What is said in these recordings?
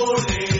Holy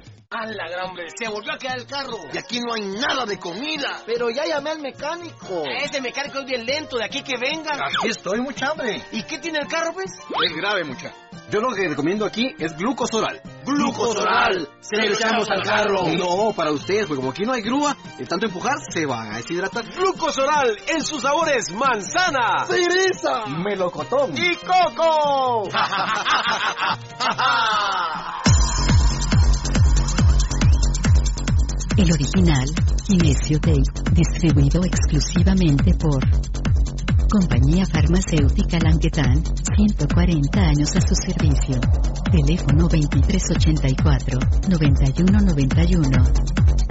¡A la gran hombre! ¡Se volvió a quedar el carro! Y aquí no hay nada de comida. Pero ya llamé al mecánico. Ese mecánico es bien lento, de aquí que venga. Aquí estoy, mucha hambre. ¿Y qué tiene el carro, pues? Es grave, mucha. Yo lo que recomiendo aquí es glucosoral. ¡Glucosoral! ¡Se lo echamos al carro! No, para ustedes, porque como aquí no hay grúa, de tanto empujar se van a deshidratar. Glucosoral en sus sabores manzana, ¡Cereza! melocotón ¡Y coco! El original, Kinesio Tape, distribuido exclusivamente por Compañía Farmacéutica Languetan, 140 años a su servicio. Teléfono 2384-9191.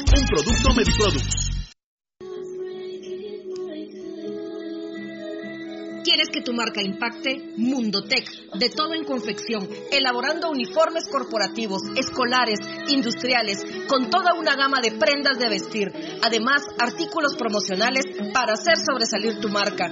un producto Mediproducts. ¿Quieres que tu marca impacte? Mundotech, de todo en confección, elaborando uniformes corporativos, escolares, industriales, con toda una gama de prendas de vestir. Además, artículos promocionales para hacer sobresalir tu marca.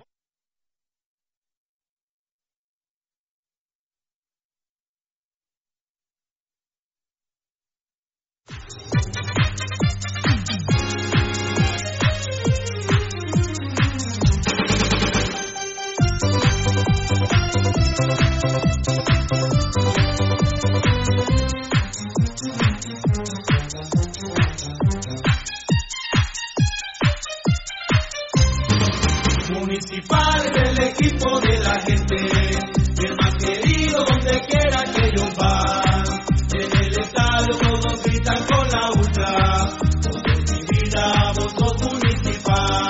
Municipal del equipo de la gente, el más querido donde quiera que ellos van. En el estadio todos gritan con la ultra, todos mi vida, municipal. Municipal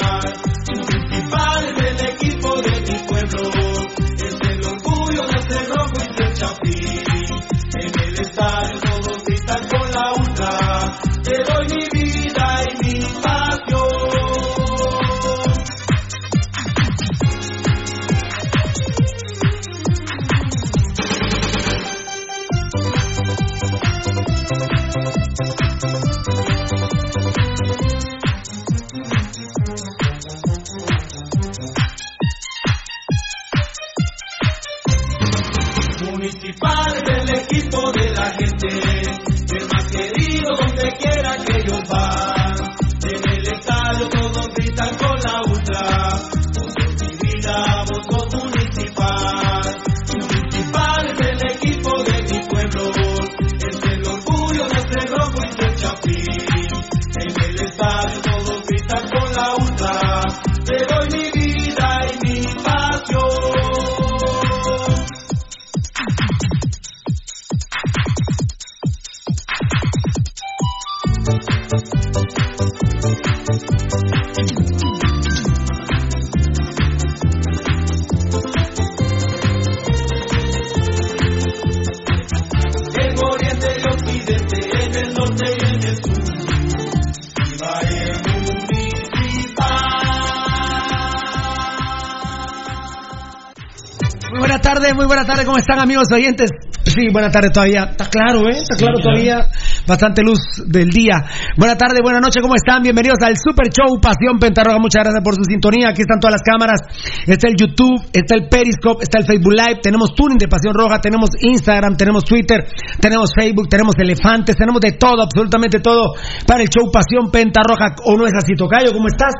están amigos oyentes? Sí, buena tarde todavía, está claro, ¿eh? Está claro todavía, bastante luz del día. Buena tarde, buena noche, ¿cómo están? Bienvenidos al Super Show Pasión Pentarroja, muchas gracias por su sintonía, aquí están todas las cámaras, está el YouTube, está el Periscope, está el Facebook Live, tenemos tuning de Pasión Roja, tenemos Instagram, tenemos Twitter, tenemos Facebook, tenemos elefantes, tenemos de todo, absolutamente todo para el show Pasión Pentarroja, ¿o no es así, Tocayo? ¿Cómo estás?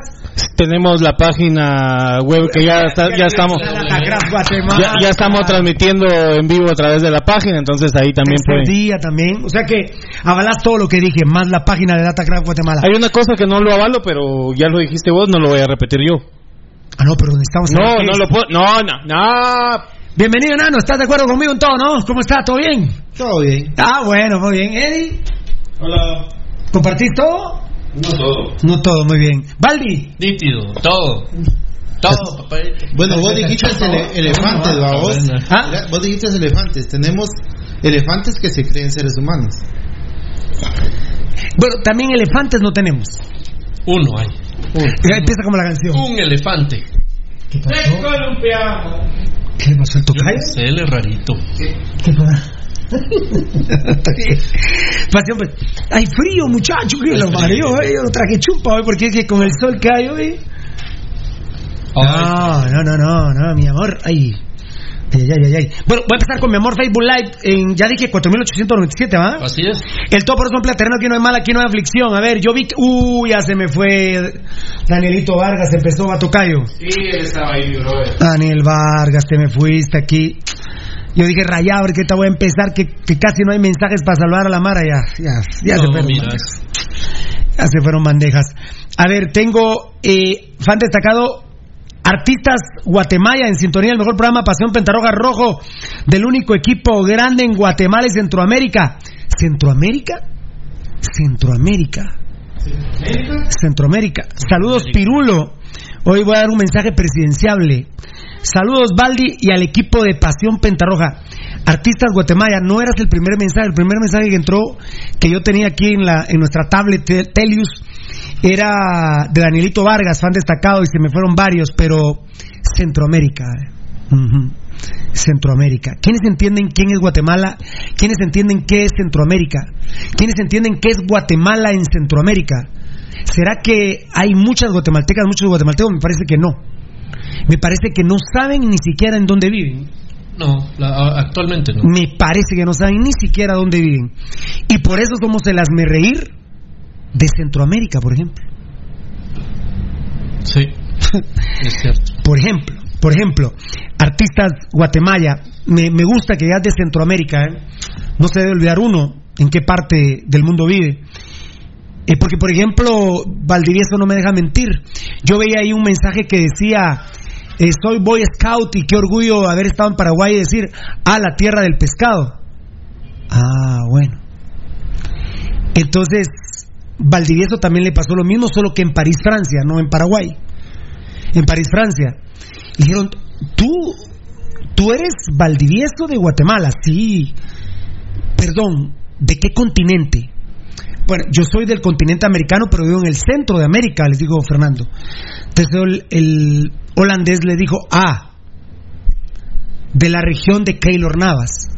Tenemos la página web que ya está- ya estamos ya, ya estamos transmitiendo en vivo a través de la página, entonces ahí también Tercer pueden. día también. O sea que avalas todo lo que dije, más la página de Datacraft Guatemala. Hay una cosa que no lo avalo, pero ya lo dijiste vos, no lo voy a repetir yo. Ah, no, pero necesitamos No, no es. lo puedo. No, no, no. Bienvenido, Nano. ¿Estás de acuerdo conmigo en todo, no? ¿Cómo está? ¿Todo bien? Todo bien. Ah, bueno, muy bien. Eddie, Hola. ¿compartís todo? No todo. No todo, muy bien. Baldi. Nítido, todo. Todo, papadito. Bueno, vos dijiste ele- elefantes, ¿va vos? ¿Ah? Vos dijiste elefantes. Tenemos elefantes que se creen seres humanos. Bueno, también elefantes no tenemos. Uno hay. Ya empieza como la canción. Un elefante. ¿Qué pasó? ¿Qué pasó al tocayo? Él es rarito. ¿Qué pasa? Pasión, pues. Hay frío, muchacho, que lo mareó, eh. Yo traje chupa hoy porque es que con el sol que hay hoy. No, no, no, no, no, mi amor. Ay. Ay, ay, ay, ay. Bueno, voy a empezar con mi amor Facebook Live. En, ya dije 4897, ¿va? Así es. El topo es un platerano, aquí no hay mal, aquí no hay aflicción. A ver, yo vi que. Uy, ya se me fue. Danielito Vargas empezó a tocayo. Sí, él estaba ahí, brother. Daniel Vargas, te me fuiste aquí. Yo dije, rayado, a ver qué te voy a empezar, que, que casi no hay mensajes para salvar a la Mara. Ya, ya, ya se fueron mira. bandejas. Ya se fueron bandejas. A ver, tengo eh, fan destacado, artistas Guatemala en sintonía, el mejor programa Pasión Pentarroja Rojo, del único equipo grande en Guatemala y Centroamérica. ¿Centroamérica? Centroamérica. Centroamérica. Saludos, Pirulo. Hoy voy a dar un mensaje presidenciable. Saludos, Baldi, y al equipo de Pasión Pentarroja. Artistas Guatemala, no eras el primer mensaje. El primer mensaje que entró, que yo tenía aquí en, la, en nuestra tablet Te- Telius, era de Danielito Vargas, fan destacado, y se me fueron varios, pero Centroamérica. eh. Centroamérica. ¿Quiénes entienden quién es Guatemala? ¿Quiénes entienden qué es Centroamérica? ¿Quiénes entienden qué es Guatemala en Centroamérica? ¿Será que hay muchas guatemaltecas, muchos guatemaltecos? Me parece que no. Me parece que no saben ni siquiera en dónde viven. No, la- actualmente no. Me parece que no saben ni siquiera dónde viven. Y por eso somos el reír de Centroamérica, por ejemplo. Sí, es cierto. Por ejemplo, por ejemplo, artistas Guatemala, me, me gusta que ya de Centroamérica, ¿eh? no se debe olvidar uno en qué parte del mundo vive. Eh, porque, por ejemplo, Valdivieso no me deja mentir. Yo veía ahí un mensaje que decía, eh, soy Boy Scout y qué orgullo haber estado en Paraguay y decir, a la tierra del pescado. Ah, bueno. Entonces, Valdivieso también le pasó lo mismo, solo que en París, Francia, no en Paraguay. En París, Francia. Dijeron, tú, tú eres Valdivieso de Guatemala, sí. Perdón, ¿de qué continente? Bueno, yo soy del continente americano, pero vivo en el centro de América, les dijo Fernando. Entonces el, el holandés le dijo, ah, de la región de Keylor Navas.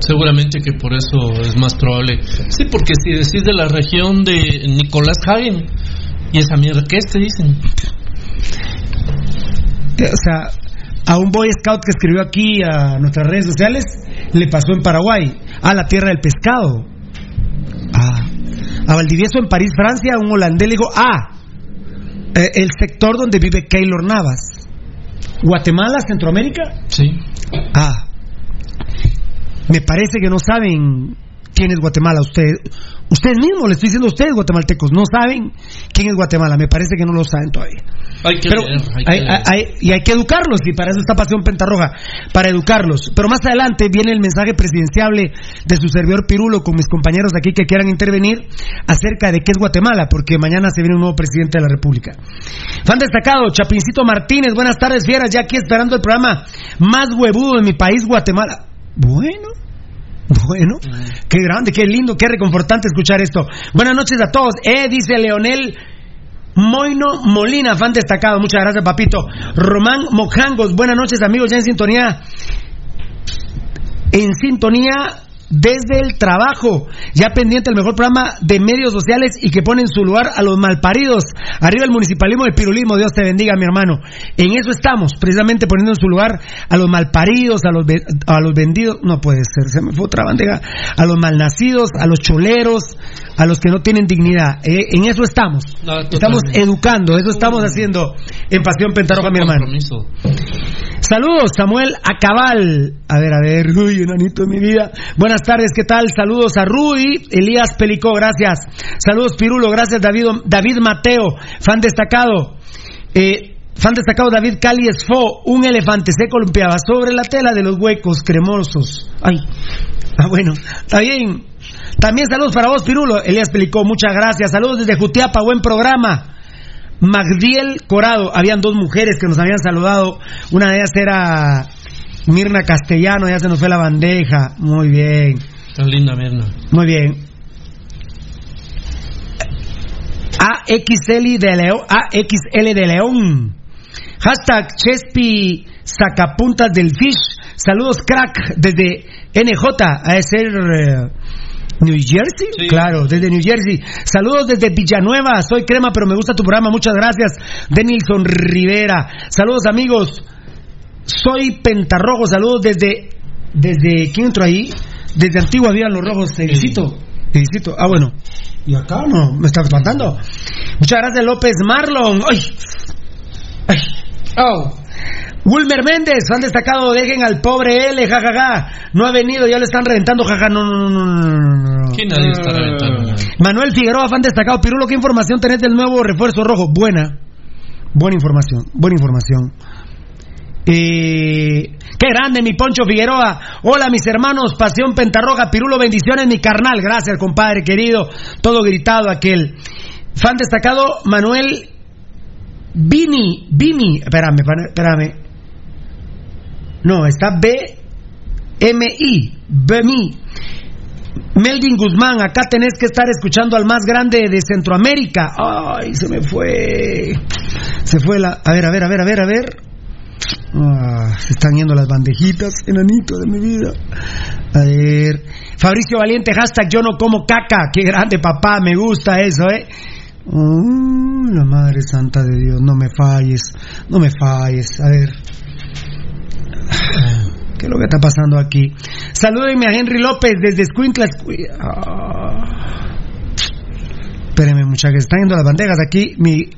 Seguramente que por eso es más probable. Sí, porque si decís de la región de Nicolás Hagen y esa mierda, ¿qué es? Te dicen? Eh, O sea, a un Boy Scout que escribió aquí a nuestras redes sociales, le pasó en Paraguay, a la tierra del pescado. Ah. A Valdivieso en París, Francia, un holandés le dijo, ah, eh, el sector donde vive Keylor Navas. Guatemala, Centroamérica. Sí. Ah. Me parece que no saben quién es Guatemala. Usted, ustedes mismos, le estoy diciendo a ustedes, guatemaltecos, no saben quién es Guatemala. Me parece que no lo saben todavía. Hay que Pero leer, hay que hay- leer. hay- y hay que educarlos, y para eso está Pasión Pentarroja, para educarlos. Pero más adelante viene el mensaje presidenciable de su servidor Pirulo con mis compañeros aquí que quieran intervenir acerca de qué es Guatemala, porque mañana se viene un nuevo presidente de la República. Fan destacado, Chapincito Martínez, buenas tardes, fieras, ya aquí esperando el programa más huevudo de mi país, Guatemala. Bueno. Bueno, qué grande, qué lindo, qué reconfortante escuchar esto. Buenas noches a todos. Eh, dice Leonel Moino Molina, fan destacado. Muchas gracias, papito. Román Mojangos, buenas noches, amigos, ya en sintonía. En sintonía desde el trabajo, ya pendiente el mejor programa de medios sociales y que pone en su lugar a los malparidos. Arriba el municipalismo de pirulismo, Dios te bendiga, mi hermano. En eso estamos, precisamente poniendo en su lugar a los malparidos, a los, a los vendidos, no puede ser, se me fue otra bandeja, a los malnacidos, a los choleros, a los que no tienen dignidad. Eh, en eso estamos. No, Estamos educando, eso estamos haciendo en Pasión Pentaroja, mi hermano. Compromiso. Saludos, Samuel Acabal. A ver, a ver, uy, enanito de mi vida. Buenas tardes, ¿qué tal? Saludos a Rudy, Elías Pelicó, gracias. Saludos, Pirulo, gracias, David, David Mateo, fan destacado. Eh, fan destacado, David Cali Esfo, un elefante se columpiaba sobre la tela de los huecos cremosos. Ay, ah, bueno, está bien. También saludos para vos, Pirulo. Elías Pelicó, muchas gracias. Saludos desde Jutiapa, buen programa. Magdiel Corado, habían dos mujeres que nos habían saludado. Una de ellas era Mirna Castellano, ya se nos fue la bandeja. Muy bien, Tan linda Mirna. muy bien. AXL de León, AXL de León. Hashtag Chespi Sacapuntas del Fish. Saludos, crack, desde NJ, a ser eh, New Jersey. Claro, desde New Jersey. Saludos desde Villanueva. Soy crema, pero me gusta tu programa. Muchas gracias, Denilson Rivera. Saludos, amigos. Soy Pentarrojo. Saludos desde. desde ¿Quién entró ahí? Desde Antigua Vía Los Rojos. Edicito. Edicito. Ah, bueno. Y acá no, me está espantando. Muchas gracias, López Marlon. ¡Ay! ¡Ay! ¡Oh! Wilmer Méndez, fan destacado, dejen al pobre L, jajaja. No ha venido, ya le están reventando, jaja. No, no, no, no, no. Aquí nadie está reventando. Manuel Figueroa, fan destacado. Pirulo, ¿qué información tenés del nuevo refuerzo rojo? Buena. Buena información, buena información. Eh, qué grande, mi Poncho Figueroa. Hola, mis hermanos, Pasión Pentarroja, Pirulo, bendiciones, mi carnal. Gracias, compadre querido. Todo gritado aquel. Fan destacado, Manuel Vini, Vini. Espérame, espérame. No, está B M I, BMI. Melvin Guzmán, acá tenés que estar escuchando al más grande de Centroamérica. Ay, se me fue. Se fue la. A ver, a ver, a ver, a ver, a ver. Ah, se están yendo las bandejitas, enanito de mi vida. A ver. Fabricio Valiente, hashtag yo no como caca. Qué grande papá, me gusta eso, ¿eh? Mm, la Madre Santa de Dios, no me falles, no me falles. A ver. ¿Qué es lo que está pasando aquí? Salúdenme a Henry López desde Squinklas. Ah. Espérenme, muchachos, están yendo las bandejas aquí. Mi,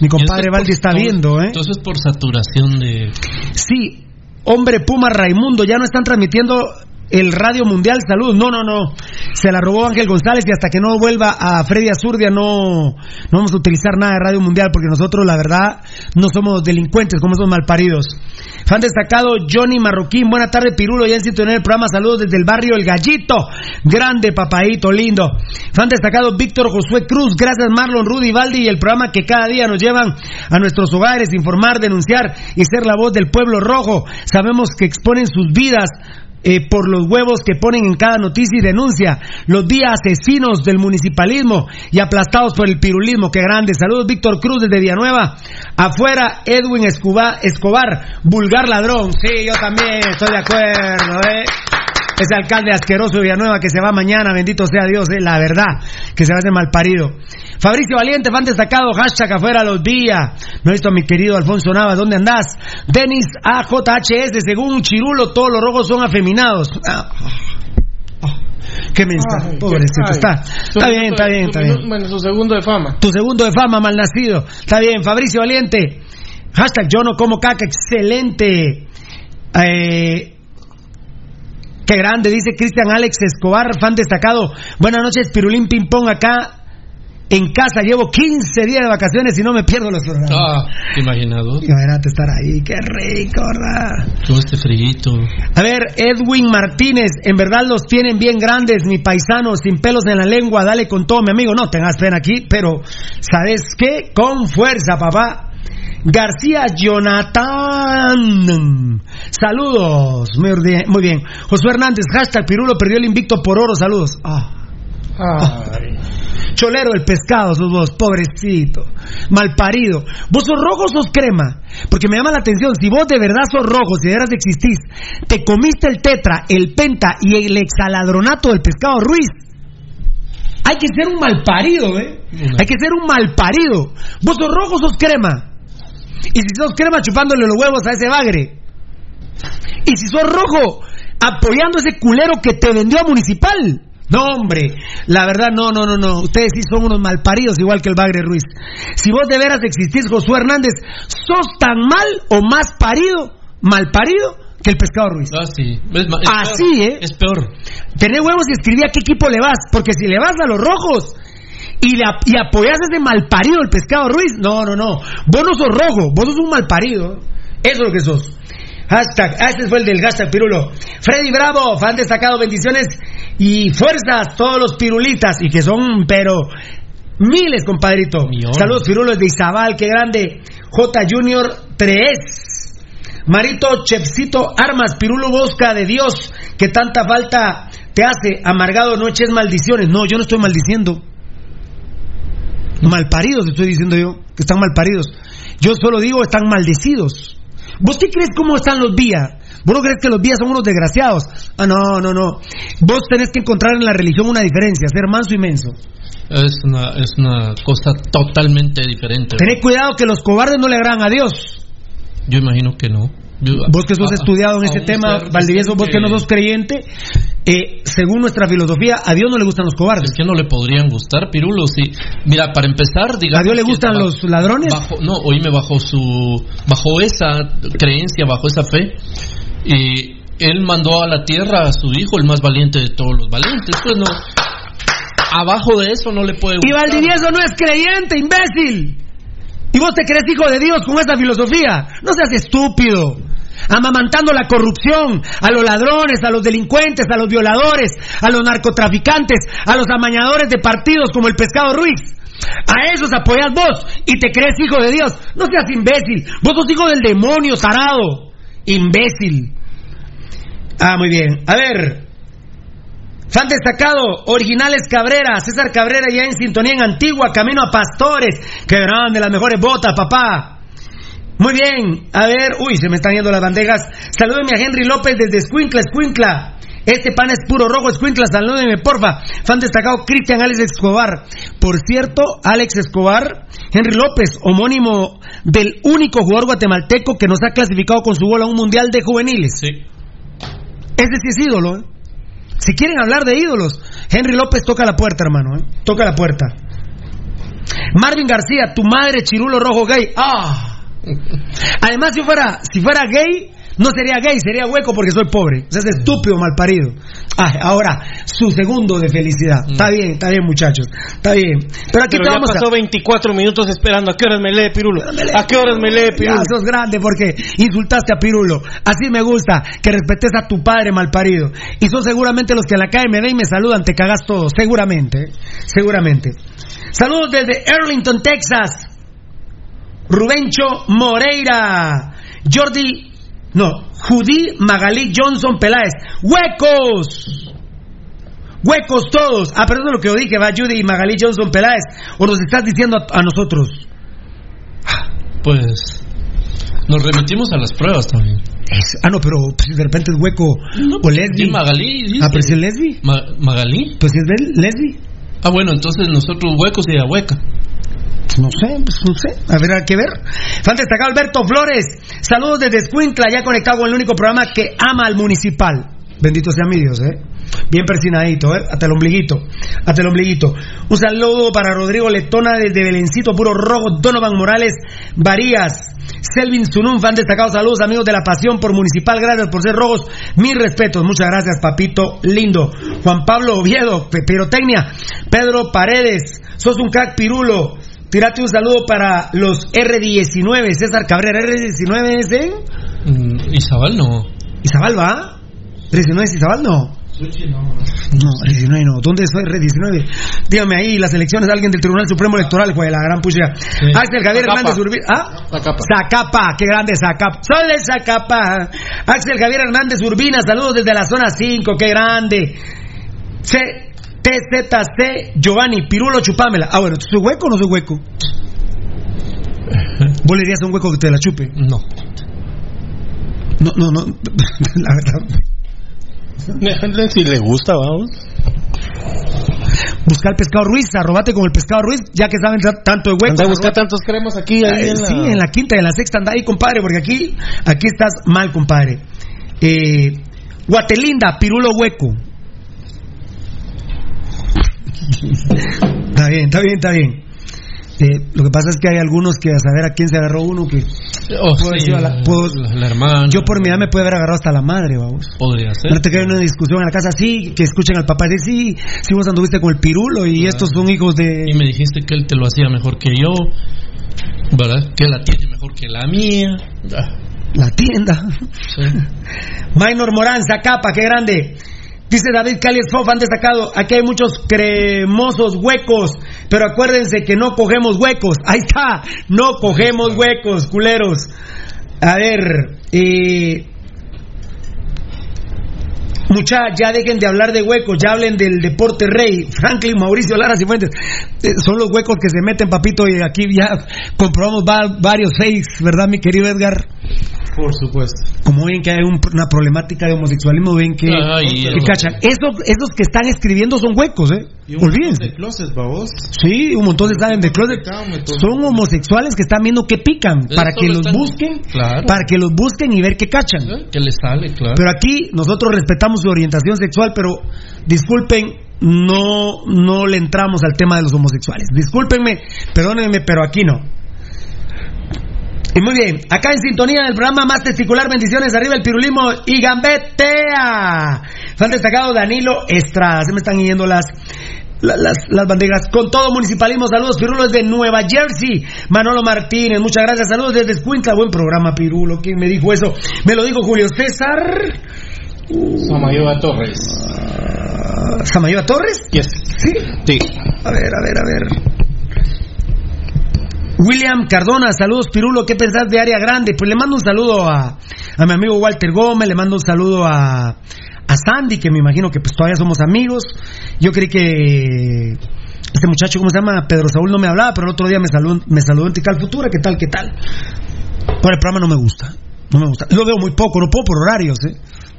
mi compadre Valdi está viendo, ¿eh? Entonces por saturación de... Sí, hombre Puma Raimundo, ya no están transmitiendo el Radio Mundial Salud. No, no, no. Se la robó Ángel González y hasta que no vuelva a Freddy Azurdia no, no vamos a utilizar nada de Radio Mundial porque nosotros, la verdad, no somos delincuentes, como somos malparidos. Fan destacado Johnny Marroquín. Buena tarde, Pirulo. Ya en el programa. Saludos desde el barrio El Gallito. Grande, papadito, lindo. Fan destacado Víctor Josué Cruz. Gracias, Marlon, Rudy, Valdi y el programa que cada día nos llevan a nuestros hogares, informar, denunciar y ser la voz del pueblo rojo. Sabemos que exponen sus vidas eh, por los huevos que ponen en cada noticia y denuncia, los días asesinos del municipalismo y aplastados por el pirulismo. Qué grande. Saludos, Víctor Cruz desde Villanueva. Afuera, Edwin Escobar, Escobar vulgar ladrón. Sí, yo también estoy de acuerdo, ¿eh? Ese alcalde asqueroso de Villanueva que se va mañana, bendito sea Dios, eh, la verdad, que se va a hacer mal parido. Fabricio Valiente, fan destacado, hashtag afuera los días. No he visto a mi querido Alfonso Navas, ¿dónde andás? Denis AJHS, según Chirulo, todos los rojos son afeminados. Ah. Qué mensaje, pobrecito, está. Está bien, está bien, está bien. Bueno, su segundo de fama. Tu segundo de fama, malnacido. Está bien, Fabricio Valiente. Hashtag yo no como caca, excelente. Eh, Qué grande, dice Cristian Alex Escobar, fan destacado. Buenas noches, Pirulín Ping Pong acá en casa. Llevo 15 días de vacaciones y no me pierdo los programas. Ah, imaginado. Imagínate estar ahí, qué rico, ¿verdad? Todo este. A ver, Edwin Martínez, en verdad los tienen bien grandes, mi paisano, sin pelos en la lengua, dale con todo, mi amigo. No tengas pena aquí, pero ¿sabes qué? Con fuerza, papá. García Jonathan. Saludos. Muy bien. Josué Hernández, hashtag Pirulo perdió el invicto por oro. Saludos. Ah. Ay. Cholero el pescado, sos vos, pobrecito. Malparido. ¿Vos sos rojo o sos crema? Porque me llama la atención, si vos de verdad sos rojo, si de veras existís, te comiste el tetra, el penta y el exaladronato del pescado Ruiz. Hay que ser un malparido, ¿eh? Hay que ser un malparido. ¿Vos sos rojo o sos crema? Y si sos crema chupándole los huevos a ese bagre. Y si sos rojo, apoyando a ese culero que te vendió a municipal. No, hombre, la verdad, no, no, no, no. Ustedes sí son unos malparidos, igual que el Bagre Ruiz. Si vos de veras existís, Josué Hernández, sos tan mal o más parido, malparido, que el pescado Ruiz. Ah, sí. Es ma- es Así, peor. ¿eh? Es peor. Tenés huevos y escribí a qué equipo le vas, porque si le vas a los rojos y, le ap- y apoyas a ese malparido el pescado Ruiz, no, no, no. Vos no sos rojo, vos sos un malparido. Eso es lo que sos. Hashtag, ah, este fue el del hashtag Pirulo. Freddy Bravo, fan destacado, bendiciones y fuerzas todos los pirulitas y que son, pero miles, compadrito. Saludos, Pirulos de Izabal, qué grande. J Junior 3. Marito Chepsito Armas, Pirulo Bosca de Dios, que tanta falta te hace. Amargado, no eches maldiciones. No, yo no estoy maldiciendo. Malparidos, estoy diciendo yo, que están malparidos. Yo solo digo, están maldecidos. ¿Vos qué crees cómo están los vías? ¿Vos no crees que los vías son unos desgraciados? Ah, no, no, no. Vos tenés que encontrar en la religión una diferencia, ser manso y menso. Es una, es una cosa totalmente diferente. Tened cuidado que los cobardes no le agradan a Dios. Yo imagino que no. Vos que sos estudiado en un tema, Valdivieso, vos que no sos creyente, eh, según nuestra filosofía, a Dios no le gustan los cobardes. Es que no le podrían gustar, Pirulo. Sí. Mira, para empezar, digamos. ¿A Dios le gustan los ladrones? Bajo, no, oíme, bajo su. Bajo esa creencia, bajo esa fe. Y él mandó a la tierra a su hijo, el más valiente de todos los valientes. Pues no. Abajo de eso no le puede Y gustar. Valdivieso no es creyente, imbécil. Y vos te crees hijo de Dios con esa filosofía. No seas estúpido. Amamantando la corrupción, a los ladrones, a los delincuentes, a los violadores, a los narcotraficantes, a los amañadores de partidos como el pescado Ruiz. A esos apoyas vos y te crees hijo de Dios. No seas imbécil. Vos sos hijo del demonio, tarado. Imbécil. Ah, muy bien. A ver. Fan destacado, Originales Cabrera, César Cabrera ya en sintonía en Antigua, camino a Pastores. Qué grande, las mejores botas, papá. Muy bien, a ver, uy, se me están yendo las bandejas. Salúdenme a Henry López desde Escuincla, Escuincla. Este pan es puro rojo, Escuincla, salúdenme, porfa. Fan destacado Cristian Alex Escobar. Por cierto, Alex Escobar, Henry López, homónimo del único jugador guatemalteco que nos ha clasificado con su gol a un mundial de juveniles. Sí. Ese sí es ídolo, ¿eh? Si quieren hablar de ídolos, Henry López toca la puerta, hermano, ¿eh? Toca la puerta. Marvin García, tu madre chirulo rojo gay. ¡Ah! Además, si fuera, si fuera gay, no sería gay, sería hueco porque soy pobre. O sea, es estúpido, mal parido. Ah, ahora, su segundo de felicidad. Está bien, está bien, muchachos. Está bien. Pero aquí Pero te ya vamos pasó a. 24 minutos esperando. ¿A qué horas me lee Pirulo? ¿A qué horas me lee Pirulo? Ya sos grande porque insultaste a Pirulo. Así me gusta que respetes a tu padre malparido. Y son seguramente los que en la calle me ven y me saludan, te cagas todo. Seguramente, ¿eh? seguramente. Saludos desde Arlington, Texas. Rubencho Moreira. Jordi, no, Judy Magalí Johnson Peláez. ¡Huecos! Huecos todos. Ah, es lo que yo dije, va Judy Magalí Johnson Peláez. O nos estás diciendo a, a nosotros. Pues nos remitimos a las pruebas también. Es- ah, no, pero pues, de repente es hueco o lesbi. Sí, Magalí. Ah, pero si es lesbi. Ma- Magalí. Pues si es lesbi. Ah, bueno, entonces nosotros huecos y a hueca. No sé, pues no sé. Hay que ver. Fan destacado Alberto Flores. Saludos desde Escuintla, ya conectado con el único programa que ama al municipal. Bendito sea mi Dios, ¿eh? Bien persinadito, ¿eh? Hasta el ombliguito. Hasta el ombliguito. Un saludo para Rodrigo Letona desde Belencito, puro rojo. Donovan Morales Varías. Selvin Sunun, fan destacado. Saludos, amigos de la pasión por municipal. Gracias por ser rojos. Mis respetos. Muchas gracias, papito lindo. Juan Pablo Oviedo, Pirotecnia. Pedro Paredes. Sos un crack pirulo. Tírate un saludo para los R19. César Cabrera, R19 es de Mm, Izabal no. Izabal, ¿va? ¿R19 es Izabal? No. No, R19 no. ¿Dónde es R19? Dígame ahí, las elecciones, alguien del Tribunal Supremo Electoral, güey, la gran pucha. Axel Javier Zacapa. Hernández Urbina. ¿Ah? Zacapa. qué grande Zacapa. Soy de Zacapa. Axel Javier Hernández Urbina, saludos desde la zona 5, qué grande. C TZC Giovanni, Pirulo Chupámela. Ah, bueno, ¿soy hueco o no soy hueco? ¿Vos le dirías a un hueco que te la chupe? No. No, no, no. La verdad. Si le gusta, vamos. Buscar el pescado Ruiz, arrobate con el pescado Ruiz, ya que saben ta- tanto de a buscar tantos cremas aquí. Ahí Eh, en la... Sí, en la quinta y en la sexta anda ahí, compadre, porque aquí, aquí estás mal, compadre. Eh, Guatelinda, Pirulo Hueco. está bien, está bien, está bien. Eh, lo que pasa es que hay algunos que a saber a quién se agarró uno que Oh, Puedo sí, decir a la- la, puedo- la hermana. yo por mi edad me puede haber agarrado hasta la madre, vamos. Podría ser. No te queda una discusión en la casa, sí, que escuchen al papá y decir, sí, sí vos anduviste con el pirulo y estos son hijos de... Y me dijiste que él te lo hacía mejor que yo. ¿Verdad? Que la tiene mejor que la mía. Ah, La tienda. sí. Minor Morán, Zacapa, qué grande. Dice David Cali Fof, han destacado, aquí hay muchos cremosos huecos, pero acuérdense que no cogemos huecos. Ahí está, no cogemos huecos, culeros. A ver, eh, mucha, ya dejen de hablar de huecos, ya hablen del deporte rey. Franklin, Mauricio Lara Cifuentes, Eh, son los huecos que se meten, papito, y aquí ya comprobamos va- varios fakes, ¿verdad, mi querido Edgar? Por supuesto. como ven que hay un- una problemática de homosexualismo, ven que, Ay, que cachan. Esos, esos que están escribiendo son huecos, ¿eh? Y un montón Olvídense. de closets, babos. Sí, un montón de saben de closet. Son homosexuales que están viendo que pican para que lo los están- busquen, Claro. para que los busquen y ver qué cachan. ¿Eh? Que le sale, claro. Pero aquí nosotros respetamos su orientación sexual, pero disculpen, no, no le entramos al tema de los homosexuales. Discúlpenme, perdónenme, pero aquí no. Y muy bien, acá en sintonía del programa más testicular, bendiciones, arriba el pirulismo y gambetea. Fan destacado Danilo Estrada, se me están yendo las, la- las, las banderas. Con todo municipalismo, saludos Pirulo desde Nueva Jersey. Manolo Martínez, muchas gracias, saludos desde Escuintla, buen programa Pirulo, ¿quién me dijo eso? Me lo dijo Julio César. Samayoa Torres. ¿Samayoa Torres? Yes. Sí. Sí. A ver, a ver, a ver. William Cardona, saludos Pirulo, ¿qué pensás de Área Grande? Pues le mando un saludo a, a mi amigo Walter Gómez, le mando un saludo a, a Sandy, que me imagino que pues todavía somos amigos. Yo creí que este muchacho, ¿cómo se llama? Pedro Saúl no me hablaba, pero el otro día me saludó, me saludó en Tical Futura, ¿qué tal, qué tal? Por el programa no me gusta. No me gusta. Lo veo muy poco, no puedo por horarios, ¿eh?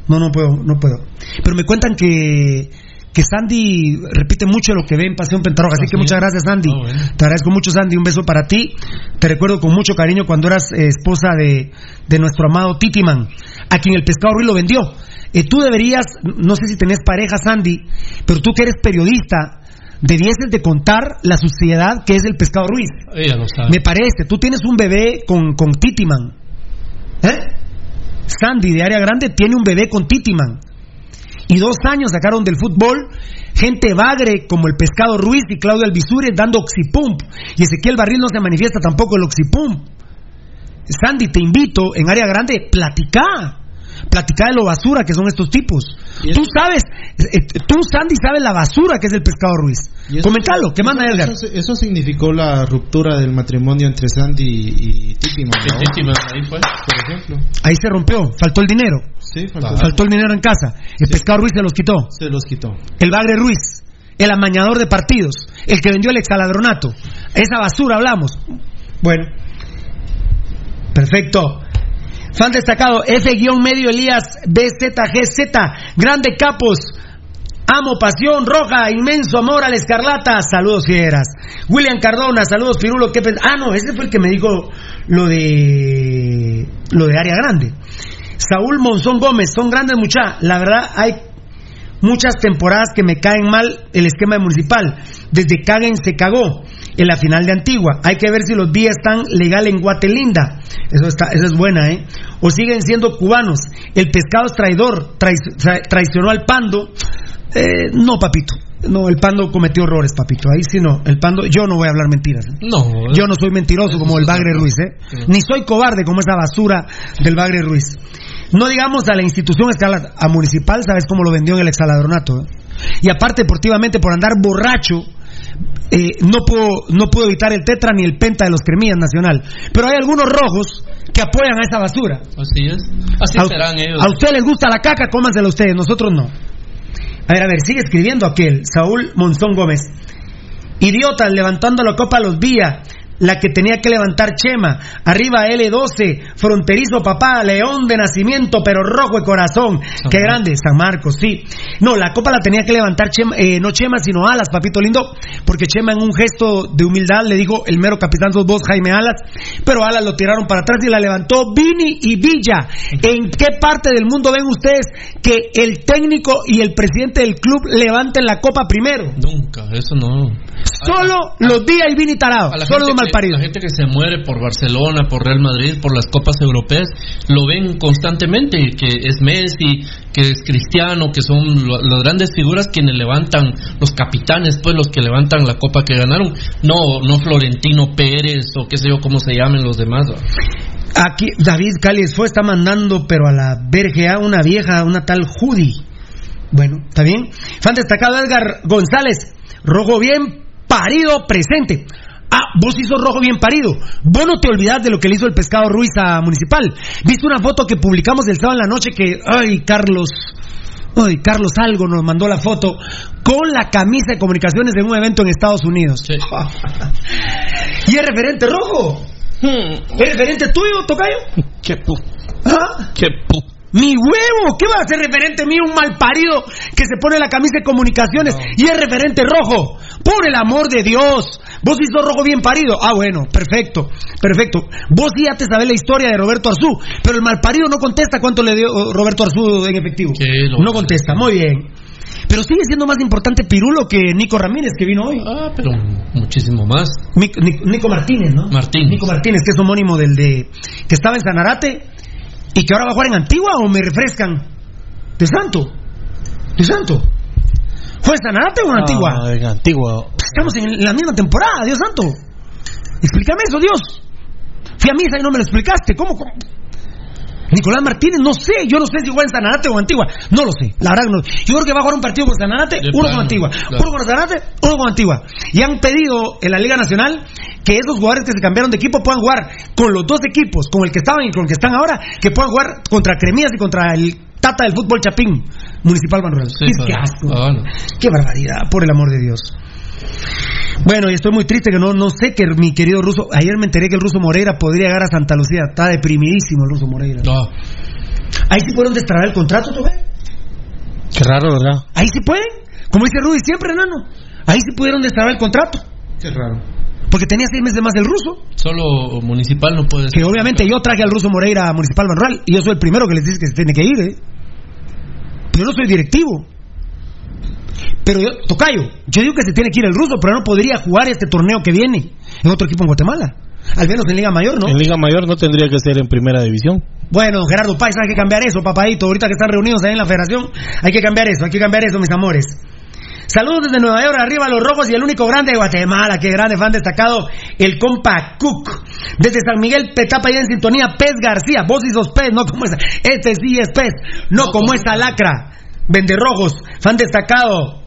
No, no puedo, no puedo. Pero me cuentan que que Sandy repite mucho lo que ve en Pasión Pentarroja. Así que muchas gracias, Sandy. Te agradezco mucho, Sandy. Un beso para ti. Te recuerdo con mucho cariño cuando eras eh, esposa de, de nuestro amado Titiman, a quien el pescado Ruiz lo vendió. Eh, tú deberías, no sé si tenés pareja, Sandy, pero tú que eres periodista, debieses de contar la suciedad que es el pescado Ruiz. Ella lo sabe. Me parece, tú tienes un bebé con, con Titiman. ¿Eh? Sandy de área grande tiene un bebé con Titiman. Y dos años sacaron del fútbol gente bagre como el Pescado Ruiz y Claudio Albizure dando oxipump. Y Ezequiel Barril no se manifiesta tampoco el oxipump. Sandy, te invito en área grande, platicá. Platicá de lo basura que son estos tipos. Tú sabes, eh, tú, Sandy, sabes la basura que es el Pescado Ruiz. Y Comentalo, ¿qué manda Edgar? Eso, eso significó la ruptura del matrimonio entre Sandy y ¿no? Titiman, ahí fue. Por ejemplo. Ahí se rompió, faltó el dinero. Sí, faltó. Faltó el dinero en casa. El Pescado Ruiz se los quitó. Se los quitó. el Bagre Ruiz, el amañador de partidos, el que vendió el exaladronato. Esa basura hablamos. Bueno, perfecto. Fan destacado, F-medio Elías BZGZ, grande capos. Amo pasión roja, inmenso amor a la escarlata. Saludos fieras. William Cardona, saludos Pirulo. ¿qué ah, no, ese fue el que me dijo lo de lo de área grande. Saúl Monzón Gómez, son grandes muchachos. La verdad, hay muchas temporadas que me caen mal el esquema de municipal. Desde Caguen se cagó en la final de Antigua. Hay que ver si los días están legal en Guatelinda. Eso está, eso es buena, ¿eh? O siguen siendo cubanos. El pescado es traidor, trai- tra- traicionó al pando. Eh, no, papito. No, el pando cometió errores, papito. Ahí sí no. El pando, yo no voy a hablar mentiras. ¿eh? No. Yo no soy mentiroso como el Bagre Ruiz, ¿eh? Ni soy cobarde como esa basura del Bagre Ruiz. No digamos a la institución escala, a municipal, ¿sabes cómo lo vendió en el exaladronato? eh? Y aparte, deportivamente, por andar borracho, eh, no, puedo, no puedo evitar el tetra ni el penta de los cremillas nacional. Pero hay algunos rojos que apoyan a esa basura. Así es. Así A, serán ellos. a ustedes les gusta la caca, cómansela ustedes, nosotros no. A ver, a ver, sigue escribiendo aquel, Saúl Monzón Gómez. Idiotas levantando la copa a los días. La que tenía que levantar Chema. Arriba L12. Fronterizo papá. León de nacimiento, pero rojo de corazón. Qué grande. San Marcos, sí. No, la copa la tenía que levantar Chema, eh, no Chema, sino Alas, papito lindo. Porque Chema en un gesto de humildad le dijo el mero capitán sos vos, Jaime Alas. Pero Alas lo tiraron para atrás y la levantó Vini y Villa. ¿En qué parte del mundo ven ustedes que el técnico y el presidente del club levanten la copa primero? Nunca, eso no. Solo los días y Vini Tarado. Solo gente malparidos. La gente que se muere por Barcelona, por Real Madrid, por las copas europeas, lo ven constantemente, que es Messi, que es Cristiano, que son las grandes figuras quienes levantan, los capitanes, pues los que levantan la copa que ganaron, no no Florentino Pérez o qué sé yo cómo se llamen los demás. Aquí David Cáliz fue, está mandando, pero a la verga una vieja, una tal Judy. Bueno, ¿está bien? Fan destacado Edgar González, rojo bien parido presente. Ah, vos hizo rojo bien parido. Vos no te olvidás de lo que le hizo el pescado Ruiz a Municipal. ¿Viste una foto que publicamos el sábado en la noche que, ay, Carlos, ay, Carlos Algo nos mandó la foto con la camisa de comunicaciones en un evento en Estados Unidos? y es referente rojo. ¿Es referente tuyo, Tocayo? ¿Qué pu? ¿Ah? ¿Qué pu? Mi huevo, ¿qué va a ser referente mío? Un mal parido que se pone la camisa de comunicaciones y es referente rojo. Por el amor de Dios. Vos hizo rojo bien parido. Ah, bueno, perfecto, perfecto. Vos ya te sabés la historia de Roberto Arzú, pero el mal parido no contesta cuánto le dio oh, Roberto Arzú en efectivo. No contesta, muy bien. Pero sigue siendo más importante Pirulo que Nico Ramírez que vino hoy. Ah, pero muchísimo más. Nico, Nico- Nico Martínez, ¿no? Martínez. Nico Martínez, que es homónimo del de. que estaba en Sanarate y que ahora va a jugar en Antigua o me refrescan. De Santo. De Santo. ¿Fue en Sanarate o en Antigua? Ah, en Antigua. Estamos en la misma temporada, Dios santo. Explícame eso, Dios. Fui a misa y no me lo explicaste. ¿Cómo? cómo? Nicolás Martínez, no sé, yo no sé si juega en Sanarate o en Antigua, no lo sé, la verdad que no. Yo creo que va a jugar un partido con Sanarate, uno plano, con Antigua, claro. uno con Sanarate, uno con Antigua. Y han pedido en la Liga Nacional que esos jugadores que se cambiaron de equipo puedan jugar con los dos equipos, con el que estaban y con el que están ahora, que puedan jugar contra Cremías y contra el Tata del fútbol Chapín, Municipal Manuel. Sí, qué asco. Ah. Qué barbaridad, por el amor de Dios. Bueno, y estoy muy triste que no, no sé que mi querido ruso. Ayer me enteré que el ruso Moreira podría llegar a Santa Lucía. Está deprimidísimo el ruso Moreira. No. Ahí sí pueden destrabar el contrato, ¿tú ves? Qué raro, ¿verdad? Ahí sí pueden. Como dice Rudy siempre, enano. Ahí sí pudieron destrabar el contrato. Qué raro. Porque tenía seis meses más el ruso. Solo municipal no puede Que obviamente yo traje al ruso Moreira a Municipal Manuel y yo soy el primero que les dice que se tiene que ir, ¿eh? Pero yo no soy directivo. Pero yo, Tocayo, yo digo que se tiene que ir el ruso, pero no podría jugar este torneo que viene en otro equipo en Guatemala. Al menos en Liga Mayor, ¿no? En Liga Mayor no tendría que ser en Primera División. Bueno, Gerardo Páez, hay que cambiar eso, papadito. Ahorita que están reunidos ahí en la federación, hay que cambiar eso, hay que cambiar eso, mis amores. Saludos desde Nueva York, arriba los rojos y el único grande de Guatemala, qué grande fan destacado, el compa Cook. Desde San Miguel, Petapa, ya en sintonía, Pez García, vos y sos Pez, no como esa, este sí es Pez, no, como esa. lacra. Vende rojos, fan destacado,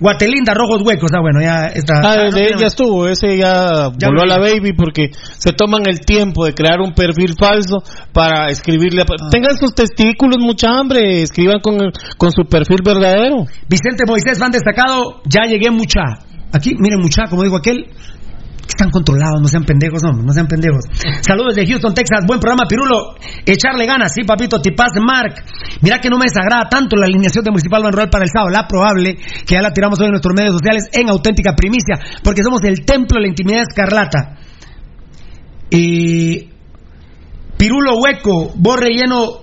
Guatelinda, rojos huecos, ah bueno, ya está. Ah, ah, no ya estuvo, ese ya, Ya volvió a la baby porque se toman el tiempo de crear un perfil falso para escribirle. a- Ah. Tengan sus testículos, mucha hambre, escriban con, con su perfil verdadero. Vicente Moisés, fan destacado, ya llegué mucha. Aquí, miren mucha, como digo aquel, que están controlados, no sean pendejos, no, no sean pendejos. Saludos de Houston, Texas, buen programa, Pirulo. Echarle ganas, sí, papito, tipaz Mark. Mira que no me desagrada tanto la alineación de Municipal Manuel para el sábado, la probable, que ya la tiramos hoy en nuestros medios sociales en auténtica primicia, porque somos el templo de la intimidad escarlata. Y Pirulo Hueco, vos relleno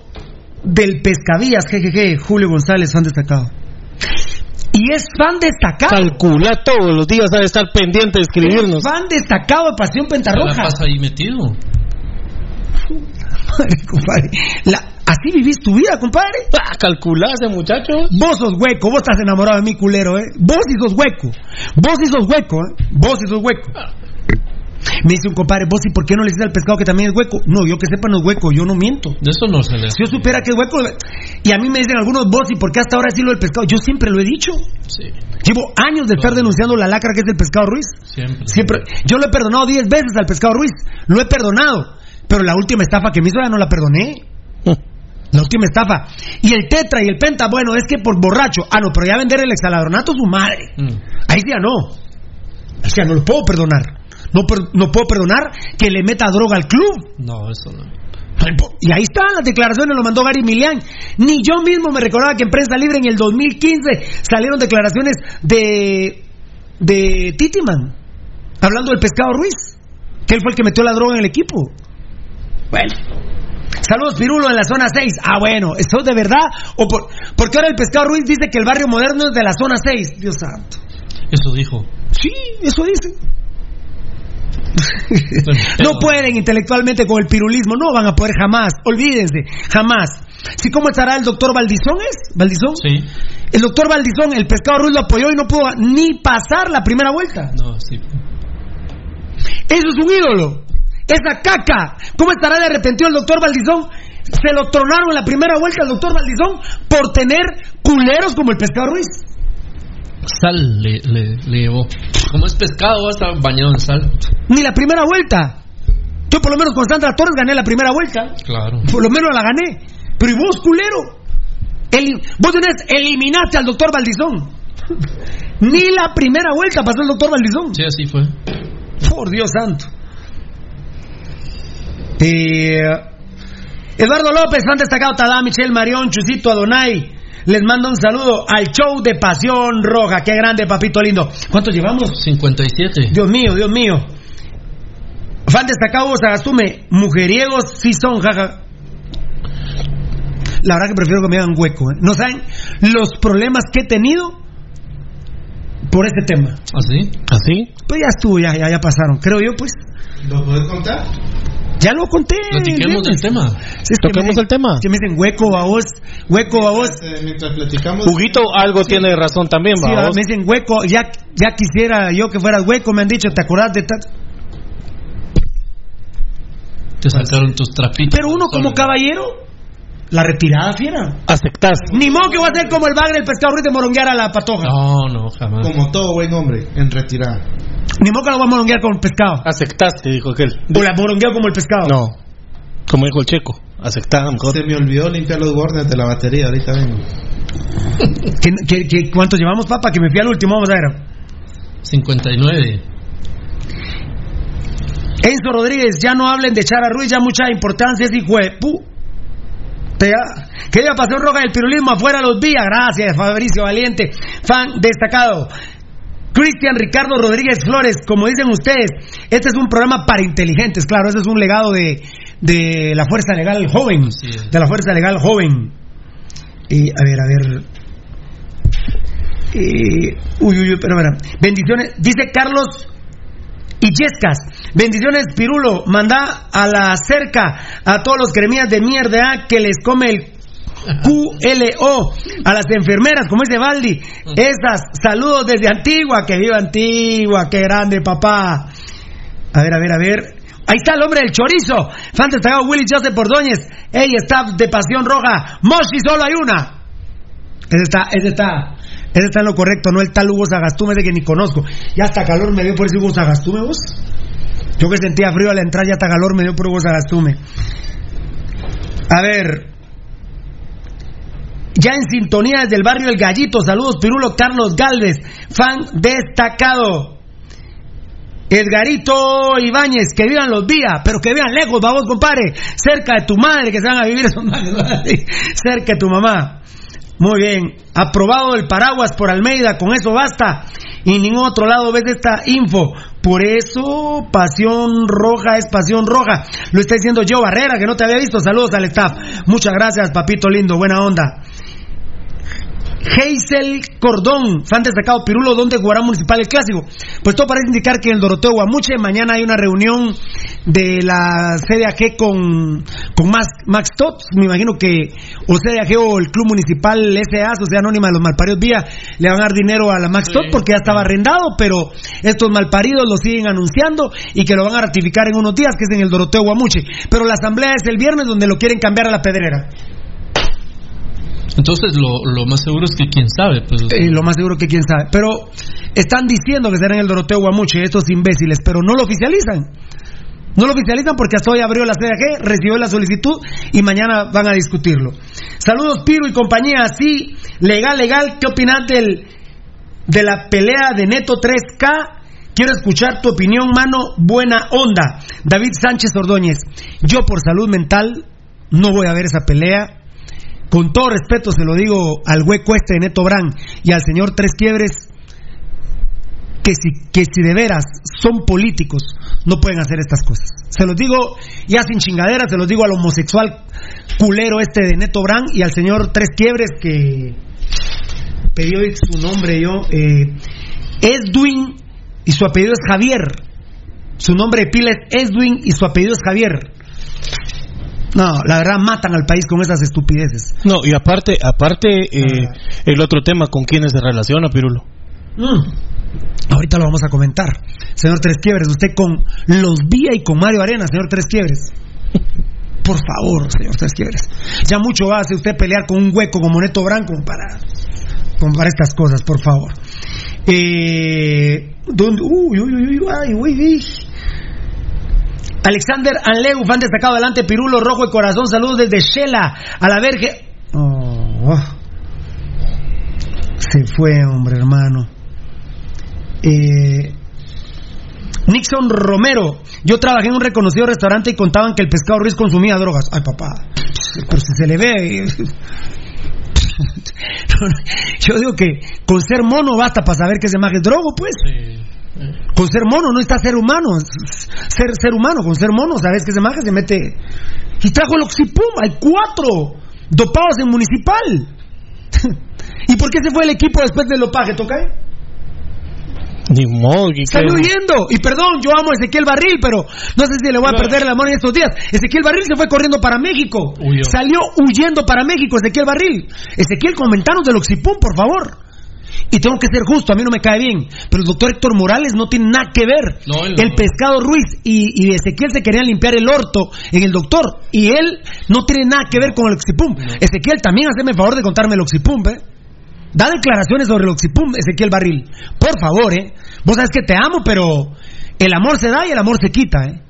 del Pescadillas, jejeje, Julio González, fan destacado. Y es fan destacado. Calcula todos los días, ha de estar pendiente de escribirnos. Es fan destacado de Pasión Pentarroja. pasa ahí metido. Madre, compadre. La- así vivís tu vida, compadre. Ah, calcula ese muchacho. Vos sos hueco, vos estás enamorado de mí, culero, ¿eh? Vos sí sos hueco. Vos sí sos hueco, ¿eh? Vos sí sos hueco. Me dice un compadre, vos y por qué no le dices al pescado que también es hueco? No, yo que sepa no es hueco, yo no miento. De eso no se le Si yo supiera que es hueco, y a mí me dicen algunos vos y por qué hasta ahora sí lo del pescado, yo siempre lo he dicho. Sí, Llevo años de estar denunciando la lacra que es el pescado Ruiz. siempre. Siempre, yo lo he perdonado 10 veces al pescado Ruiz, lo he perdonado, pero la última estafa que me hizo ya no la perdoné. La última estafa. Y el tetra y el penta, bueno, es que por borracho. Ah, no, pero ya vender el exaladronato su madre. Mm. Ahí sí ya no. Ahí sí ya no lo puedo perdonar. No, no puedo perdonar que le meta droga al club. No, eso no. Y ahí están las declaraciones, lo mandó Gary Milian. Ni yo mismo me recordaba que en prensa libre en el 2015 salieron declaraciones de, de Titiman, hablando del pescado Ruiz, que él fue el que metió la droga en el equipo. Bueno. Saludos Pirulo en la zona 6. Ah, bueno, ¿esto es de verdad? ¿O por, porque ahora el pescado Ruiz dice que el barrio moderno es de la zona 6? Dios santo. Eso dijo. Sí, eso dice. No pueden intelectualmente con el pirulismo, no van a poder jamás, olvídense, jamás. ¿Sí cómo estará el doctor Valdizón es? ¿Valdizón? Sí. El doctor Valdizón, el pescado Ruiz lo apoyó y no pudo ni pasar la primera vuelta. No, sí. Eso es un ídolo. Esa caca. ¿Cómo estará de arrepentido el doctor Valdizón? Se lo tronaron en la primera vuelta al doctor Valdizón por tener culeros como el pescado Ruiz. Sal le, le, le llevó. Como es pescado, va a estar bañado en sal. Ni la primera vuelta. Yo por lo menos con Sandra Torres gané la primera vuelta. Claro. Por lo menos la gané. Pero ¿y vos, culero? Eli- vos vez eliminaste al doctor Valdizón. Ni la primera vuelta pasó el doctor Valdizón. Sí, así fue. Por Dios santo. Eh, Eduardo López, fan destacado, Tadá, Michelle Marión, Chusito Adonai. Les mando un saludo al show de Pasión Roja. Qué grande, papito lindo. ¿Cuántos llevamos? 57. Dios mío, Dios mío. Fan destacado, Sagastume. Mujeriegos sí son, jaja. La verdad que prefiero que me hagan hueco. ¿eh? No saben los problemas que he tenido por este tema. ¿Así? ¿Así? Pues ya estuvo, ya, ya, ya pasaron. Creo yo, pues. ¿Lo puedes contar? Ya lo conté. Platiquemos del tema. Sí, es que Toquemos me el tema. Que me dicen hueco a vos, hueco a vos. Eh, Mientras platicamos. Huguito algo tiene razón también, Sí, ¿va? ah, me dicen hueco, ya, ya quisiera yo que fueras hueco, me han dicho, ¿te acordás de tal? Te sacaron tus trapitos. Pero uno como caballero, la retirada fiera. Aceptás. Ni modo que va a ser como el bagre del pescado Ruiz de moronguear a la patoja. No, no, jamás. Como todo buen hombre, en retirada. Ni modo que lo va a moronguear como el pescado. Aceptaste, dijo aquel. O la morongueo como el pescado. No. Como dijo el checo. Aceptá, mejor. Se me olvidó limpiar los bordes de la batería, ahorita vengo. ¿Qué, qué- qué- cuántos llevamos, papá? Que me fui al último, vamos a ver. 59. Enzo Rodríguez, ya no hablen de Chara Ruiz, ya mucha importancia es hijo de pu. Te ha- Que diga Pasión Roja del Pirulismo afuera los días. Gracias, Fabricio Valiente, fan destacado. Cristian Ricardo Rodríguez Flores, como dicen ustedes, este es un programa para inteligentes, claro, ese es un legado de, de la Fuerza Legal Joven, de la Fuerza Legal Joven. Y, a ver, a ver. Eh, uy, uy, uy, pero, espera. Bendiciones, dice Carlos Illescas, bendiciones Pirulo, manda a la cerca a todos los cremías de mierda que les come el QLO, a las enfermeras, como dice Valdi, esas, saludos desde Antigua, que viva Antigua, qué grande papá. A ver, a ver, a ver. Ahí está el hombre del chorizo. Fan destacado Willy Joseph Ordóñez. Ey, staff de Pasión Roja. Moshi, solo hay una. Ese está, ese está, ese está en lo correcto, no el tal Hugo Sagastume de que ni conozco. Ya hasta calor me dio por ese Hugo Sagastume, vos. Yo que sentía frío al entrar, ya hasta calor me dio por Hugo Sagastume. A ver. Ya en sintonía desde el barrio El Gallito. Saludos, Pirulo Carlos Galvez, fan destacado. Edgarito Ibáñez, que vivan los días, pero que vivan lejos, vamos, compadre. Cerca de tu madre, que se van a vivir esos cerca de tu mamá. Muy bien, aprobado el paraguas por Almeida, con eso basta. Y ningún otro lado ves esta info. Por eso, Pasión Roja es Pasión Roja. Lo está diciendo yo Barrera, que no te había visto. Saludos al staff. Muchas gracias, papito lindo, buena onda. Hazel Cordón, fan destacado Pirulo, ¿dónde jugará Municipal el Clásico? Pues todo parece indicar que en el Doroteo Guamuche mañana hay una reunión de la CDAG con, con Max, Max Tots, me imagino que o CDAG o el Club Municipal SA, Sociedad Anónima de los Malparidos Vía, le van a dar dinero a la Max Tots porque ya estaba arrendado, pero estos malparidos lo siguen anunciando y que lo van a ratificar en unos días, que es en el Doroteo Guamuche. Pero la asamblea es el viernes donde lo quieren cambiar a la pedrera. Entonces lo, lo más seguro es que quién sabe. Pues, Eh, lo más seguro que quién sabe. Pero están diciendo que será en el Doroteo Guamuche estos imbéciles, pero no lo oficializan. No lo oficializan porque hasta hoy abrió la CDG, recibió la solicitud y mañana van a discutirlo. Saludos Piro y compañía. Sí, legal, legal. ¿Qué opinas del, de la pelea de Neto 3K? Quiero escuchar tu opinión, mano. Buena onda. David Sánchez Ordóñez. Yo por salud mental no voy a ver esa pelea. Con todo respeto se lo digo al hueco este de Neto Brand y al señor Tres Quiebres, que si, que si de veras son políticos, no pueden hacer estas cosas. Se los digo ya sin chingadera, se los digo al homosexual culero este de Neto Brand y al señor Tres Quiebres que hoy su nombre yo, eh, Edwin y su apellido es Javier. Su nombre de pila es Edwin y su apellido es Javier. No, la verdad matan al país con esas estupideces. No, y aparte, aparte eh, el otro tema, ¿con quiénes se relaciona, Pirulo? Mm. Ahorita lo vamos a comentar. Señor Tres Quiebres, usted con los Vía y con Mario Arena, señor Tres Quiebres. Por favor, señor Tres Quiebres. Ya mucho hace usted pelear con un hueco como Neto Branco para, como para estas cosas, por favor. Eh, ¿dónde? Uy, uy, uy, uy, ay, uy, uy. Alexander Anleu, fan destacado adelante, Pirulo Rojo de Corazón, saludos desde Shela, a la verge. Oh, se fue, hombre, hermano. Eh, Nixon Romero, yo trabajé en un reconocido restaurante y contaban que el pescado Ruiz consumía drogas. Ay, papá, pero si se le ve. Yo digo que con ser mono basta para saber que ese maje es drogo, pues. Con ser mono no está ser humano. Ser, ser humano, con ser mono, sabes que ese maje se mete. Y trajo el Oxipum, hay cuatro dopados en municipal. ¿Y por qué se fue el equipo después del dopaje, toca? Ni modo. Salió huyendo. Y perdón, yo amo a Ezequiel Barril, pero no sé si le voy a perder el amor en estos días. Ezequiel Barril se fue corriendo para México. Huyó. Salió huyendo para México, Ezequiel Barril. Ezequiel, comentanos del Oxipum, por favor. Y tengo que ser justo, a mí no me cae bien. Pero el doctor Héctor Morales no tiene nada que ver. No, él no. el pescado Ruiz y, y Ezequiel se querían limpiar el orto en el doctor. Y él no tiene nada que ver con el Oxipum. Ezequiel, también haceme el favor de contarme el Oxipum, ¿eh? Da declaraciones sobre el Oxipum, Ezequiel Barril. Por favor, ¿eh? Vos sabes que te amo, pero el amor se da y el amor se quita, ¿eh?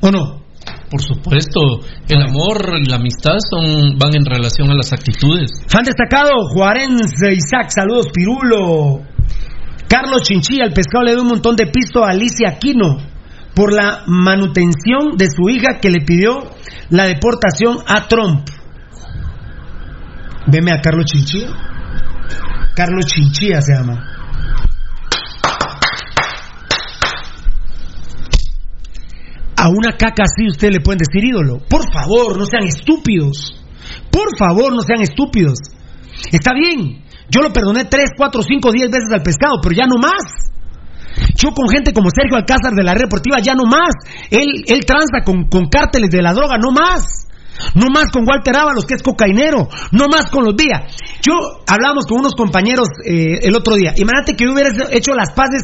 ¿O no? Por supuesto, el amor y la amistad son van en relación a las actitudes. Fan destacado, Juarense Isaac, saludos, Pirulo. Carlos Chinchilla, el pescado le dio un montón de pisto a Alicia Aquino por la manutención de su hija que le pidió la deportación a Trump. Veme a Carlos Chinchilla. Carlos Chinchilla se llama. A una caca así usted le pueden decir ídolo. Por favor, no sean estúpidos. Por favor, no sean estúpidos. Está bien, yo lo perdoné 3, 4, 5, 10 veces al pescado, pero ya no más. Yo con gente como Sergio Alcázar de la red deportiva, ya no más. Él, él tranza con, con cárteles de la droga, no más. No más con Walter Ábalos, que es cocainero. No más con los Vía. Yo hablábamos con unos compañeros eh, el otro día. Imagínate que yo hubiera hecho las paces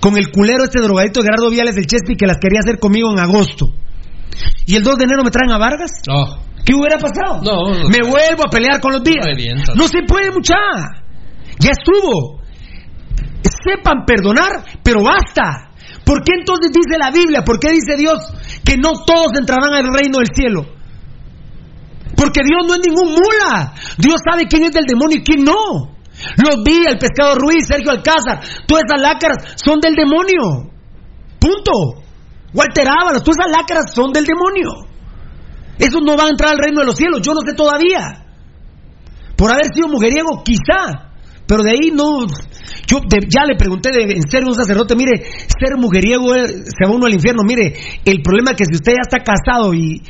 con el culero este drogadito Gerardo Viales del Chespi que las quería hacer conmigo en agosto. Y el 2 de enero me traen a Vargas. Oh. ¿Qué hubiera pasado? No, no, me vuelvo a pelear con los. Revientas. No se puede, mucha. Ya estuvo. Sepan perdonar, pero basta. ¿Por qué entonces dice la Biblia? ¿Por qué dice Dios que no todos entrarán al reino del cielo? Porque Dios no es ningún mula. Dios sabe quién es del demonio y quién no. Los vi, el pescado Ruiz, Sergio Alcázar, todas esas lácaras son del demonio. Punto. Walter Ábalos, todas esas lácaras son del demonio. Esos no van a entrar al reino de los cielos, yo no sé todavía. Por haber sido mujeriego, quizá. Pero de ahí no. Yo ya le pregunté de en ser un sacerdote, mire, ser mujeriego eh, se va uno al infierno. Mire, el problema es que si usted ya está casado y-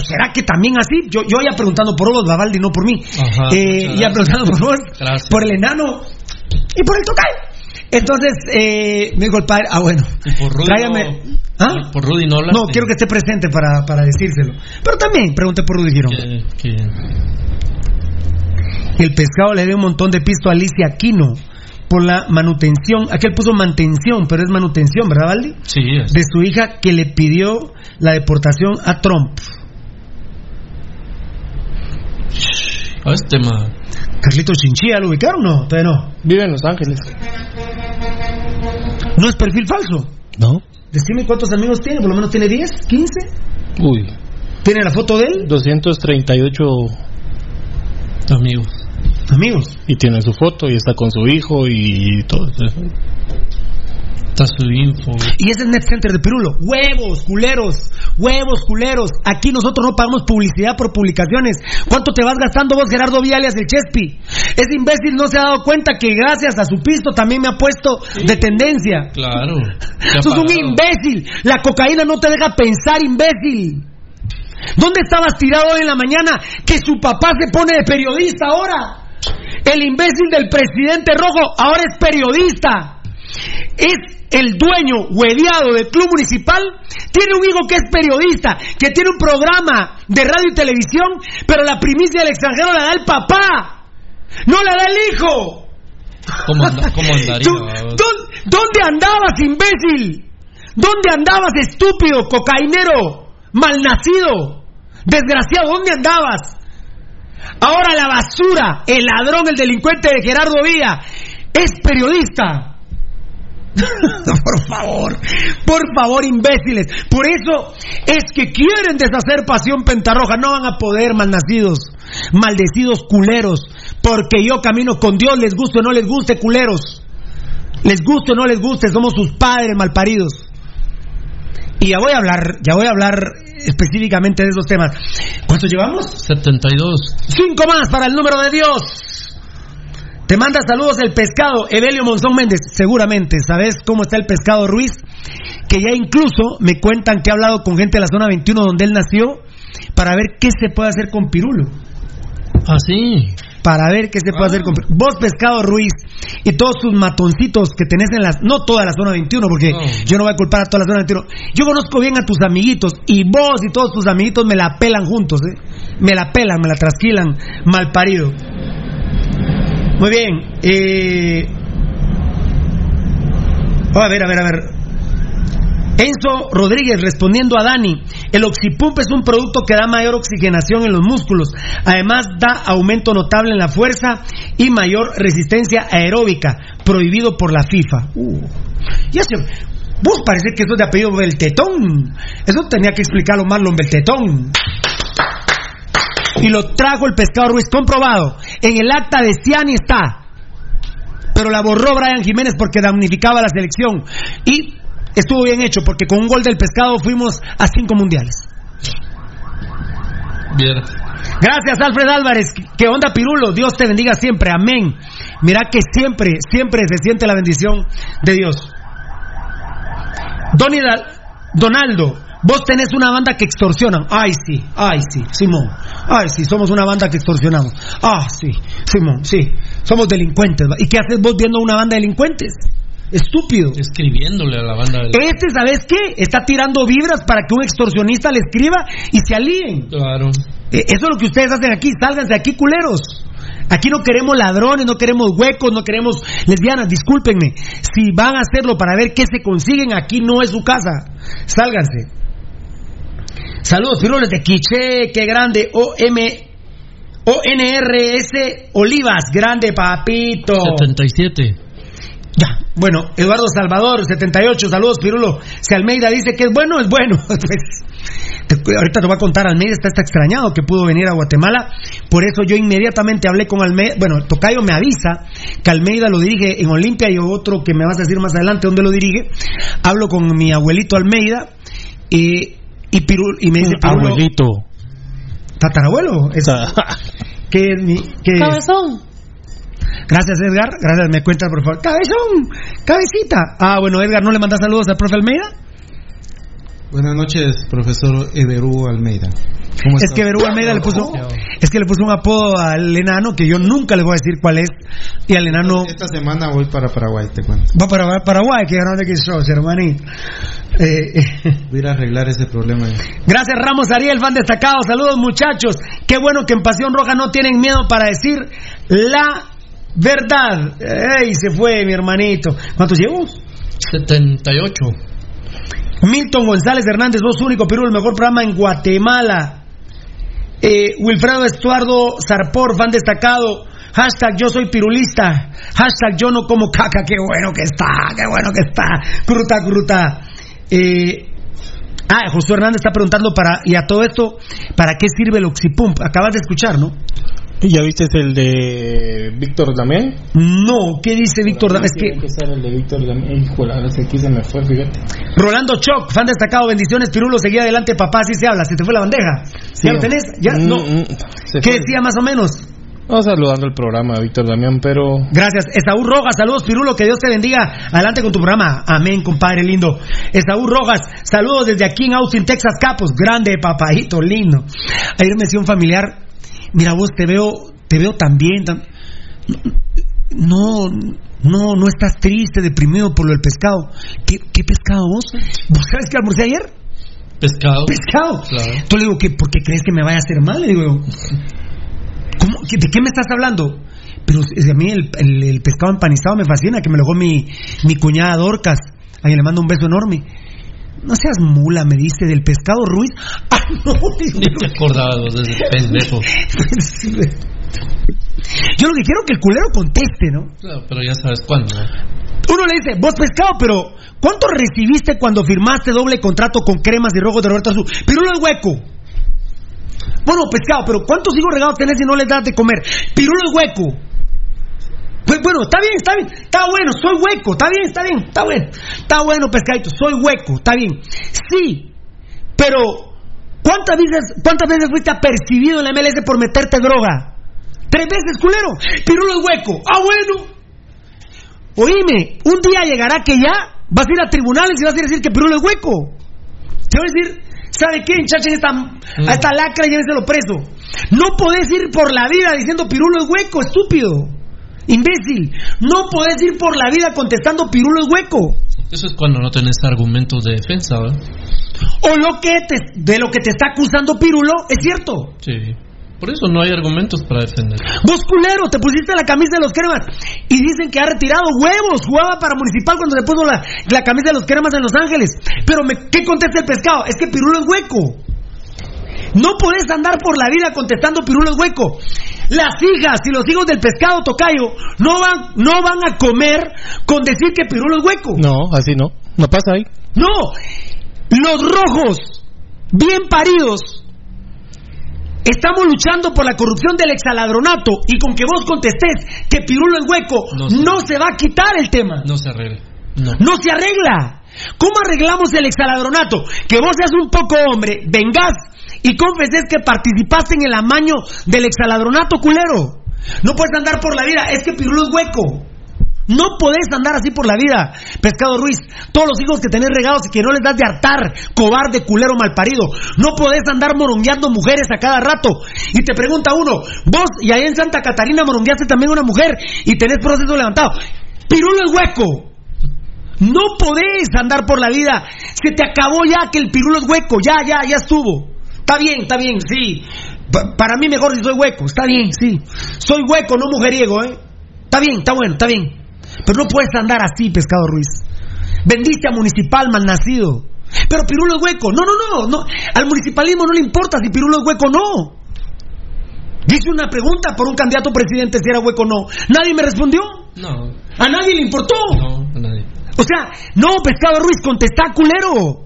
será que también así? Yo, yo ya preguntando por vos, Babaldi, no por mí. Ajá, Eh, ya preguntando por vos, Gracias. por el enano y por el total. Entonces, eh, me dijo el padre, ah, bueno, por Rudy tráigame. no- ¿Ah? Por Rudy no No, quiero que esté presente para, para decírselo. Pero también pregunté por Rudy Girón. Y el pescado le dio un montón de pisto a Alicia Aquino por la manutención. Aquel puso mantención, pero es manutención, ¿verdad, Valdi? sí, es- De su hija que le pidió la deportación a Trump. A este tema. Carlito Chinchilla, ¿lo ubicaron o no? Todavía no. Vive en Los Ángeles. No es perfil falso. ¿No? Decime cuántos amigos tiene, por lo menos tiene 10, 15. Uy, ¿Tiene la foto de él? 238 Amigos. Amigos. y tiene su foto y está con su hijo y todo. Está su info. Y ese es Net Center de Pirulo. Huevos, culeros. Huevos, culeros. Aquí nosotros no pagamos publicidad por publicaciones. ¿Cuánto te vas gastando vos, Gerardo Viales, el Chespi? Ese imbécil no se ha dado cuenta que gracias a su pisto también me ha puesto de tendencia. Claro. Sos un imbécil. La cocaína no te deja pensar, imbécil. ¿Dónde estabas tirado hoy en la mañana que su papá se pone de periodista ahora? El imbécil del presidente rojo ahora es periodista. Es el dueño hueviado del club municipal. Tiene un hijo que es periodista, que tiene un programa de radio y televisión, pero la primicia del extranjero la da el papá. No la da el hijo. ¿Cómo, anda- cómo andaría? Tú- ¿dó- ¿Dónde andabas, imbécil? ¿Dónde andabas, estúpido, cocainero, malnacido, desgraciado? ¿Dónde andabas? Ahora la basura, el ladrón, el delincuente de Gerardo Villa, es periodista. Por favor, por favor, imbéciles. Por eso es que quieren deshacer Pasión Pentarroja. No van a poder, malnacidos, maldecidos culeros. Porque yo camino con Dios, les guste o no les guste, culeros. Les guste o no les guste, somos sus padres malparidos. Y ya voy a hablar, ya voy a hablar específicamente de esos temas. ¿Cuántos llevamos? 72. Cinco más para el número de Dios. Te manda saludos el pescado, Evelio Monzón Méndez. Seguramente, ¿sabes cómo está el pescado Ruiz? Que ya incluso me cuentan que ha hablado con gente de la zona 21 donde él nació para ver qué se puede hacer con Pirulo. Ah, sí. Para ver qué se puede hacer con Pirulo. Vos, pescado Ruiz, y todos sus matoncitos que tenés en las. No toda la zona 21, porque No. yo no voy a culpar a toda la zona 21. Yo conozco bien a tus amiguitos, y vos y todos tus amiguitos me la pelan juntos, ¿eh? Me la pelan, me la trasquilan, mal parido. Muy bien. Eh... oh, a ver, a ver, a ver. Enzo Rodríguez respondiendo a Dani, el Oxipump es un producto que da mayor oxigenación en los músculos, además da aumento notable en la fuerza y mayor resistencia aeróbica, prohibido por la FIFA. Uh, ya se, vos parece que eso es de apellido Beltetón, eso tenía que explicarlo Marlon Beltetón. Y lo trajo el pescado Ruiz comprobado, en el acta de Ciani está. pero la borró Brian Jiménez porque damnificaba la selección. Y estuvo bien hecho porque con un gol del pescado fuimos a cinco mundiales. Bien. Gracias, Alfred Álvarez. ¿Qué onda, Pirulo? Dios te bendiga siempre. Amén. Mira que siempre, siempre se siente la bendición de Dios. Donaldo, vos tenés una banda que extorsionan. Ay, sí, ay, sí, Simón. Ay, sí, somos una banda que extorsionamos. Ah, sí, Simón, sí. Somos delincuentes. ¿Y qué haces vos viendo una banda de delincuentes? Estúpido. Escribiéndole a la banda. De... Este, ¿sabes qué? Está tirando vibras para que un extorsionista le escriba y se alíen. Claro. Eh, eso es lo que ustedes hacen aquí. Sálganse aquí, culeros. Aquí no queremos ladrones, no queremos huecos, no queremos lesbianas, discúlpenme. Si van a hacerlo para ver qué se consiguen, aquí no es su casa. Sálganse. Saludos, pirules de Quiche, qué grande. OM, ONRS Olivas, grande papito. 77. Ya, bueno, Eduardo Salvador, 78, saludos, Pirulo. Si Almeida dice que es bueno, es bueno. Pues, ahorita te voy a contar, Almeida está, está extrañado que pudo venir a Guatemala. Por eso yo inmediatamente hablé con Almeida. Bueno, Tocayo me avisa que Almeida lo dirige en Olimpia y otro que me vas a decir más adelante dónde lo dirige. Hablo con mi abuelito Almeida y, y, Pirul, y me dice: Pirulo, Abuelito. ¿Tatarabuelo? Es, que, mi, que, Cabezón. Gracias, Edgar. Gracias, me cuentas, por favor. Cabezón, cabecita. Ah, bueno, Edgar, ¿no le mandas saludos al profe Almeida? Buenas noches, profesor Everú Almeida. ¿Cómo Es que Berú Almeida le puso, es que le puso un apodo al enano que yo nunca le voy a decir cuál es. Y al enano Esta semana voy para Paraguay, te cuento. va para Paraguay, que grande que sos, hermanito. Eh, eh. Voy a ir a arreglar ese problema. Gracias Ramos Ariel, fan destacado. Saludos muchachos. Qué bueno que en Pasión Roja no tienen miedo para decir la verdad. ¡Ey! Se fue mi hermanito. ¿Cuántos llevo? 78. Milton González Hernández, voz único, Perú, el mejor programa en Guatemala. Eh, Wilfredo Estuardo Zarpor, fan destacado. Hashtag yo soy pirulista. Hashtag yo no como caca. Qué bueno que está, qué bueno que está. Cruta, cruta. Eh, ah, José Hernández está preguntando para, y a todo esto, ¿para qué sirve el Oxipump? Acabas de escuchar, ¿no? ¿Y ¿Ya viste el de Víctor Damián? No, ¿qué dice Víctor? Es que Tiene que ser el de Víctor Damián. Híjole, ahora sí aquí se me fue, fíjate. Rolando Choc, fan destacado, bendiciones, Pirulo, seguía adelante, papá, así se habla, se te fue la bandeja. ¿Ya lo tenés? ¿Ya? Mm, No. mm, se ¿Qué decía más o menos? Vamos saludando el programa, Víctor Damián, pero Gracias. Esaú Rojas, saludos Pirulo, que Dios te bendiga. Adelante con tu programa. Amén, compadre lindo. Esaú Rojas, saludos desde aquí en Austin, Texas, Capos. Grande, papadito, lindo. Ayer me decía un familiar, mira vos, te veo, te veo tan bien. tan- No, no, no estás triste, deprimido por lo del pescado. ¿Qué, qué pescado vos? ¿Vos sabes que almorcé ayer? Pescado. Pescado. Claro. Tú le digo, ¿qué, ¿por qué crees que me vaya a hacer mal? Le digo, ¿cómo, ¿qué- ¿de qué me estás hablando? Pero a mí el, el- el pescado empanizado me fascina, que me lo dejó mi, mi cuñada Dorcas, a quien le mando un beso enorme. No seas mula, me dice, del pescado Ruiz. ¡Ah, no! digo, Ni te acordabas vos de ese pendejo. Yo lo que quiero es que el culero conteste, ¿no? Claro, pero ya sabes cuándo. ¿no? Uno le dice, vos pescado, pero ¿cuánto recibiste cuando firmaste doble contrato con cremas y rojos de Roberto Azul? Pirulo es hueco. Bueno, pescado, pero ¿cuántos hijos regados tenés si no les das de comer? Pirulo es hueco. Pues bueno, está bien, está bien, está bueno, soy hueco, está bien, está bien, está bueno, está bueno, pescadito, soy hueco, está bien. Sí, pero ¿cuántas veces, cuántas veces fuiste apercibido en la MLS por meterte droga? Tres veces, culero. Pirulo es hueco. Ah, bueno. Oíme, un día llegará que ya vas a ir a tribunales y vas a ir a decir que Pirulo es hueco. Te voy a decir, ¿sabe qué? Enchachen esta, a esta lacra y llévenselo preso. No podés ir por la vida diciendo Pirulo es hueco, estúpido. Imbécil. No podés ir por la vida contestando Pirulo es hueco. Eso es cuando no tenés argumentos de defensa, ¿verdad? O lo que te, de lo que te está acusando Pirulo es cierto. Sí. Por eso no hay argumentos para defender. Vos culero, te pusiste la camisa de los cremas y dicen que ha retirado huevos. Jugaba para Municipal cuando se puso la, la camisa de los cremas en Los Ángeles. Pero me, ¿qué contesta el pescado? Es que Pirulo es hueco. No podés andar por la vida contestando Pirulo es hueco. Las hijas y los hijos del pescado tocayo no van, no van a comer con decir que Pirulo es hueco. no, así no. No pasa ahí. No, los rojos, bien paridos, Estamos luchando por la corrupción del exaladronato y con que vos contestés que Pirulo es hueco, no, se va a quitar el tema. No se arregla. No. No se arregla. ¿Cómo arreglamos el exaladronato? Que vos seas un poco hombre, vengas y confeses que participaste en el amaño del exaladronato, culero. No puedes andar por la vida, es que Pirulo es hueco. No podés andar así por la vida, Pescado Ruiz. Todos los hijos que tenés regados y que no les das de hartar, cobarde, culero, malparido. No podés andar morongueando mujeres a cada rato. Y te pregunta uno, vos y ahí en Santa Catarina morongueaste también una mujer y tenés proceso levantado. Pirulo es hueco. No podés andar por la vida. Se te acabó ya que el pirulo es hueco. Ya, ya, ya estuvo. Está bien, está bien, sí. para mí mejor si soy hueco. Está bien, sí. Soy hueco, no mujeriego, ¿eh? Está bien, está bueno, está bien. Pero no puedes andar así, Pescado Ruiz. Vendiste a municipal malnacido. Pero Pirulo es hueco. No, no, no, no. Al municipalismo no le importa si Pirulo es hueco o no. Dice una pregunta por un candidato presidente si era hueco o no. ¿Nadie me respondió? No. ¿A nadie le importó? No, a nadie. O sea, no, Pescado Ruiz, contesta, culero.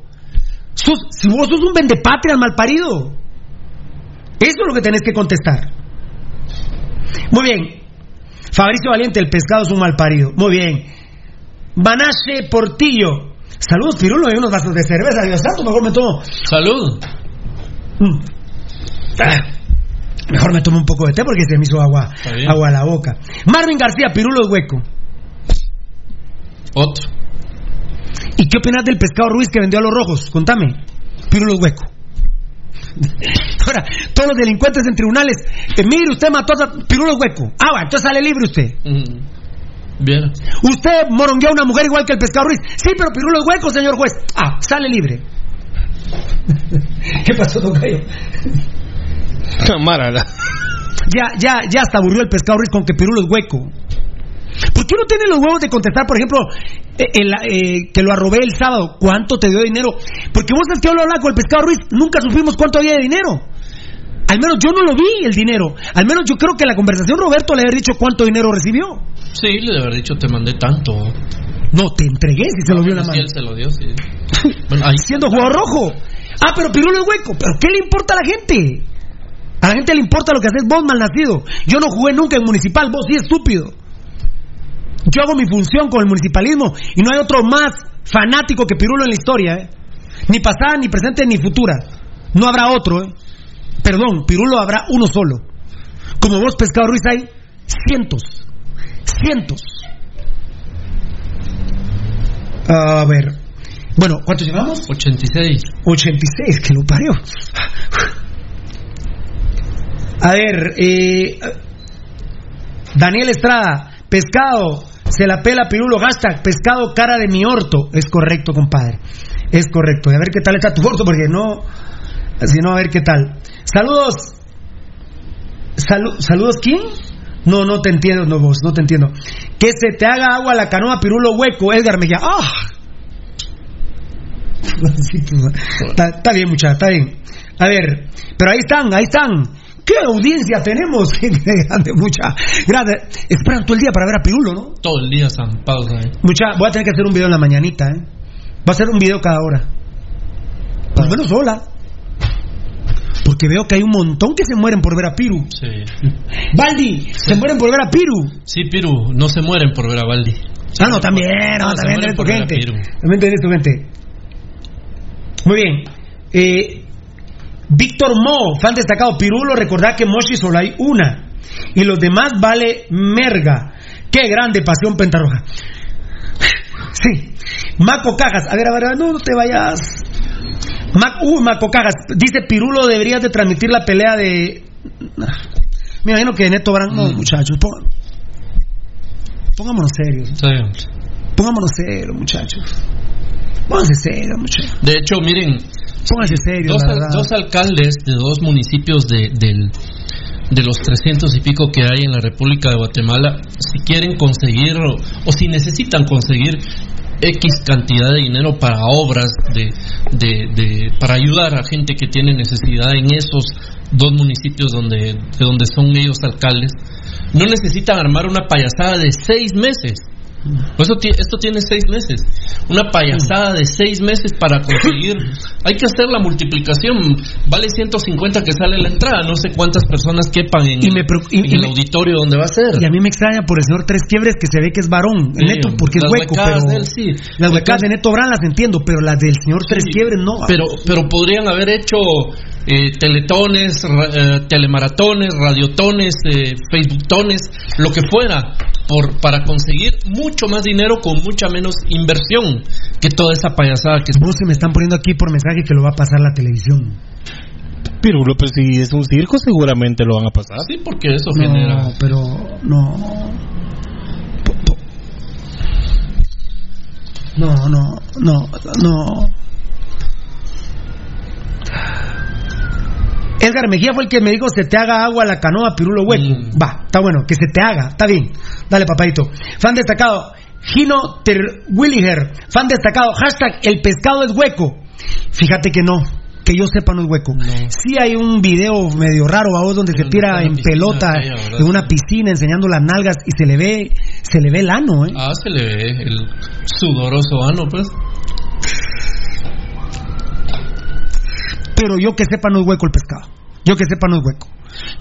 Si vos sos un vendepatria malparido. Eso es lo que tenés que contestar. Muy bien. Fabricio Valiente, el pescado es un mal parido. Muy bien. Banache Portillo. Saludos, Pirulo. Hay unos vasos de cerveza. Dios santo, mejor me tomo. Salud. Mm. Ah. Mejor me tomo un poco de té porque se me hizo agua, agua a la boca. Marvin García, Pirulo es hueco. Otro. ¿Y qué opinas del pescado Ruiz que vendió a los rojos? Contame. Pirulo es hueco. Ahora, todos los delincuentes en tribunales, eh, mire, usted mató a Pirulo Hueco. Ah, bueno, entonces sale libre usted. Bien. Usted morongueó a una mujer igual que el pescado Ruiz. Sí, pero Pirulo es hueco, señor juez. Ah, sale libre. ¿Qué pasó, Tocayo? Marala. Ya, ya, ya hasta aburrió el pescado Ruiz con que Pirulo es hueco. ¿Por qué no tiene los huevos de contestar, por ejemplo, eh, eh, que lo arrobé el sábado? ¿Cuánto te dio dinero? Porque vos sabes que hablo con el pescado Ruiz, nunca supimos cuánto había de dinero. Al menos yo no lo vi el dinero. Al menos yo creo que la conversación Roberto le había dicho cuánto dinero recibió. Sí, le haber dicho te mandé tanto. No, te entregué si se lo dio la mano. Sí, él se lo dio, sí. bueno, ahí siendo jugador rojo. Ah, pero Pirulo es hueco. ¿Pero qué le importa a la gente? A la gente le importa lo que haces vos, malnacido. Yo no jugué nunca en municipal, vos sí, estúpido. Yo hago mi función con el municipalismo y no hay otro más fanático que Pirulo en la historia, ¿eh? Ni pasada, ni presente, ni futura. No habrá otro, ¿eh? Perdón, Pirulo habrá uno solo. Como vos, Pescado Ruiz, hay cientos. Cientos. A ver. Bueno, ¿cuántos llevamos? 86. 86, que lo parió. A ver, eh, Daniel Estrada, pescado, se la pela pirulo, hashtag pescado cara de mi orto. Es correcto, compadre. Es correcto. Y a ver qué tal está tu orto, porque no. Así no, a ver qué tal. Saludos. ¿Saludos quién? No, no te entiendo, no vos, no te entiendo. Que se te haga agua la canoa pirulo hueco, Edgar Mejía. ¡Ah! está, bien, muchacha, está bien. A ver, pero ahí están, ahí están. ¿Qué audiencia tenemos? grande, mucha. Grande. Esperan todo el día para ver a Pirulo, ¿no? Todo el día zampados ahí. Mucha, voy a tener que hacer un video en la mañanita, ¿eh? Va a ser un video cada hora. Por lo menos sola. Porque veo que hay un montón que se mueren por ver a Piru. Sí. Baldi, se mueren por ver a Piru. Sí, Piru, no se mueren por ver a Baldi. Ah, no, también, no, también tenés tu gente. También tenés tu gente. Muy bien. Eh, Víctor Mo, fan destacado. Pirulo, recordad que Moshi solo hay una. Y los demás vale merga. Qué grande pasión pentarroja. Sí. Maco Cajas. A ver, a ver, no, no te vayas. Mac, uh, Maco Cajas. Dice Pirulo, deberías de transmitir la pelea de. Me imagino que Neto Brand. No, mm. muchachos. Pongámonos serios. Sí. Pongámonos serios, muchachos. Pónganse serios, muchachos. De hecho, miren, Póngase serio, dos, dos, alcaldes de dos municipios de, de los 300 y pico que hay en la República de Guatemala, si quieren conseguir o, si necesitan conseguir X cantidad de dinero para obras, de, de, para ayudar a gente que tiene necesidad en esos dos municipios donde, de donde son ellos alcaldes, no necesitan armar una payasada de seis meses Eso ti- esto tiene seis meses. Una payasada de seis meses para conseguir. Hay que hacer la multiplicación. Vale 150 que sale la entrada. No sé cuántas personas quepan en, Y el, me preocu- y- en y el me- auditorio donde va a ser. Y a mí me extraña por el señor Tres Quiebres que se ve que es varón, Sí, neto, porque es hueco, pero de él, sí. las huecadas de Neto Brand las entiendo, pero las del señor Tres Quiebres no. Pero, pero podrían haber hecho eh, teletones, ra- eh, telemaratones, radiotones, eh, facebooktones, lo que fuera, por, para conseguir mucho más dinero con mucha menos inversión que toda esa payasada que Vos se me están poniendo aquí por mensaje que lo va a pasar la televisión. Pirulo, pues si es un circo, seguramente lo van a pasar. Sí, porque eso No, genera. pero no. No, no, no, no. Edgar Mejía fue el que me dijo se te haga agua la canoa pirulo hueco. Va, está bueno, que se te haga, está bien. Dale, papadito. Fan destacado, Gino Terwilliger. Fan destacado, hashtag el pescado es hueco. Fíjate que no, que yo sepa no es hueco. Sí hay un video medio raro a vos donde se tira en pelota ¿verdad? en una piscina enseñando las nalgas y se le ve, se le ve el ano, ¿eh? Ah, se le ve el sudoroso ano, pues. Pero yo que sepa no es hueco el pescado. Yo que sepa no es hueco.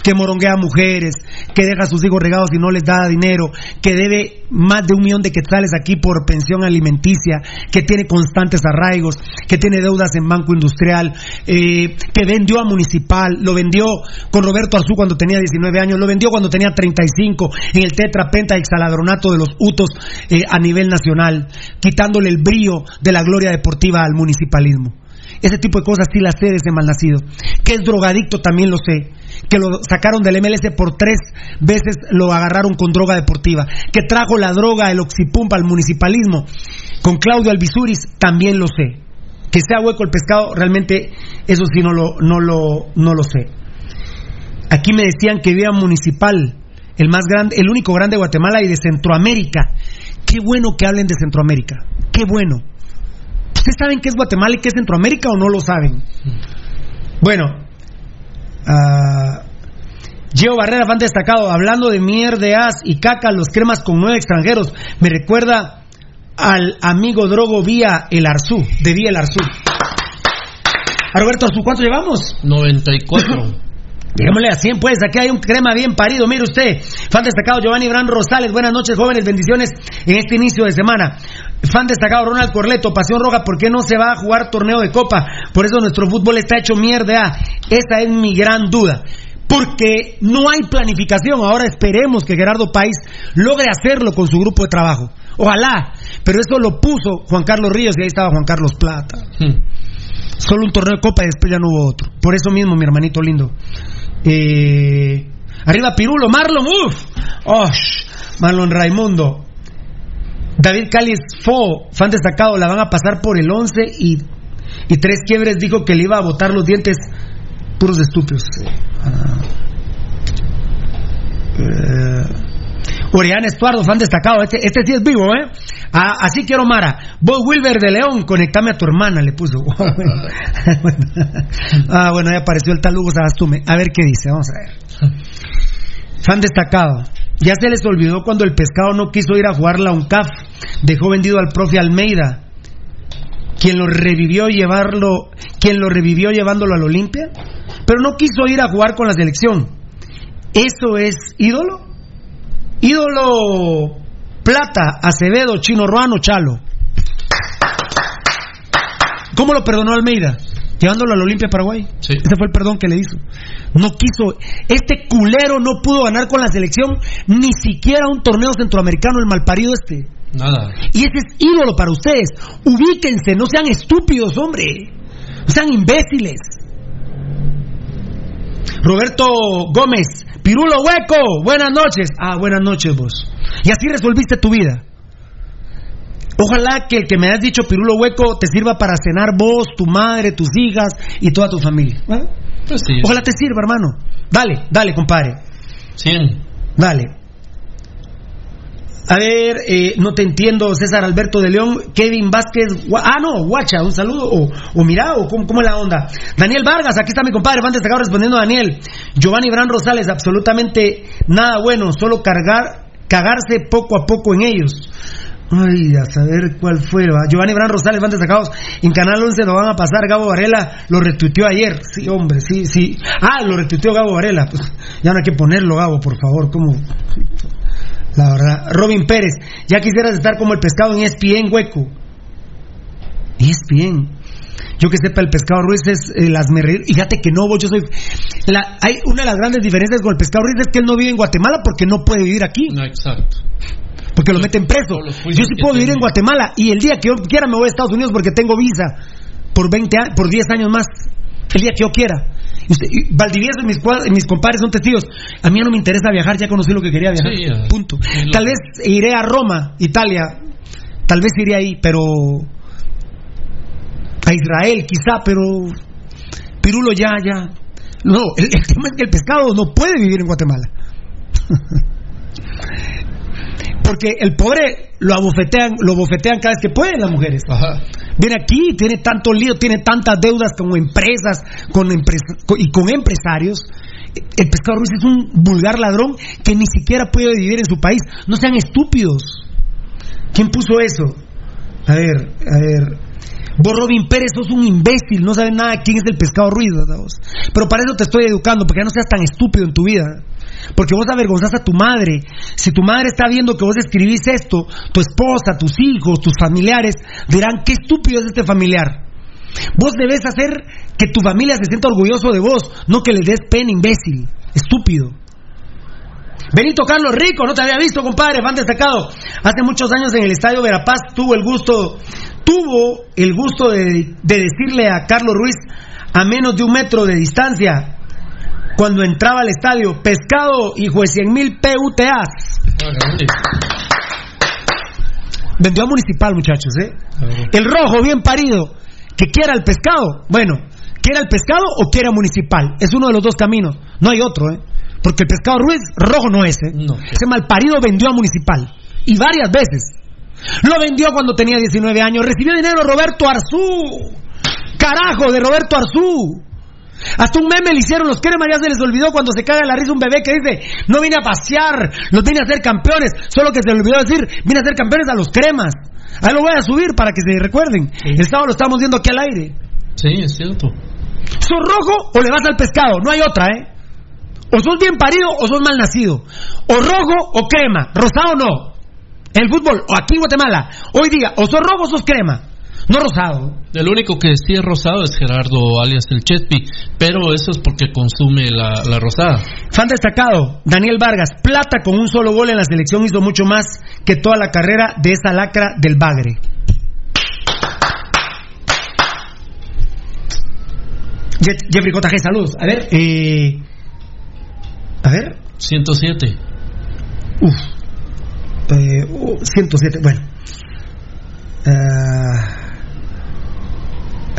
Que moronguea mujeres, que deja a sus hijos regados y no les da dinero, que debe más de un millón de quetzales aquí por pensión alimenticia, que tiene constantes arraigos, que tiene deudas en Banco Industrial, eh, que vendió a Municipal, lo vendió con Roberto Arzú cuando tenía 19 años, lo vendió cuando tenía 35 en el tetrapenta hexaladronato de los Utos eh, a nivel nacional, quitándole el brillo de la gloria deportiva al municipalismo. Ese tipo de cosas sí las sé de ese malnacido. Que es drogadicto también lo sé. Que lo sacaron del MLS por tres veces lo agarraron con droga deportiva. Que trajo la droga, el oxipumpa al municipalismo con Claudio Alvisuris también lo sé. Que sea hueco el pescado, realmente eso sí no lo, no lo, no lo sé. Aquí me decían que vivía municipal, el más grande, el único grande de Guatemala y de Centroamérica. Qué bueno que hablen de Centroamérica. Qué bueno. ¿Ustedes saben qué es Guatemala y qué es Centroamérica o no lo saben? Bueno, ah, Gio Barrera, fan destacado, hablando de mierdeas y caca, los cremas con nueve extranjeros, me recuerda al amigo Drogo Vía El Arzú, de Vía El Arzú. A Roberto Arzú, ¿cuánto llevamos? 94. Digámosle a 100, pues, aquí hay un crema bien parido, mire usted. Fan destacado Giovanni Bran Rosales, buenas noches, jóvenes, bendiciones en este inicio de semana. Fan destacado Ronald Corleto, Pasión Roja, ¿por qué no se va a jugar torneo de copa? Por eso nuestro fútbol está hecho mierda. Esa es mi gran duda. Porque no hay planificación. Ahora esperemos que Gerardo País logre hacerlo con su grupo de trabajo. Ojalá. Pero eso lo puso Juan Carlos Ríos y ahí estaba Juan Carlos Plata. Solo un torneo de copa y después ya no hubo otro. Por eso mismo, mi hermanito lindo. Eh, arriba Pirulo, Marlon, uff. Marlon Raimundo. David Cáliz Fo, fan destacado, la van a pasar por el 11 y, y Tres Quiebres dijo que le iba a botar los dientes puros estúpidos. Ah. Eh, Orián Estuardo, fan destacado. Este, este sí es vivo, ¿eh? Ah, así quiero Mara. Bob Wilber de León, conectame a tu hermana, le puso. ah, bueno, ya apareció el tal Hugo Sagastume. A ver qué dice, vamos a ver. Fan destacado. Ya se les olvidó cuando el pescado no quiso ir a jugar la UNCAF. Dejó vendido al profe Almeida. Quien lo revivió llevarlo, quien lo revivió llevándolo al Olimpia, pero no quiso ir a jugar con la selección. ¿Eso es ídolo? Ídolo Plata, Acevedo, Chino Ruano, Chalo. ¿Cómo lo perdonó Almeida? Llevándolo al Olimpia Paraguay. Ese fue el perdón que le hizo. No quiso. Este culero no pudo ganar con la selección ni siquiera un torneo centroamericano, el malparido este. Nada. Y ese es ídolo para ustedes. Ubíquense, no sean estúpidos, hombre. No sean imbéciles. Roberto Gómez, Pirulo Hueco, buenas noches. Ah, buenas noches vos. Y así resolviste tu vida. Ojalá que el que me has dicho Pirulo Hueco te sirva para cenar vos, tu madre, tus hijas y toda tu familia. ¿eh? Pues sí. Ojalá te sirva, hermano. Dale, dale, compadre. 100. Dale. A ver, eh, no te entiendo, César Alberto de León, Kevin Vázquez, ah, no, Guacha, un saludo, o, o mira, o cómo, cómo es la onda. Daniel Vargas, aquí está mi compadre, van destacado respondiendo a Daniel. Giovanni Bran Rosales, absolutamente nada bueno, solo cargar, cagarse poco a poco en ellos. Ay, a saber cuál fue. ¿va? Giovanni Bran Rosales van destacados. En Canal 11 lo van a pasar. Gabo Varela lo retuiteó ayer. Sí, hombre, sí, sí. Ah, lo retuiteó Gabo Varela. Pues, ya no hay que ponerlo, Gabo, por favor. ¿Cómo? La verdad. Robin Pérez. Ya quisieras estar como el pescado en ESPN, hueco. ESPN. Yo que sepa, el pescado Ruiz es el asmerreír. Fíjate que no, vos, yo soy. La, hay una de las grandes diferencias con el pescado Ruiz es que él no vive en Guatemala porque no puede vivir aquí. No, exacto. Porque lo meten preso. Yo sí puedo vivir en Guatemala y el día que yo quiera me voy a Estados Unidos porque tengo visa por 20 a- por 10 años más. El día que yo quiera. Y usted- y Valdivieso y mis, y mis compadres son testigos. A mí no me interesa viajar, ya conocí lo que quería viajar. Sí, ya. Punto. Tal vez iré a Roma, Italia. Tal vez iré ahí, pero. A Israel, quizá, pero. Pirulo ya, ya. No, el, el tema es que el pescado no puede vivir en Guatemala. Porque el pobre lo abofetean, lo bofetean cada vez que pueden las mujeres. Viene aquí, tiene tanto lío, tiene tantas deudas con empresas con empres- y con empresarios. El pescado Ruiz es un vulgar ladrón que ni siquiera puede vivir en su país. No sean estúpidos. ¿Quién puso eso? A ver, a ver. Vos, Robin Pérez, sos un imbécil, no sabes nada quién es el pescado Ruiz, ¿verdad? Pero para eso te estoy educando, porque no seas tan estúpido en tu vida. Porque vos avergonzás a tu madre. Si tu madre está viendo que vos escribís esto, tu esposa, tus hijos, tus familiares dirán, qué estúpido es este familiar. Vos debes hacer que tu familia se sienta orgulloso de vos, no que le des pena, imbécil, estúpido. Benito Carlos Rico, no te había visto, compadre, fan destacado. Hace muchos años en el Estadio Verapaz tuvo el gusto, tuvo el gusto de, de decirle a Carlos Ruiz a menos de un metro de distancia cuando entraba al estadio, pescado hijo de 100 mil PUTAs. Vendió a Municipal, muchachos, ¿eh? El rojo, bien parido, que quiera el pescado. Bueno, quiera el pescado o quiera Municipal. Es uno de los dos caminos. No hay otro, ¿eh? Porque el pescado Ruiz, rojo no es, ¿eh? Ese malparido vendió a Municipal. Y varias veces. Lo vendió cuando tenía 19 años. Recibió dinero Roberto Arzú. Carajo, de Roberto Arzú. Hasta un meme le hicieron los cremas, ya se les olvidó cuando se caga la risa un bebé que dice, no vine a pasear, los vine a hacer campeones, solo que se le olvidó decir, vine a hacer campeones a los cremas. Ahí lo voy a subir para que se recuerden. El sábado lo estamos viendo aquí al aire. Sí, es cierto. ¿Sos rojo o le vas al pescado? No hay otra, ¿eh? O sos bien parido o sos mal nacido. O rojo o crema. Rosado no. El fútbol, o aquí en Guatemala, hoy día, o sos rojo o sos crema. No rosado. El único que sí es rosado es Gerardo alias el Chetpi, pero eso es porque consume la, la rosada. Fan destacado, Daniel Vargas, plata con un solo gol en la selección hizo mucho más que toda la carrera de esa lacra del Bagre. Je- Jeffrey Cotaje, saludos. A ver, eh, a ver. 107. Uf. Eh, uh, 107, bueno. Ah,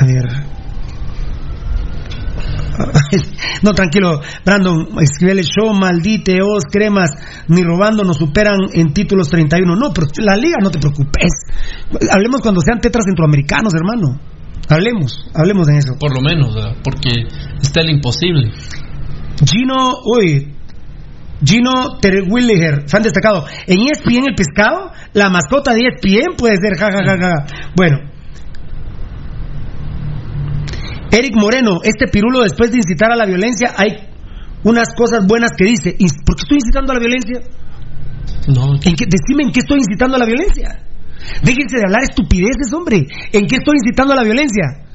ver. No, tranquilo, Brandon, escribe show, malditeos, cremas, ni robando nos superan en títulos 31. No, pero la liga no te preocupes. Hablemos cuando sean tetras centroamericanos, hermano. Hablemos, hablemos en eso. Por lo menos, ¿verdad? porque está el imposible. Gino, uy, Gino Terwilliger, fan destacado. En ESPN el pescado, la mascota de ESPN puede ser, ja, ja, ja, ja. Bueno. Eric Moreno, este pirulo después de incitar a la violencia, hay unas cosas buenas que dice. ¿Y ¿Por qué estoy incitando a la violencia? No. ¿En qué, decime en qué estoy incitando a la violencia. Déjense de hablar estupideces, hombre. ¿En qué estoy incitando a la violencia?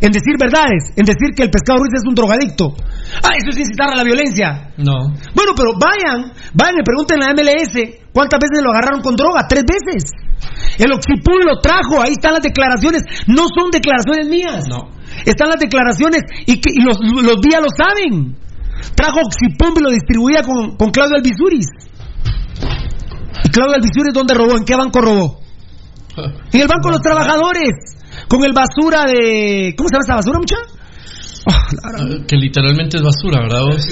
En decir verdades, en decir que el pescado Ruiz es un drogadicto. Ah, eso es incitar a la violencia. No. Bueno, pero vayan, vayan y pregunten a la MLS cuántas veces lo agarraron con droga, tres veces. El Oxipul lo trajo, ahí están las declaraciones, no son declaraciones mías. No. Están las declaraciones y, que, y los, los días lo saben. Trajo Oxipump y lo distribuía con, con Claudio Alvisuris. ¿Y Claudio Alvisuris dónde robó? ¿En qué banco robó? En el Banco de los Trabajadores. Con el basura de. ¿Cómo se llama esa basura, mucha? Eh, Que literalmente es basura, ¿verdad? vos?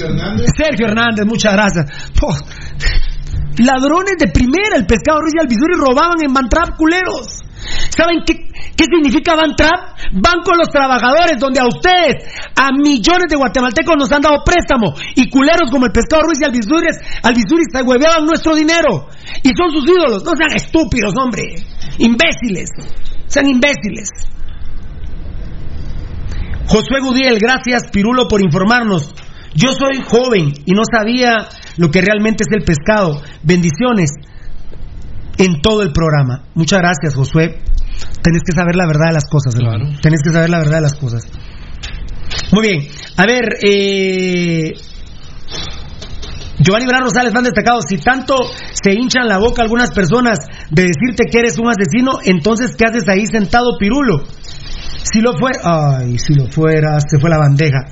Sergio Hernández, muchas gracias. Oh, ladrones de primera, el pescado Ruiz y Alvizuri robaban en Mantrap culeros. ¿Saben qué, ¿Qué significa Van Trap? Banco de los Trabajadores, donde a ustedes, a millones de guatemaltecos nos han dado préstamo y culeros como el Pescado Ruiz y Alvisuris, Alvisuris se hueveaban nuestro dinero. Y son sus ídolos. No sean estúpidos, hombre. Imbéciles. Sean imbéciles. Josué Gudiel, gracias Pirulo por informarnos. Yo soy joven y no sabía lo que realmente es el pescado. Bendiciones en todo el programa. Muchas gracias, Josué. Tenés que saber la verdad de las cosas, hermano. Tenés que saber la verdad de las cosas. Muy bien. A ver, eh... Giovanni Bran Rosales, fan destacado. Si tanto se hinchan la boca algunas personas de decirte que eres un asesino, entonces ¿qué haces ahí sentado, pirulo? Si lo fuera. Ay, si lo fuera, se fue la bandeja.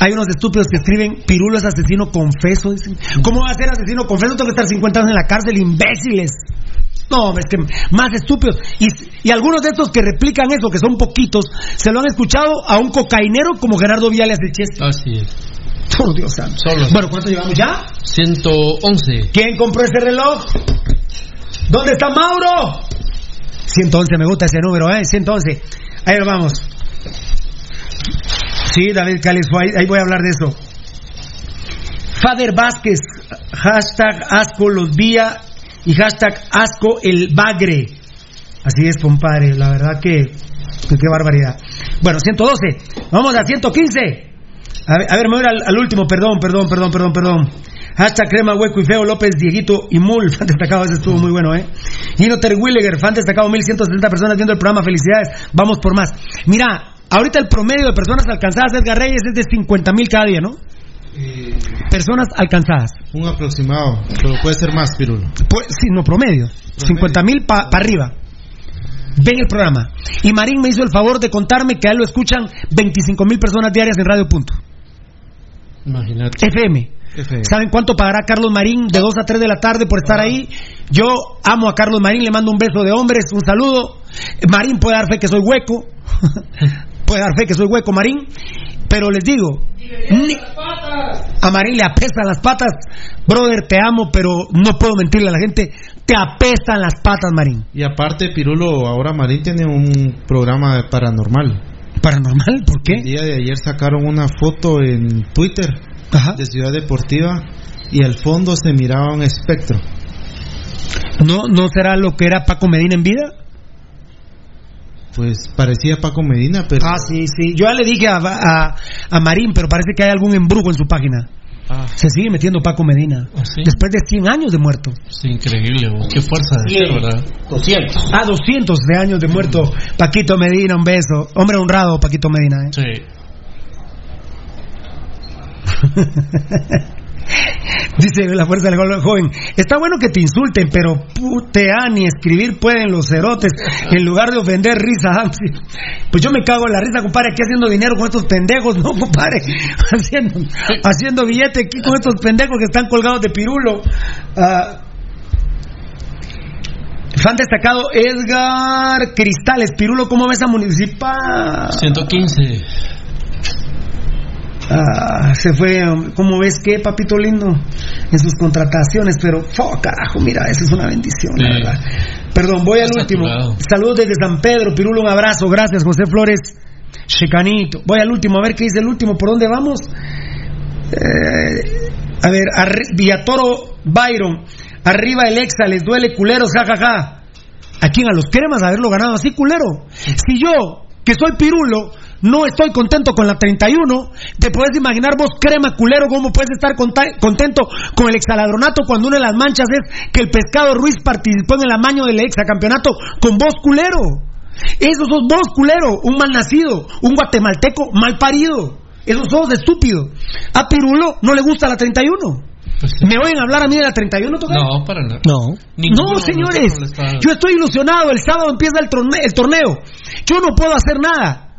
Hay unos estúpidos que escriben, Pirulo es asesino confeso. Dicen. ¿Cómo va a ser asesino confeso? Tengo que estar 50 años en la cárcel, imbéciles. No, es que más estúpidos. Y, y, algunos de estos que replican eso, que son poquitos, se lo han escuchado a un cocainero como Gerardo Viales de Chester. Así es. Por Dios santo. Solo. Bueno, ¿cuánto llevamos ya? 111. ¿Quién compró ese reloj? ¿Dónde está Mauro? 111, me gusta ese número, ¿eh? 111. Ahí lo vamos. Sí, David Cáliz, ahí voy a hablar de eso. Fader Vázquez, hashtag asco los vía y hashtag asco el bagre. Así es, compadre, la verdad que, que qué barbaridad. Bueno, 112, vamos a 115. A ver, a ver me voy al, al, último, perdón, perdón, perdón, perdón, perdón. Hashtag crema, hueco y feo, López, Dieguito y Mul, fan destacado, ese estuvo muy bueno, ¿eh? Gino Terwilliger, fan destacado, 1170 personas viendo el programa, felicidades, vamos por más. Mira, ahorita el promedio de personas alcanzadas, Edgar Reyes, es de 50 mil cada día, ¿no? Eh, personas alcanzadas. Un aproximado, pero puede ser más, Pirulo. Pues, sí, no, promedio. 50 mil para pa arriba. Ven el programa. Y Marín me hizo el favor de contarme que a él lo escuchan 25 mil personas diarias en Radio Punto. Imagínate. FM. ¿Saben cuánto pagará Carlos Marín de 2 a 3 de la tarde por estar ahí? Yo amo a Carlos Marín, le mando un beso de hombres, un saludo. Marín puede dar fe que soy hueco. puede dar fe que soy hueco, Marín. Pero les digo, ni... a Marín le apestan las patas. Brother, te amo, pero no puedo mentirle a la gente. Te apestan las patas, Marín. Y aparte, Pirulo, ahora Marín tiene un programa paranormal. ¿Paranormal? ¿Por qué? El día de ayer sacaron una foto en Twitter Ajá. de Ciudad Deportiva y al fondo se miraba un espectro. ¿No, ¿No será lo que era Paco Medina en vida? Pues parecía Paco Medina, pero... Ah, sí, sí. Yo ya le dije a, a, a Marín, pero parece que hay algún embrujo en su página. Ah. Se sigue metiendo Paco Medina. ¿Ah, sí? Después de 100 años de muerto. Es increíble, oh, qué fuerza de ser, ¿verdad? 200. Ah, 200 de años de muerto. Paquito Medina, un beso. Hombre honrado, Paquito Medina. ¿eh? Sí. Dice la fuerza del gol joven. Está bueno que te insulten, pero putear ni escribir pueden los cerotes en lugar de ofender risa. Pues yo me cago en la risa, compadre, aquí haciendo dinero con estos pendejos, no, compadre. Haciendo, haciendo billete aquí con estos pendejos que están colgados de pirulo. Ah, fan destacado Edgar Cristales. Pirulo, ¿cómo ves a Municipal? 115. Ah, se fue, ¿cómo ves qué, papito lindo? En sus contrataciones, pero, ¡fo, carajo! Mira, eso es una bendición, la verdad. Perdón, voy al último. Saludos desde San Pedro, Pirulo, un abrazo, gracias, José Flores, Checanito. Voy al último, a ver qué dice el último, ¿por dónde vamos? Eh, a ver, arri- Villatoro Byron, arriba el Exa, les duele culeros, jajaja. ¿A quién? A los cremas haberlo ganado así, culero. Si yo, que soy pirulo, no estoy contento con la 31, te puedes imaginar vos, crema culero, cómo puedes estar contento con el exaladronato cuando una de las manchas es que el pescado Ruiz participó en el amaño del exacampeonato con vos, culero. Eso sos vos, culero, un mal nacido, un guatemalteco mal parido. Eso sos estúpido. A Pirulo no le gusta la 31. ¿Me oyen hablar a mí de la 31, Tocayo? Pues No, para nada. No. Ninguno no, de señores. Yo estoy ilusionado. El sábado empieza el, torne- el torneo. Yo no puedo hacer nada.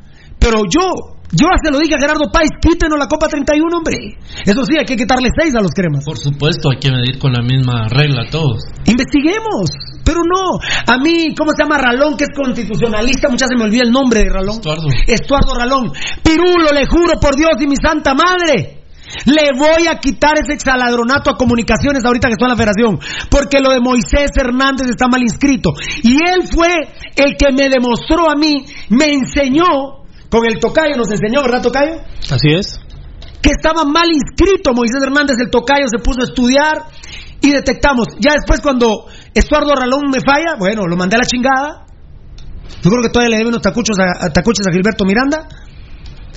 Pero yo, yo se lo dije a Gerardo Páez, quítenos la Copa 31, hombre. Eso sí, hay que quitarle seis a los cremas. Por supuesto, hay que medir con la misma regla todos. Investiguemos. Pero no. A mí, ¿cómo se llama Ralón, que es constitucionalista? Muchas se me olvida el nombre de Ralón. Estuardo. Estuardo Ralón. Pirulo, le juro por Dios y mi santa madre. Le voy a quitar ese exaladronato a comunicaciones ahorita que estoy en la federación. Porque lo de Moisés Hernández está mal inscrito. Y él fue el que me demostró a mí, me enseñó, con el tocayo, nos enseñó, ¿verdad, tocayo? Así es. Que estaba mal inscrito Moisés Hernández, el tocayo se puso a estudiar y detectamos. Ya después cuando Estuardo Ralón me falla, bueno, lo mandé a la chingada. Yo creo que todavía le deben unos tacuchos a, a tacuches a Gilberto Miranda.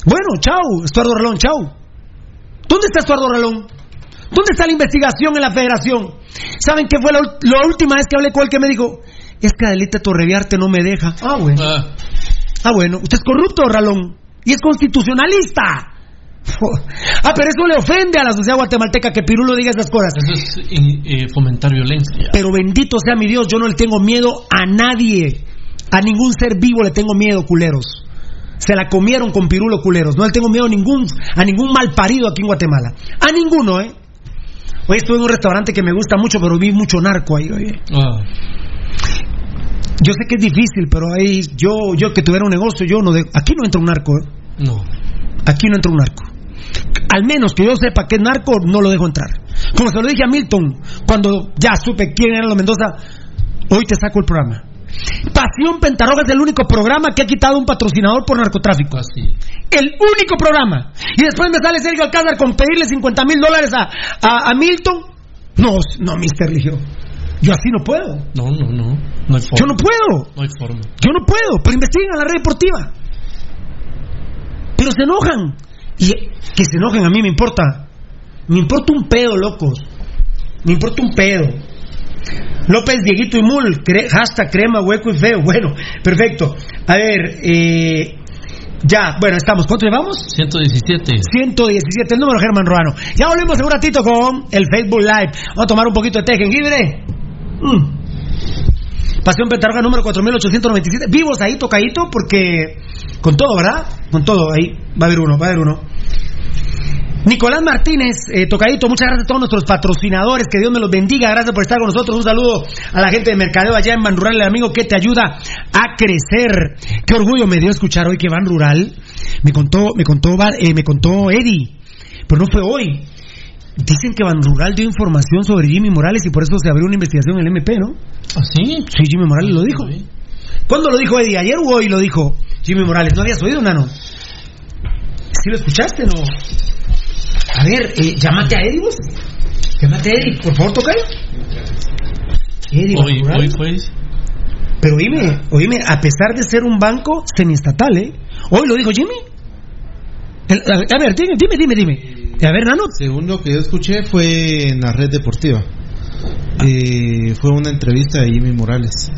Bueno, chau, Estuardo Ralón, chau. ¿Dónde está Estuardo Ralón? ¿Dónde está la investigación en la federación? ¿Saben qué fue la, la última vez que hablé con él que me dijo? Es que Adelita Torreviarte no me deja. Ah, bueno. Ah, Ah, bueno. Usted es corrupto, Ralón. Y es constitucionalista. Ah, pero eso le ofende a la sociedad guatemalteca que Pirulo diga esas cosas. eso es in- eh, fomentar violencia. Pero bendito sea mi Dios, yo no le tengo miedo a nadie. A ningún ser vivo le tengo miedo, culeros. Se la comieron con pirulo, culeros. No le tengo miedo a ningún, a ningún mal parido aquí en Guatemala. A ninguno, ¿eh? Hoy estuve en un restaurante que me gusta mucho, pero vi mucho narco ahí, oye. Ah, Yo sé que es difícil, pero ahí yo, yo que tuviera un negocio, yo no de, aquí no entra un narco, ¿eh? no. Aquí no entra un narco. Al menos que yo sepa que es narco, no lo dejo entrar. Como se lo dije a Milton, cuando ya supe quién era los Mendoza, hoy te saco el programa. Pasión Pentarroga es el único programa que ha quitado un patrocinador por narcotráfico. Así. El único programa. Y después me sale Sergio Alcázar con pedirle 50 mil dólares a, a, a Milton. No, no, Mr. Ligio. Yo así no puedo. No, no, no. No hay forma. Yo no puedo. No hay forma. Yo no puedo, pero investiguen a la red deportiva. Pero se enojan. Y que se enojen a mí me importa. Me importa un pedo, locos. Me importa un pedo. López, Dieguito y Mul, cre- hashtag crema, hueco y feo. Bueno, perfecto. A ver, eh, ya, bueno, estamos. ¿Cuánto llevamos? 117. 117, el número Germán Ruano. Ya volvemos en un ratito con el Facebook Live. Vamos a tomar un poquito de té jengibre. Mm. Pasión Pentarroga número 4897. Vivos ahí, tocadito, porque con todo, ¿verdad? Con todo, ahí va a haber uno, va a haber uno. Nicolás Martínez, eh, tocadito, muchas gracias a todos nuestros patrocinadores, que Dios me los bendiga, gracias por estar con nosotros, un saludo a la gente de Mercadeo allá en Ban Rural, el amigo que te ayuda a crecer. Qué orgullo me dio escuchar hoy que Ban Rural me contó, me contó, eh, me contó Eddie, pero no fue hoy. Dicen que Ban Rural dio información sobre Jimmy Morales y por eso se abrió una investigación en el MP, ¿no? ¿Ah, sí? Sí, Jimmy Morales lo dijo. ¿Cuándo lo dijo Eddie? ¿Ayer o hoy lo dijo Jimmy Morales? ¿No habías oído, Nano? ¿Sí lo escuchaste, no? A ver, eh, llámate a Eddie, vos. Llámate a Eddie, por favor, toca. Eddie, Hoy, Van hoy pues. Pero oíme, oíme, a pesar de ser un banco semiestatal, ¿eh? Hoy lo dijo Jimmy. El- a, a ver, dime, dime, dime, dime. A ver, Nano. Según lo que yo escuché fue en la red deportiva. Eh, fue una entrevista de Jimmy Morales.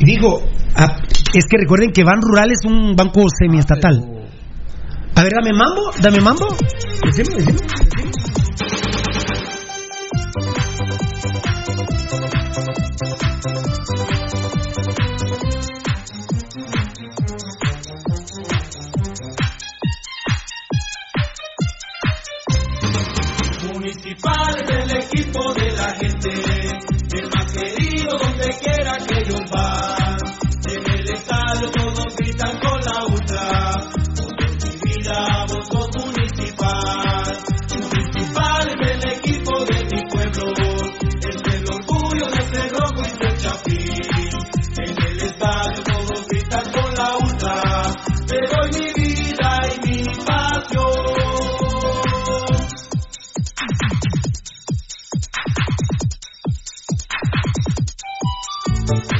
Y dijo, ah, es que recuerden que Ban Rural es un banco semiestatal. A ver, dame mambo, dame mambo. Decime, decime, decime.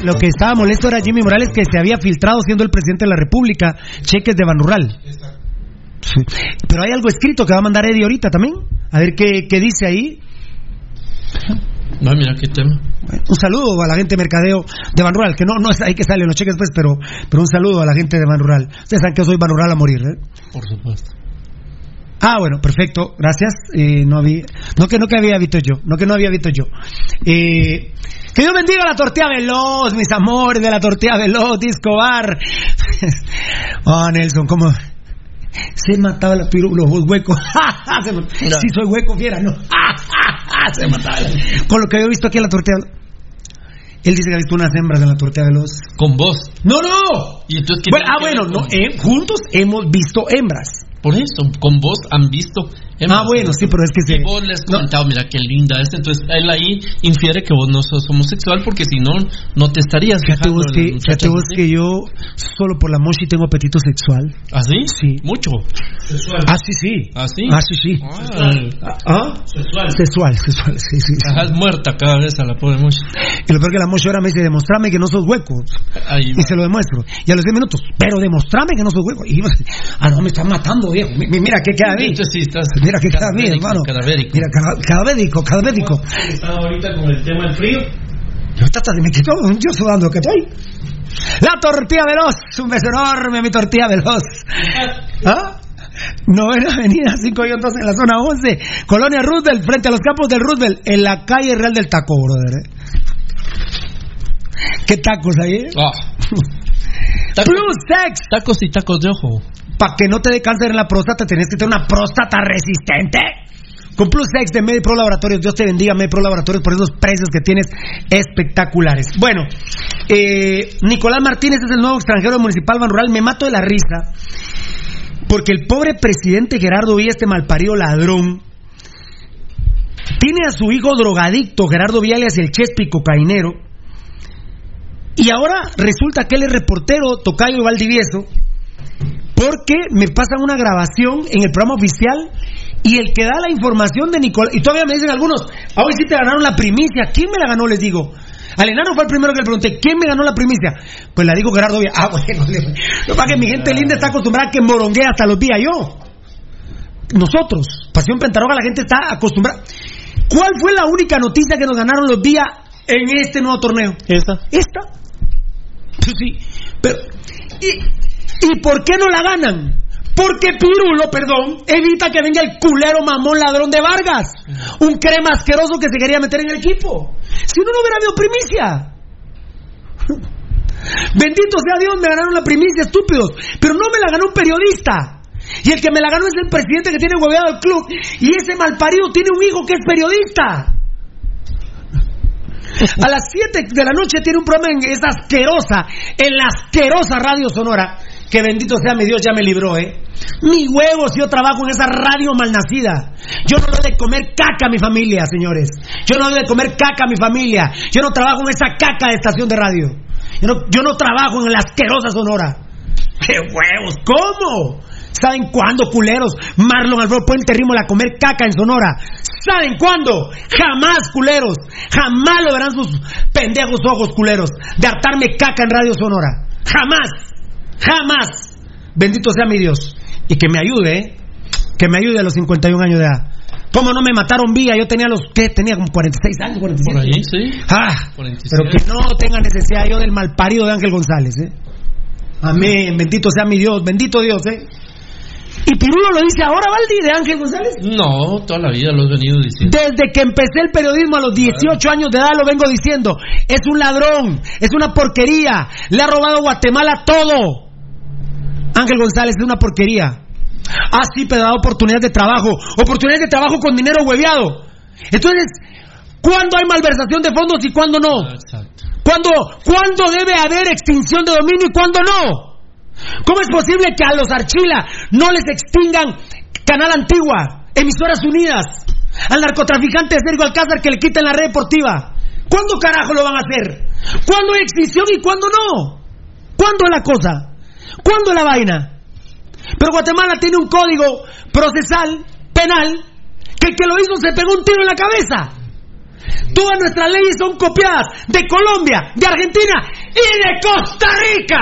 Lo que estaba molesto era Jimmy Morales que se había filtrado siendo el presidente de la República cheques de Ban Rural. Sí. Pero hay algo escrito que va a mandar Eddie ahorita también. A ver qué, qué dice ahí. No, mira qué tema. Un saludo a la gente de mercadeo de Ban Rural, que no, no es ahí que salen los cheques pues, pero, pero un saludo a la gente de Ban Rural. Ustedes saben que yo soy Ban Rural a morir, ¿eh? Por supuesto. Ah, bueno, perfecto, gracias. Eh, no había, no que no que había visto yo, no que no había visto yo. Eh, que Dios bendiga la tortilla veloz, mis amores de la tortilla veloz, disco bar. oh, Nelson, cómo se mataba la piru, los huecos. Si soy hueco, fiera, no. se mataba. la- Con lo que había visto aquí en la tortilla veloz. Él dice que ha visto unas hembras en la tortilla veloz. Con vos. No, no. ¿Y entonces Bueno, ah, bueno, no, eh, juntos hemos visto hembras. Por eso, con vos han visto. Ah, bueno, sí, pero es que sí. vos le has comentado, mira qué linda es. Entonces él ahí infiere que vos no sos homosexual porque si no, no te estarías fíjate vos que, fíjate vos que yo, solo por la mochi, tengo apetito sexual. ¿Ah, sí? Sí. Mucho. Sexual. Ah, sí, sí. ¿Ah, sí? Ah, sí, sí. Ah. ¿Ah? Sexual. Sexual, sexual, sí, sí. sí. Ajá, muerta cada vez a la pobre mochi. Y lo peor que la mochi ahora me dice, demostrame que no sos hueco. Ahí y se lo demuestro. Y a los 10 minutos, pero demostrame que no sos hueco. Y yo, ah, no, me están matando, viejo. Mi- Mira que queda bien. Sí, estás Mira que bien, cadavérico, hermano. cadavérico. Mira, cada- cadavérico, cadavérico. Estaba ahorita con el tema del frío. Yo me quito, yo sudando que estoy. La tortilla veloz, un beso enorme, mi tortilla veloz. ¿Ah? Novena Avenida 5 y 2 en la zona 11, Colonia Roosevelt, frente a los campos del Roosevelt, en la calle Real del Taco, brother. ¿eh? ¿Qué tacos ahí? eh? Ah. Tacos- Plus Sex, Tacos y tacos de ojo. Para que no te dé cáncer en la próstata, tenés que tener una próstata resistente. Con Plus Sex de MediPro Laboratorios, Dios te bendiga, MediPro Laboratorios, por esos precios que tienes espectaculares. Bueno, eh, Nicolás Martínez es el nuevo extranjero municipal Ban Rural. Me mato de la risa, porque el pobre presidente Gerardo Villa, este malparido ladrón, tiene a su hijo drogadicto, Gerardo Villa, alias el Chespi cocainero, y ahora resulta que él es reportero, Tocayo y Valdivieso, porque me pasan una grabación en el programa oficial y el que da la información de Nicolás, y todavía me dicen algunos, ah, hoy sí te ganaron la primicia, ¿quién me la ganó? Les digo. Al enano fue el primero que le pregunté, ¿quién me ganó la primicia? Pues la digo Gerardo Villa. Ah, bueno, lo es que mi gente linda está acostumbrada a que moronguee hasta los días yo. Nosotros, Pasión Pentaroga, la gente está acostumbrada. ¿Cuál fue la única noticia que nos ganaron los días en este nuevo torneo? Esta. ¿Esta? Pues sí, pero ¿y, ¿y por qué no la ganan? Porque Pirulo, perdón, evita que venga el culero mamón ladrón de Vargas, un crema asqueroso que se quería meter en el equipo. Si no, no hubiera habido primicia. Bendito sea Dios, me ganaron la primicia, estúpidos. Pero no me la ganó un periodista. Y el que me la ganó es el presidente que tiene hueveado el club. Y ese malparido tiene un hijo que es periodista. A las 7 de la noche tiene un programa en esa asquerosa, en la asquerosa radio sonora. Que bendito sea mi Dios, ya me libró, ¿eh? Mi huevos, yo trabajo en esa radio malnacida. Yo no doy de comer caca a mi familia, señores. Yo no doy de comer caca a mi familia. Yo no trabajo en esa caca de estación de radio. Yo no, yo no trabajo en la asquerosa sonora. ¡Qué huevos! ¿Cómo? ¿Saben cuándo, culeros? Marlon Alfredo Puente Rímola a comer caca en Sonora. ¿Saben cuándo? Jamás, culeros. Jamás lo verán sus pendejos ojos, culeros, de hartarme caca en Radio Sonora. Jamás. Jamás. Bendito sea mi Dios. Y que me ayude, ¿eh? Que me ayude a los 51 años de edad. ¿Cómo no me mataron vía? Yo tenía los, ¿qué? Tenía como 46 años, 47. Por ahí, sí. Ah, 47. pero que no tenga necesidad yo del malparido de Ángel González, ¿eh? Amén, bendito sea mi Dios, bendito Dios, ¿eh? Y Pirulo lo dice ahora, Valdi, de Ángel González. No, toda la vida lo he venido diciendo. Desde que empecé el periodismo a los 18 años de edad lo vengo diciendo. Es un ladrón, es una porquería. Le ha robado Guatemala todo. Ángel González es una porquería. Ah, sí, pero da oportunidades de trabajo. Oportunidades de trabajo con dinero hueveado. Entonces, ¿cuándo hay malversación de fondos y cuándo no? ¿Cuándo, ¿Cuándo debe haber extinción de dominio y cuándo no? ¿Cómo es posible que a los Archila no les extingan Canal Antigua, Emisoras Unidas, al narcotraficante Sergio Alcázar que le quiten la red deportiva? ¿Cuándo carajo lo van a hacer? ¿Cuándo hay extinción y cuándo no? ¿Cuándo es la cosa? ¿Cuándo la vaina? Pero Guatemala tiene un código procesal, penal, que el que lo hizo se pegó un tiro en la cabeza. Todas nuestras leyes son copiadas de Colombia, de Argentina y de Costa Rica.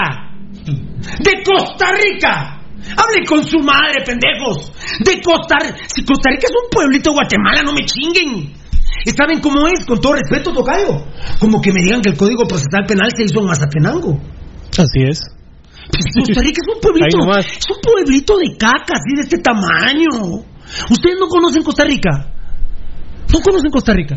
De Costa Rica. Hablen con su madre, pendejos. De Costa Rica. Si Costa Rica es un pueblito de Guatemala, no me chinguen. ¿Y ¿Saben cómo es? Con todo respeto, Tocayo. Como que me digan que el Código Procesal Penal se hizo en Mazatenango. Así es. Costa Rica es un pueblito. Es un pueblito de caca, así de este tamaño. ¿Ustedes no conocen Costa Rica? ¿No conocen Costa Rica?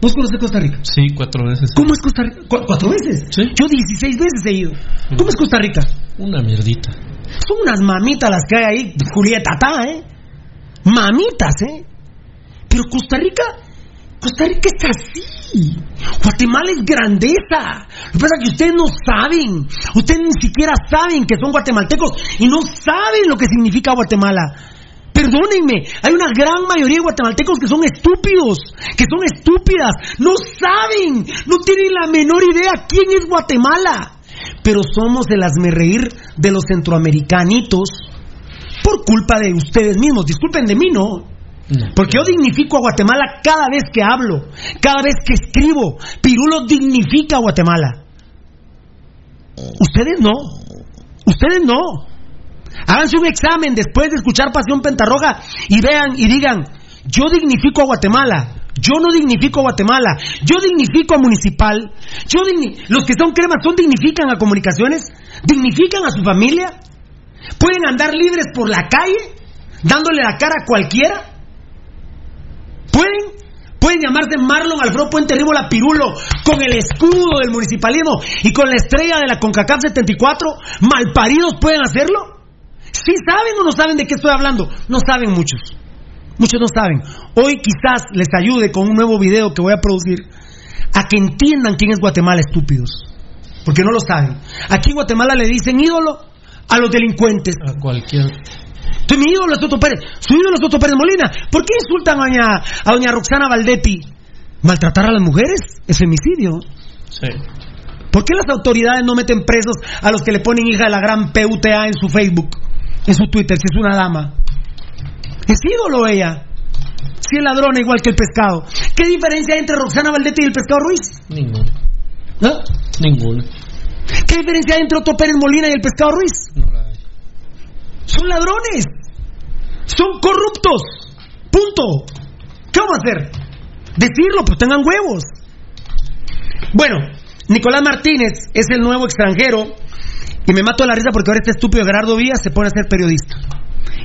¿Vos conoces Costa Rica? Sí, cuatro veces. ¿Cómo es Costa Rica? ¿Cu- ¿Cuatro veces? Sí. Yo 16 veces he ido. ¿Cómo es Costa Rica? Una mierdita. Son unas mamitas las que hay ahí, Julieta, ¿eh? Mamitas, ¿eh? Pero Costa Rica Costa Rica está así. Guatemala es grandeza. Lo que pasa es que ustedes no saben. Ustedes ni siquiera saben que son guatemaltecos y no saben lo que significa Guatemala. Perdónenme, hay una gran mayoría de guatemaltecos que son estúpidos, que son estúpidas, no saben, no tienen la menor idea quién es Guatemala. Pero somos el reír de los centroamericanitos por culpa de ustedes mismos. Disculpen de mí, no. Porque yo dignifico a Guatemala cada vez que hablo, cada vez que escribo. Pirulo dignifica a Guatemala. Ustedes no. Ustedes no. Háganse un examen después de escuchar Pasión Pentarroja y vean y digan, yo dignifico a Guatemala. Yo no dignifico a Guatemala. Yo dignifico a Municipal. Yo Los que son cremas son dignifican a comunicaciones. Dignifican a su familia. Pueden andar libres por la calle dándole la cara a cualquiera. Pueden. Pueden llamarse Marlon Alfredo Puente la Pirulo con el escudo del municipalismo y con la estrella de la CONCACAF 74. Malparidos pueden hacerlo. ¿Sí saben o no saben de qué estoy hablando? No saben muchos. Muchos no saben. Hoy quizás les ayude con un nuevo video que voy a producir a que entiendan quién es Guatemala, estúpidos. Porque no lo saben. Aquí en Guatemala le dicen ídolo a los delincuentes. A cualquier. Entonces, mi ídolo es Toto Pérez. Su ídolo es Toto Pérez Molina. ¿Por qué insultan a doña, a doña Roxana Valdetti? ¿Maltratar a las mujeres? Es femicidio. Sí. ¿Por qué las autoridades no meten presos a los que le ponen hija de la gran PUTA en su Facebook? en su Twitter si es una dama. Es ídolo ella. Si es ladrona igual que el pescado. ¿Qué diferencia hay entre Roxana Valdetti y el pescado Ruiz? Ninguna. ¿No? Ninguna. ¿Qué diferencia hay entre Otto Pérez Molina y el pescado Ruiz? No la. Son ladrones. Son corruptos. Punto. ¿Qué vamos a hacer? Decirlo, pues tengan huevos. Bueno, Nicolás Martínez es el nuevo extranjero y me mato la risa porque ahora este estúpido Gerardo Víaz se pone a ser periodista.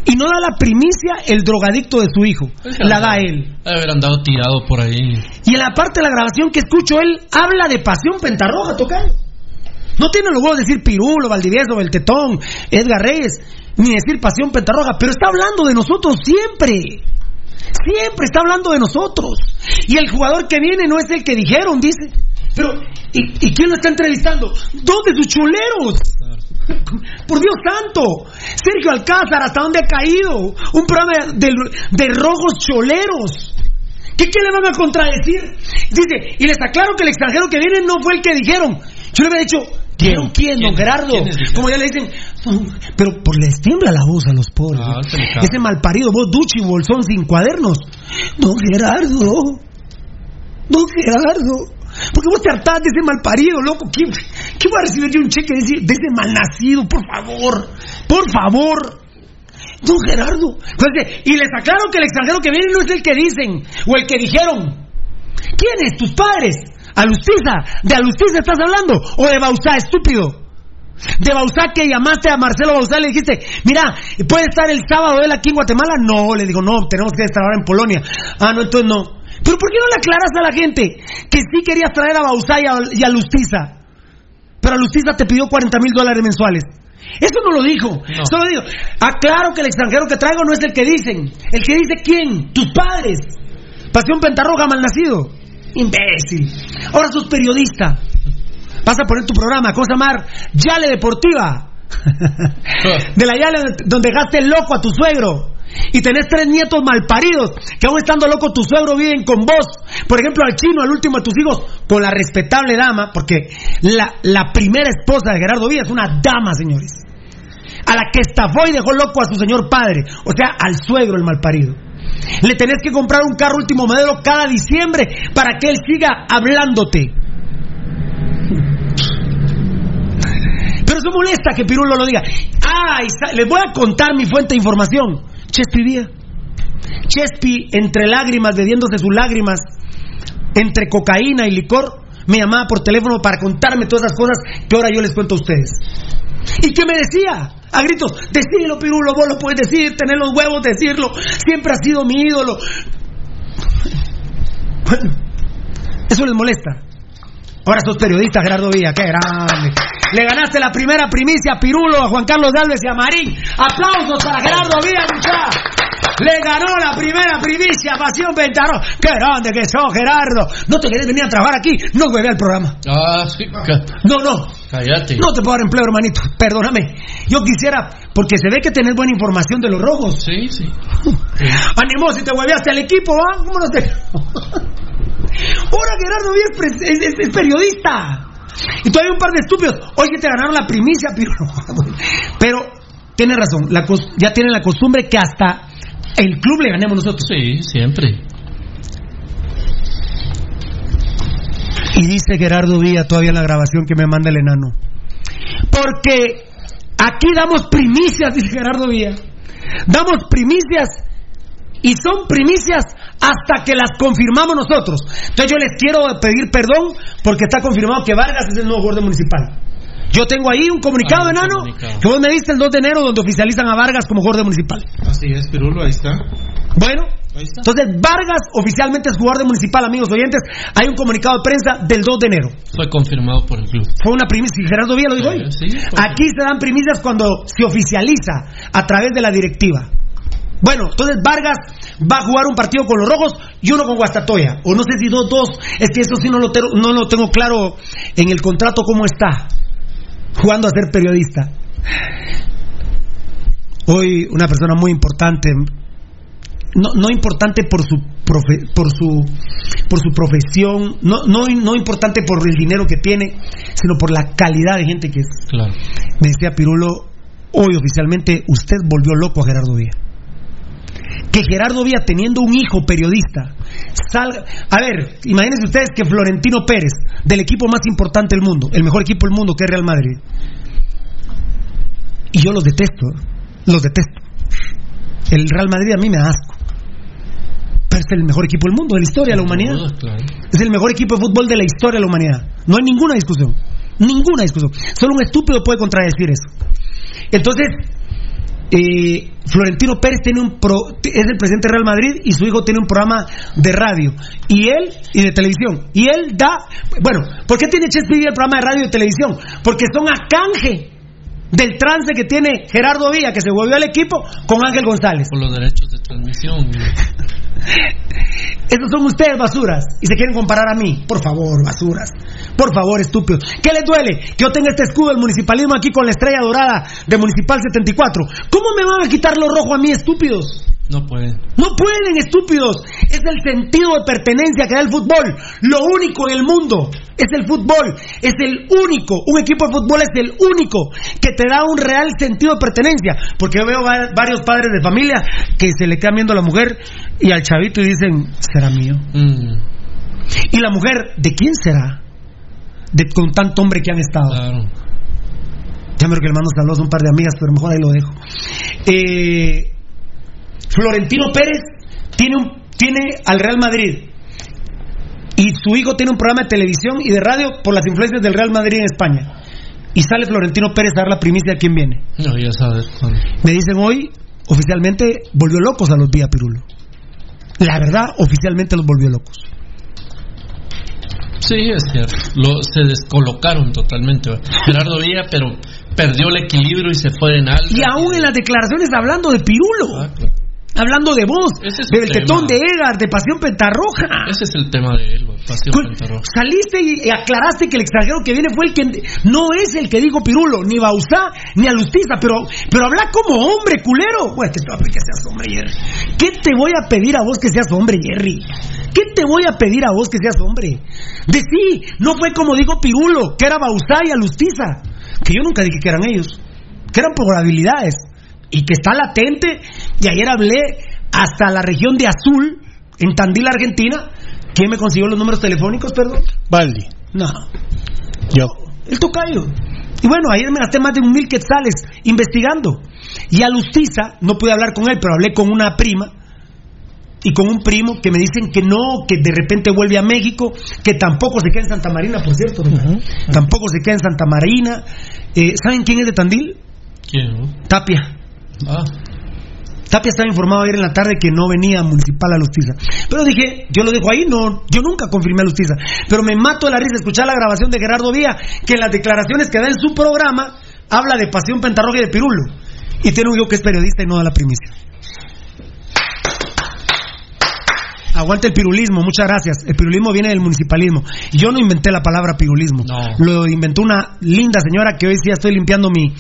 Y no da la primicia el drogadicto de su hijo. La da él. Debe haber andado tirado por ahí. Y en la parte de la grabación que escucho él, habla de pasión pentarroja, tocando. No tiene los huevos de decir Pirulo, Valdivieso, El Tetón, Edgar Reyes, ni decir pasión pentarroja, pero está hablando de nosotros siempre. Siempre está hablando de nosotros. Y el jugador que viene no es el que dijeron, dice. Pero, ¿y, quién lo está entrevistando? Dos de sus chuleros. Por Dios santo, Sergio Alcázar, ¿hasta dónde ha caído? Un programa de, rojos choleros. ¿Qué, ¿Qué, le van a contradecir? Dice, y les aclaro que el extranjero que viene no fue el que dijeron. Yo le había dicho, ¿quién, quién, don Gerardo? Como ya le dicen, pero por les tiembla la voz a los pobres. Ah, Ese malparido, vos Duchi, bolsón sin cuadernos. Don Gerardo, don Gerardo. Porque vos te hartás de ese malparido, loco. ¿Qué, qué voy a recibir yo un cheque de ese, de ese malnacido? Por favor, por favor. Don Gerardo. y les aclaro que el extranjero que viene no es el que dicen o el que dijeron. ¿Quién es? ¿Tus padres? ¿Alustiza? ¿De Alustiza estás hablando? ¿O de Bausá, estúpido? De Bausá que llamaste a Marcelo Bausá y le dijiste, mira, ¿puede estar el sábado él aquí en Guatemala? No, le digo, no, tenemos que estar ahora en Polonia. Ah, no, entonces no. Pero ¿por qué no le aclaras a la gente que sí querías traer a Bausá y a, Lustiza? Pero a Lustiza te pidió 40 mil dólares mensuales. Eso no lo dijo. Solo digo, aclaro que el extranjero que traigo no es el que dicen. El que dice quién, tus padres. Pasión Pentarroja nacido. Imbécil. Ahora sos periodista. Vas a poner tu programa, cosa mar, Yale Deportiva. de la Yale donde dejaste loco a tu suegro y tenés tres nietos malparidos que aún estando loco tu suegro viven con vos. Por ejemplo, al chino, al último de tus hijos, con la respetable dama, porque la, la primera esposa de Gerardo Villa es una dama, señores. A la que estafó y dejó loco a su señor padre, o sea, al suegro el malparido. Le tenés que comprar un carro último modelo cada diciembre para que él siga hablándote. Pero eso molesta que Pirulo lo diga. Ay, les voy a contar mi fuente de información. Chespi Díaz. Chespi, entre lágrimas, bebiéndose sus lágrimas, entre cocaína y licor, me llamaba por teléfono para contarme todas esas cosas que ahora yo les cuento a ustedes. ¿Y qué me decía? A gritos, decílo, Pirulo, vos lo puedes decir, tener los huevos de decirlo, siempre ha sido mi ídolo. Bueno, eso les molesta. Ahora sos periodista, Gerardo Villa, qué grande. Le ganaste la primera primicia a Pirulo, a Juan Carlos Galvez y a Marín. Aplausos para Gerardo Villa, muchachos. Le ganó la primera primicia Pasión Pentarro. ¡Qué grande que sos, Gerardo! No te querés venir a trabajar aquí, no vuelve al programa. Ah, sí. No, no. Cállate. No te puedo dar empleo, hermanito. Perdóname. Yo quisiera, porque se ve que tenés buena información de los rojos. Sí, sí. Animó si te hueveaste al equipo, ¿va? ¿Cómo no te.? Ahora Gerardo Díaz es, es, es, es periodista. Y todavía un par de estúpidos. Hoy que te ganaron la primicia, pero. Pero tiene razón. La, ya tienen la costumbre que hasta el club le ganemos nosotros. Sí, siempre. Y dice Gerardo Díaz todavía la grabación que me manda el enano. Porque aquí damos primicias, dice Gerardo Díaz. Damos primicias y son primicias hasta que las confirmamos nosotros. Entonces yo les quiero pedir perdón porque está confirmado que Vargas es el nuevo guardia municipal. Yo tengo ahí un comunicado, ah, enano, comunicado. que vos me diste el 2 de enero donde oficializan a Vargas como guardia municipal. Así es, Pirulo, ahí está. Bueno, ahí está. entonces Vargas oficialmente es guardia municipal, amigos oyentes. Hay un comunicado de prensa del 2 de enero. Fue confirmado por el club. Fue una primicia, Gerardo Villa lo dijo hoy. Sí, Aquí se dan primicias cuando se oficializa a través de la directiva. Bueno, entonces Vargas va a jugar un partido con los rojos y uno con Guastatoya. O no sé si dos, dos. Es que eso sí no lo, no lo tengo claro en el contrato cómo está. Jugando a ser periodista. Hoy una persona muy importante, no, no importante por su, profe, por su por su profesión, no, no, no importante por el dinero que tiene, sino por la calidad de gente que es. Claro. Me decía Pirulo, hoy oficialmente usted volvió loco a Gerardo Villa que Gerardo Vía, teniendo un hijo periodista, salga. A ver, imagínense ustedes que Florentino Pérez, del equipo más importante del mundo, el mejor equipo del mundo que es Real Madrid, y yo los detesto, los detesto. El Real Madrid a mí me da asco. Pero es el mejor equipo del mundo, de la historia de la humanidad. Es el mejor equipo de fútbol de la historia de la humanidad. No hay ninguna discusión. Ninguna discusión. Solo un estúpido puede contradecir eso. Entonces, eh, Florentino Pérez tiene un pro, es el presidente de Real Madrid y su hijo tiene un programa de radio. Y él y de televisión. Y él da bueno ¿por qué tiene Chespirito el programa de radio y de televisión? porque son a canje del trance que tiene Gerardo Villa que se volvió al equipo con Ángel González. Por los derechos de transmisión esos son ustedes basuras y se quieren comparar a mí. Por favor, basuras. Por favor, estúpidos. ¿Qué les duele? Que yo tenga este escudo del municipalismo aquí con la estrella dorada de Municipal 74. ¿Cómo me van a quitar lo rojo a mí, estúpidos? No pueden. No pueden, estúpidos. Es el sentido de pertenencia que da el fútbol. Lo único en el mundo es el fútbol. Es el único. Un equipo de fútbol es el único que te da un real sentido de pertenencia. Porque yo veo varios padres de familia que se le quedan viendo a la mujer y al chavito y dicen, será mío. Mm. Y la mujer, ¿de quién será? De, con tanto hombre que han estado. Claro. Ya me que le mando saludos a un par de amigas, pero mejor ahí lo dejo. Eh, Florentino Pérez tiene, un, tiene al Real Madrid y su hijo tiene un programa de televisión y de radio por las influencias del Real Madrid en España. Y sale Florentino Pérez a dar la primicia de quién viene. No, ya sabes. Me dicen hoy, oficialmente, volvió locos a los Vía Pirulo. La verdad, oficialmente los volvió locos. Sí, es cierto. Lo, se descolocaron totalmente. Gerardo Villa, pero perdió el equilibrio y se fue en algo. Y aún en las declaraciones hablando de Pirulo. Ah, claro. Hablando de vos, Ese es del el tetón de Edgar, de Pasión Pentarroja. Ese es el tema de él, Pasión Pues, Pentarroja. Saliste y aclaraste que el extranjero que viene fue el que no es el que dijo Pirulo, ni Bausá, ni Alustiza, pero, pero habla como hombre, culero. Bueno, que te voy a pedir que seas hombre, Jerry. ¿Qué te voy a pedir a vos que seas hombre, Jerry? ¿Qué te voy a pedir a vos que seas hombre? De sí, no fue como dijo Pirulo, que era Bausá y Alustiza, que yo nunca dije que eran ellos, que eran probabilidades y que está latente. Y ayer hablé hasta la región de Azul, en Tandil, Argentina. ¿Quién me consiguió los números telefónicos, perdón? Baldi. No, Yo. el tocayo. Y bueno, ayer me gasté más de un mil quetzales investigando. Y a Lustiza, no pude hablar con él, pero hablé con una prima y con un primo que me dicen que no, que de repente vuelve a México, que tampoco se queda en Santa Marina, por cierto. ¿no? Tampoco se queda en Santa Marina. Eh, ¿Saben quién es de Tandil? ¿Quién? Tapia. Ah, Tapia estaba informado ayer en la tarde que no venía municipal a Lustiza. Pero dije, yo lo dejo ahí, no, yo nunca confirmé a Lustiza. Pero me mato de la risa escuchar la grabación de Gerardo Vía, que en las declaraciones que da en su programa habla de Pasión Pentarroja y de Pirulo. Y un hijo que es periodista y no da la primicia. Aguante el pirulismo, muchas gracias. El pirulismo viene del municipalismo. Yo no inventé la palabra pirulismo. Lo inventó una linda señora que hoy sí estoy limpiando mi,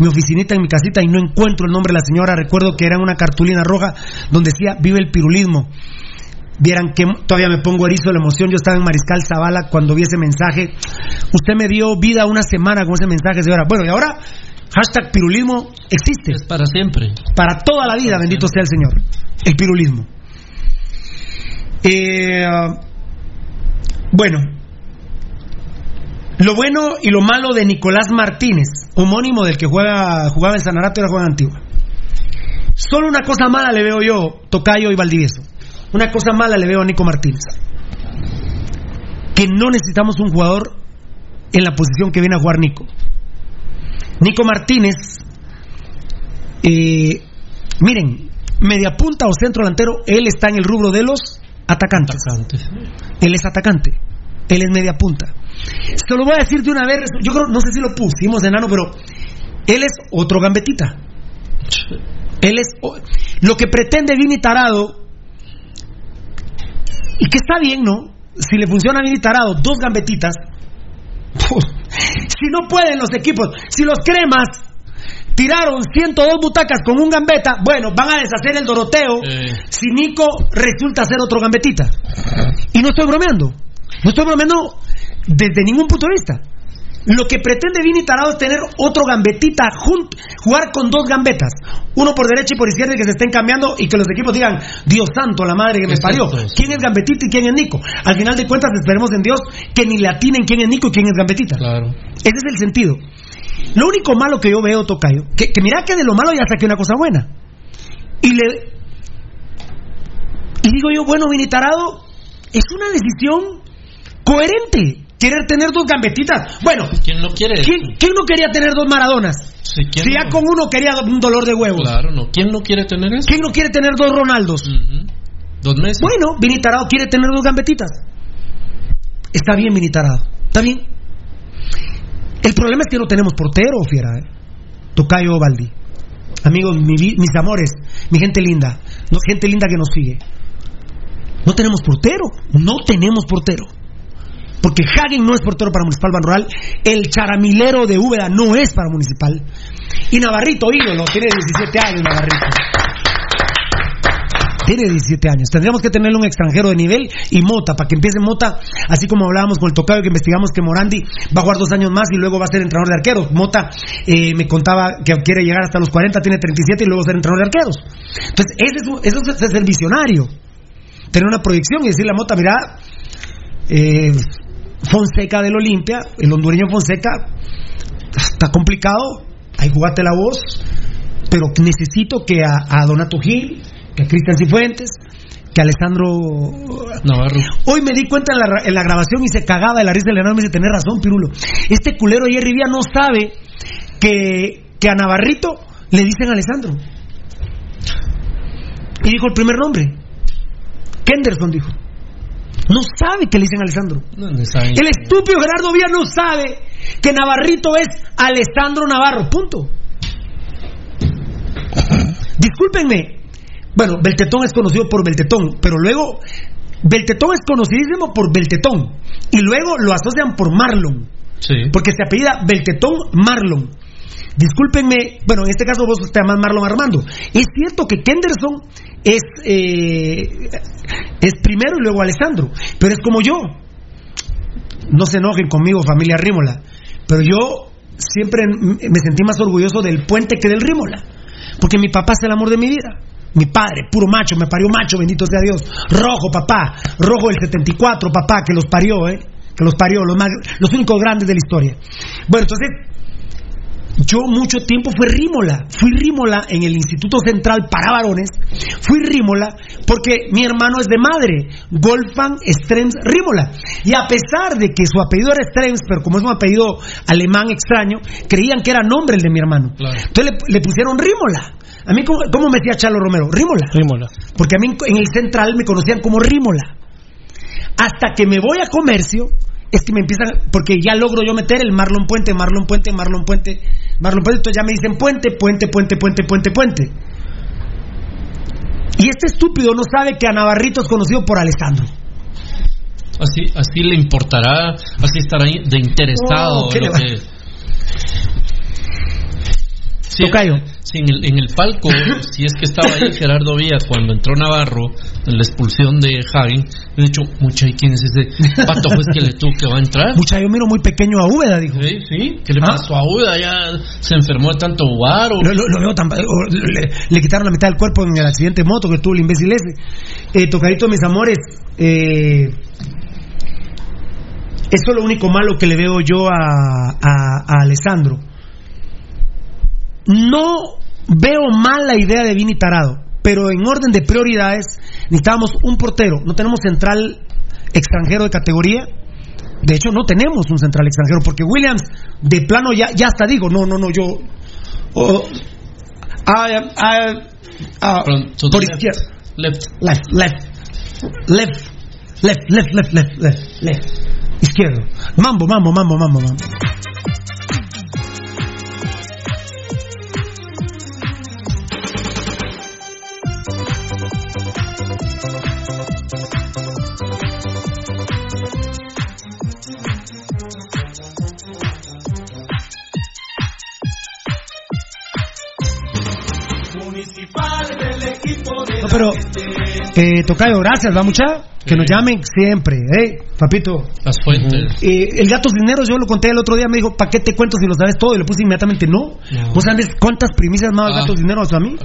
mi oficinita en mi casita y no encuentro el nombre de la señora. Recuerdo que era una cartulina roja donde decía vive el pirulismo. Vieran que todavía me pongo erizo de la emoción. Yo estaba en Mariscal Zavala cuando vi ese mensaje. Usted me dio vida una semana con ese mensaje, señora. Bueno, y ahora, hashtag pirulismo existe. Es para siempre. Para toda la vida, bendito sea el Señor. El pirulismo. Eh, bueno, lo bueno y lo malo de Nicolás Martínez, homónimo del que juega, jugaba en Sanarato y juega en Antigua. Solo una cosa mala le veo yo, Tocayo y Valdivieso. Una cosa mala le veo a Nico Martínez. Que no necesitamos un jugador en la posición que viene a jugar Nico. Nico Martínez, eh, miren, media punta o centro delantero, él está en el rubro de los atacantes. Él es atacante, él es media punta. Se lo voy a decir de una vez, yo creo, no sé si lo pusimos enano, pero él es otro gambetita. Él es lo que pretende Vini Tarado y que está bien, ¿no? Si le funciona bien Tarado, dos gambetitas. si no pueden los equipos, si los cremas tiraron 102 butacas con un gambeta, bueno, van a deshacer el Doroteo si Nico resulta ser otro gambetita. Y no estoy bromeando. No estoy bromeando desde ningún punto de vista. Lo que pretende Vini Tarado es tener otro gambetita, jugar con dos gambetas, uno por derecha y por izquierda y que se estén cambiando y que los equipos digan, Dios santo, la madre que me parió, ¿quién es gambetita y quién es Nico? Al final de cuentas esperemos en Dios que ni le atinen quién es Nico y quién es gambetita. Claro. Ese es el sentido. Lo único malo que yo veo, Tocayo, que, que mira que de lo malo ya saqué una cosa buena. Y le... Y digo yo, bueno, Vini Tarado, es una decisión coherente querer tener dos gambetitas. Bueno, ¿quién no quiere? ¿Quién, no quería tener dos maradonas? si ya con uno quería un dolor de huevos. Claro, no. ¿Quién no quiere tener eso? ¿Quién no quiere tener dos Ronaldos? Dos meses. Bueno, Vinitarado quiere tener dos gambetitas. Está bien, Vinitarado. Está bien. El problema es que no tenemos portero, fiera. ¿eh? Tocayo Baldi. Amigos, mis amores, mi gente linda, gente linda que nos sigue. No tenemos portero, no tenemos portero porque Hagen no es portero para Municipal Banrural, el charamilero de Úbeda no es para Municipal, y Navarrito, ídolo, tiene 17 años Navarrito. Tiene 17 años. Tendríamos que tenerle un extranjero de nivel y Mota, para que empiece Mota, así como hablábamos con el tocado que investigamos que Morandi va a jugar dos años más y luego va a ser entrenador de arqueros. Mota eh, me contaba que quiere llegar hasta los 40, tiene 37 y luego ser entrenador de arqueros. Entonces, ese es, es el visionario. Tener una proyección y decirle a Mota, mira, eh, Fonseca del Olimpia, el hondureño Fonseca, está complicado, ahí jugate la voz, pero necesito que a, Donato Gil, que a Cristian Cifuentes, que a Alessandro Navarro. Hoy me di cuenta en la, grabación y se cagaba de la risa de Leonardo me dice, tenés razón, Pirulo. Este culero Jerry Vía no sabe que, que a Navarrito le dicen Alessandro. Y dijo el primer nombre. Kenderson dijo. No sabe que le dicen Alessandro. el estúpido Gerardo Vía no sabe que Navarrito es Alessandro Navarro. Punto. Discúlpenme. Bueno, Beltetón es conocido por Beltetón, pero luego Beltetón es conocidísimo por Beltetón y luego lo asocian por Marlon. Porque se apellida Beltetón Marlon. Discúlpenme, bueno, en este caso vos te llamas Marlon Armando. Es cierto que Kenderson es, eh, es primero y luego Alessandro, pero es como yo. No se enojen conmigo, familia Rímola, pero yo siempre me sentí más orgulloso del puente que del Rímola, porque mi papá es el amor de mi vida. Mi padre, puro macho, me parió macho, bendito sea Dios. Rojo, papá. Rojo del 74, papá, que los parió, ¿eh? Que los parió, los, más, los únicos grandes de la historia. Bueno, entonces, yo mucho tiempo fui rímola, fui rímola en el Instituto Central para Varones, fui rímola porque mi hermano es de madre, Wolfgang Strems Rímola. Y a pesar de que su apellido era Strems, pero como es un apellido alemán extraño, creían que era nombre el de mi hermano. Entonces le, pusieron Rímola. A mí, ¿cómo, me decía Chalo Romero? Rímola. Rímola. Porque a mí en el Central me conocían como Rímola. Hasta que me voy a comercio es que me empiezan, porque ya logro yo meter el Marlon Puente, Marlon Puente, Marlon Puente, Marlon Puente, entonces ya me dicen puente, puente, puente, puente, puente, puente. Y este estúpido no sabe que a Navarrito es conocido por Alessandro. Así, así le importará, así estará de interesado. Oh, ¿qué lo le va- que- Sí, sí, en, el, en el palco, si es que estaba ahí Gerardo Villa cuando entró Navarro en la expulsión de Hagen, le he dicho, mucha, ¿y quién es ese pato juez que le tuvo que va a entrar? Mucha, yo miro muy pequeño a Úbeda, dijo. Sí, sí, ¿qué le pasó a Uda? Ya se enfermó de tanto jugar. o- Lo, lo- lo veo tan- o le, le quitaron la mitad del cuerpo en el accidente de moto que tuvo el imbécil ese. Eh, tocadito, mis amores. eh, eso es lo único malo que le veo yo a, a- a Alessandro no veo mal la idea de Vini Tarado, pero en orden de prioridades necesitamos un portero. No tenemos central extranjero de categoría. De hecho, no tenemos un central extranjero, porque Williams, de plano, ya, ya hasta digo, no, no, no, yo. Oh, I am, por izquierda. Left. Left, left. Left, left, left, left, left, left. Izquierdo. Mambo, mambo, mambo, mambo, mambo. No, pero, eh, Tocayo, gracias, va mucha. Que nos llamen siempre, ¿eh? Papito. Las fuentes. Eh, el gato Cisneros, yo lo conté el otro día, me dijo, ¿para qué te cuento si lo sabes todo? Y le puse inmediatamente, no. No. ¿Vos sabes cuántas primicias más el Ah. gato Cisneros a mí?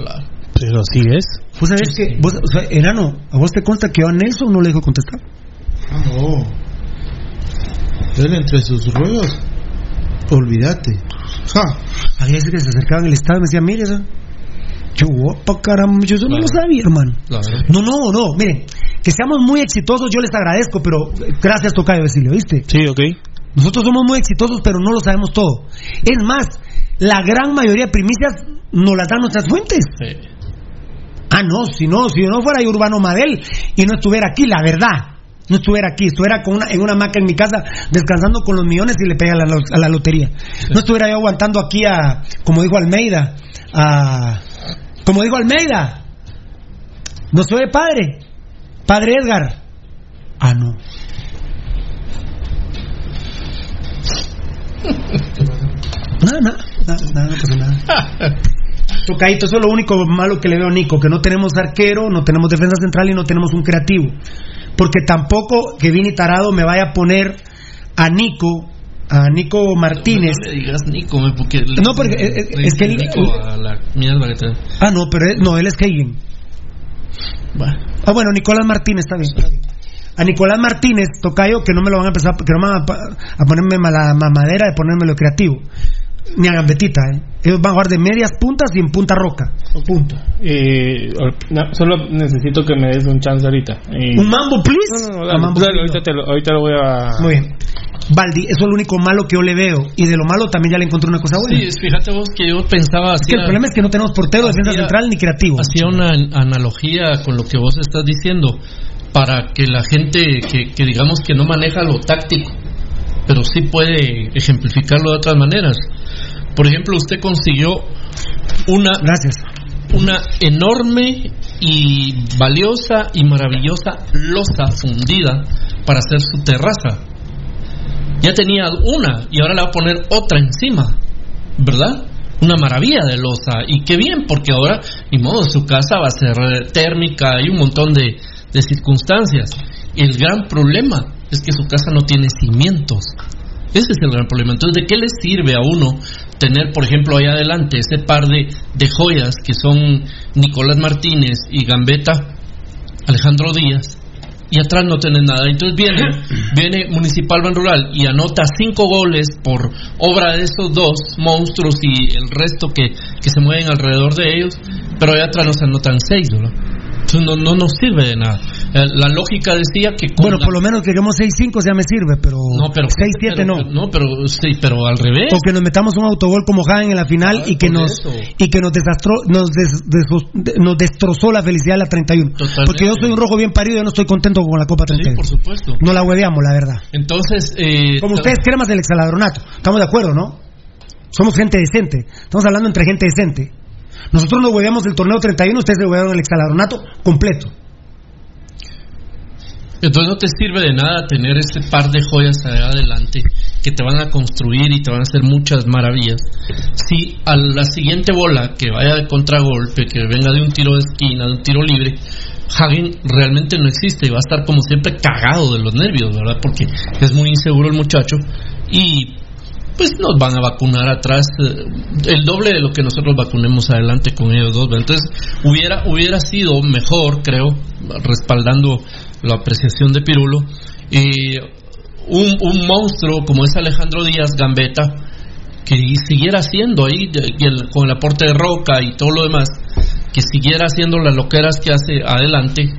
Pero así es. ¿Vos sabés que, vos, o sea, enano, ¿a vos te consta que a Nelson no le dijo contestar? Ah, no. Él entre sus ruegos. Olvídate. Había veces que se acercaban al estado y me decían, mire, esa. Yo, guapa, caramba, yo eso no lo sabía, hermano. No, no, no, miren, que seamos muy exitosos, yo les agradezco, pero eh, gracias, Tocayo, decirle, ¿viste? Sí, ok. Nosotros somos muy exitosos, pero no lo sabemos todo. Es más, la gran mayoría de primicias nos las dan nuestras fuentes. Ah, no, si no, si yo no fuera yo Urbano Madel y no estuviera aquí, la verdad. No estuviera aquí, estuviera con una, en una hamaca en mi casa descansando con los millones y le pega a la, a la lotería. No estuviera yo aguantando aquí a, como dijo Almeida, a, como dijo Almeida, no soy padre, padre Edgar. Ah, no. Nada, nada, nada, nada, no nada. Eso es lo único malo que le veo a Nico, que no tenemos arquero, no tenemos defensa central y no tenemos un creativo. Porque tampoco que Vini Tarado me vaya a poner a Nico, a Nico Martínez. No le digas Nico, porque le- No, porque es- es- le es que él- Nico a la. Ah, no, pero él- no, él es Keigen. Ah, bueno, Nicolás Martínez está bien. está bien. A Nicolás Martínez, tocayo, que no me lo van a empezar, que no me van a, a ponerme la mamadera de ponérmelo creativo. Ni a gambetita, ¿eh? Ellos van a jugar de medias puntas y en punta roca. Punto. Eh, no, solo necesito que me des un chance ahorita. Eh, ¿Un mambo, please? No, no, no, Ah, dale, mambo, dale, please, ahorita, te lo, ahorita lo voy a... Muy bien. Baldi, eso es lo único malo que yo le veo. Y de lo malo también ya le encontré una cosa buena. Sí, fíjate vos que yo pensaba Es que el problema es que no tenemos portero, defensa central ni creativo. Hacía una an- analogía con lo que vos estás diciendo para que la gente que, que digamos que no maneja lo táctico, pero sí puede ejemplificarlo de otras maneras. Por ejemplo, usted consiguió una Gracias. una enorme y valiosa y maravillosa losa fundida para hacer su terraza. Ya tenía una y ahora le va a poner otra encima, ¿verdad? Una maravilla de losa y qué bien porque ahora, ni modo, su casa va a ser térmica y un montón de, de circunstancias. El gran problema es que su casa no tiene cimientos. Ese es el gran problema. Entonces, ¿de qué le sirve a uno tener, por ejemplo, ahí adelante ese par de, de joyas que son Nicolás Martínez y Gambetta, Alejandro Díaz, y atrás no tienen nada? Entonces viene, viene Municipal Ban Rural y anota cinco goles por obra de esos dos monstruos y el resto que, que se mueven alrededor de ellos, pero allá atrás nos anotan seis, ¿verdad? Entonces no, no nos sirve de nada. Eh, La lógica decía que con Bueno, la- por lo menos que lleguemos 6-5 ya me sirve, pero, no, pero 6-7 no. No, pero sí, pero al revés. O que nos metamos un autogol como Hagen en la final y que nos y que nos desastró, nos, des- des- nos destrozó la felicidad de la 31. Totalmente. Porque yo soy un rojo bien parido y yo no estoy contento con la Copa 31. por supuesto. No la hueveamos, la verdad. Entonces, eh, Como ustedes cremas del exaladronato. Estamos de acuerdo, ¿no? Somos gente decente. Estamos hablando entre gente decente. Nosotros nos hueveamos el torneo 31, ustedes se huevearon el escalaronato completo. Entonces no te sirve de nada tener ese par de joyas adelante que te van a construir y te van a hacer muchas maravillas. Si a la siguiente bola que vaya de contragolpe, que venga de un tiro de esquina, de un tiro libre, Hagen realmente no existe y va a estar como siempre cagado de los nervios, ¿verdad? Porque es muy inseguro el muchacho y pues nos van a vacunar atrás eh, el doble de lo que nosotros vacunemos adelante con ellos dos. Entonces hubiera hubiera sido mejor, creo, respaldando la apreciación de Pirulo, y un, un monstruo como es Alejandro Díaz Gambetta, que siguiera haciendo ahí con el aporte de Roca y todo lo demás, que siguiera haciendo las loqueras que hace adelante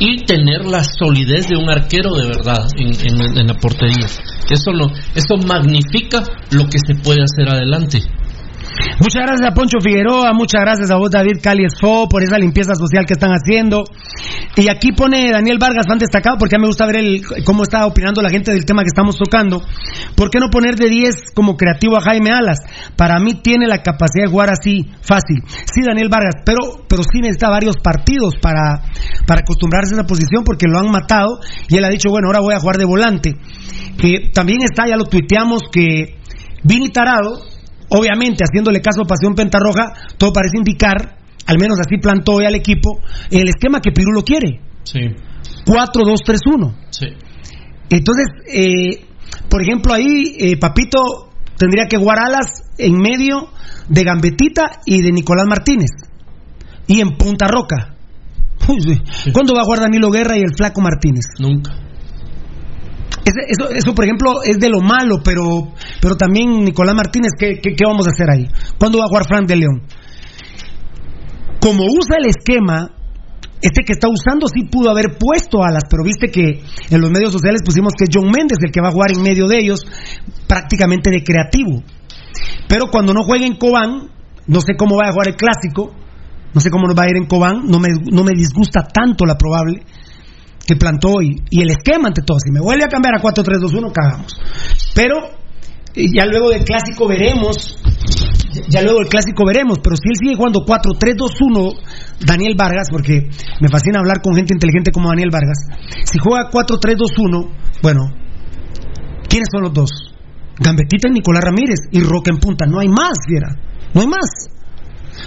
y tener la solidez de un arquero de verdad en, en, la portería. Eso, lo, eso magnifica lo que se puede hacer adelante. Muchas gracias a Poncho Figueroa, muchas gracias a vos David Fo por esa limpieza social que están haciendo. Y aquí pone Daniel Vargas, fan destacado, porque a mí me gusta ver el, cómo está opinando la gente del tema que estamos tocando. ¿Por qué no poner de 10 como creativo a Jaime Alas? Para mí tiene la capacidad de jugar así, fácil. Sí, Daniel Vargas, pero, pero sí necesita varios partidos para, para acostumbrarse a esa posición porque lo han matado y él ha dicho, bueno, ahora voy a jugar de volante. Eh, también está, ya lo tuiteamos, que Vini Tarado obviamente haciéndole caso a Pasión Pentarroja, todo parece indicar, al menos así plantó hoy al equipo, el esquema que Pirulo quiere. Sí. 4-2-3-1. Sí. Entonces, eh, por ejemplo, ahí eh, Papito tendría que jugar alas en medio de Gambetita y de Nicolás Martínez. Y en Punta Roca. Uy, sí. ¿Cuándo va a jugar Danilo Guerra y el Flaco Martínez? Nunca. Eso, eso, por ejemplo, es de lo malo, pero, pero también Nicolás Martínez, ¿qué, qué, vamos a hacer ahí? ¿Cuándo va a jugar Frank de León? Como usa el esquema, este que está usando sí pudo haber puesto alas, pero viste que en los medios sociales pusimos que es John Méndez el que va a jugar en medio de ellos, prácticamente de creativo. Pero cuando no juegue en Cobán, no sé cómo va a jugar el clásico, no sé cómo nos va a ir en Cobán, no me, no me disgusta tanto la probable que plantó hoy. Y el esquema ante todo. Si me vuelve a cambiar a 4-3-2-1, cagamos. Pero ya luego del clásico veremos. Ya luego del clásico veremos. Pero si él sigue jugando 4-3-2-1, Daniel Vargas, porque me fascina hablar con gente inteligente como Daniel Vargas. Si juega 4-3-2-1, bueno, ¿quiénes son los dos? Gambetita y Nicolás Ramírez. Y Roca en punta. No hay más, fiera. No hay más.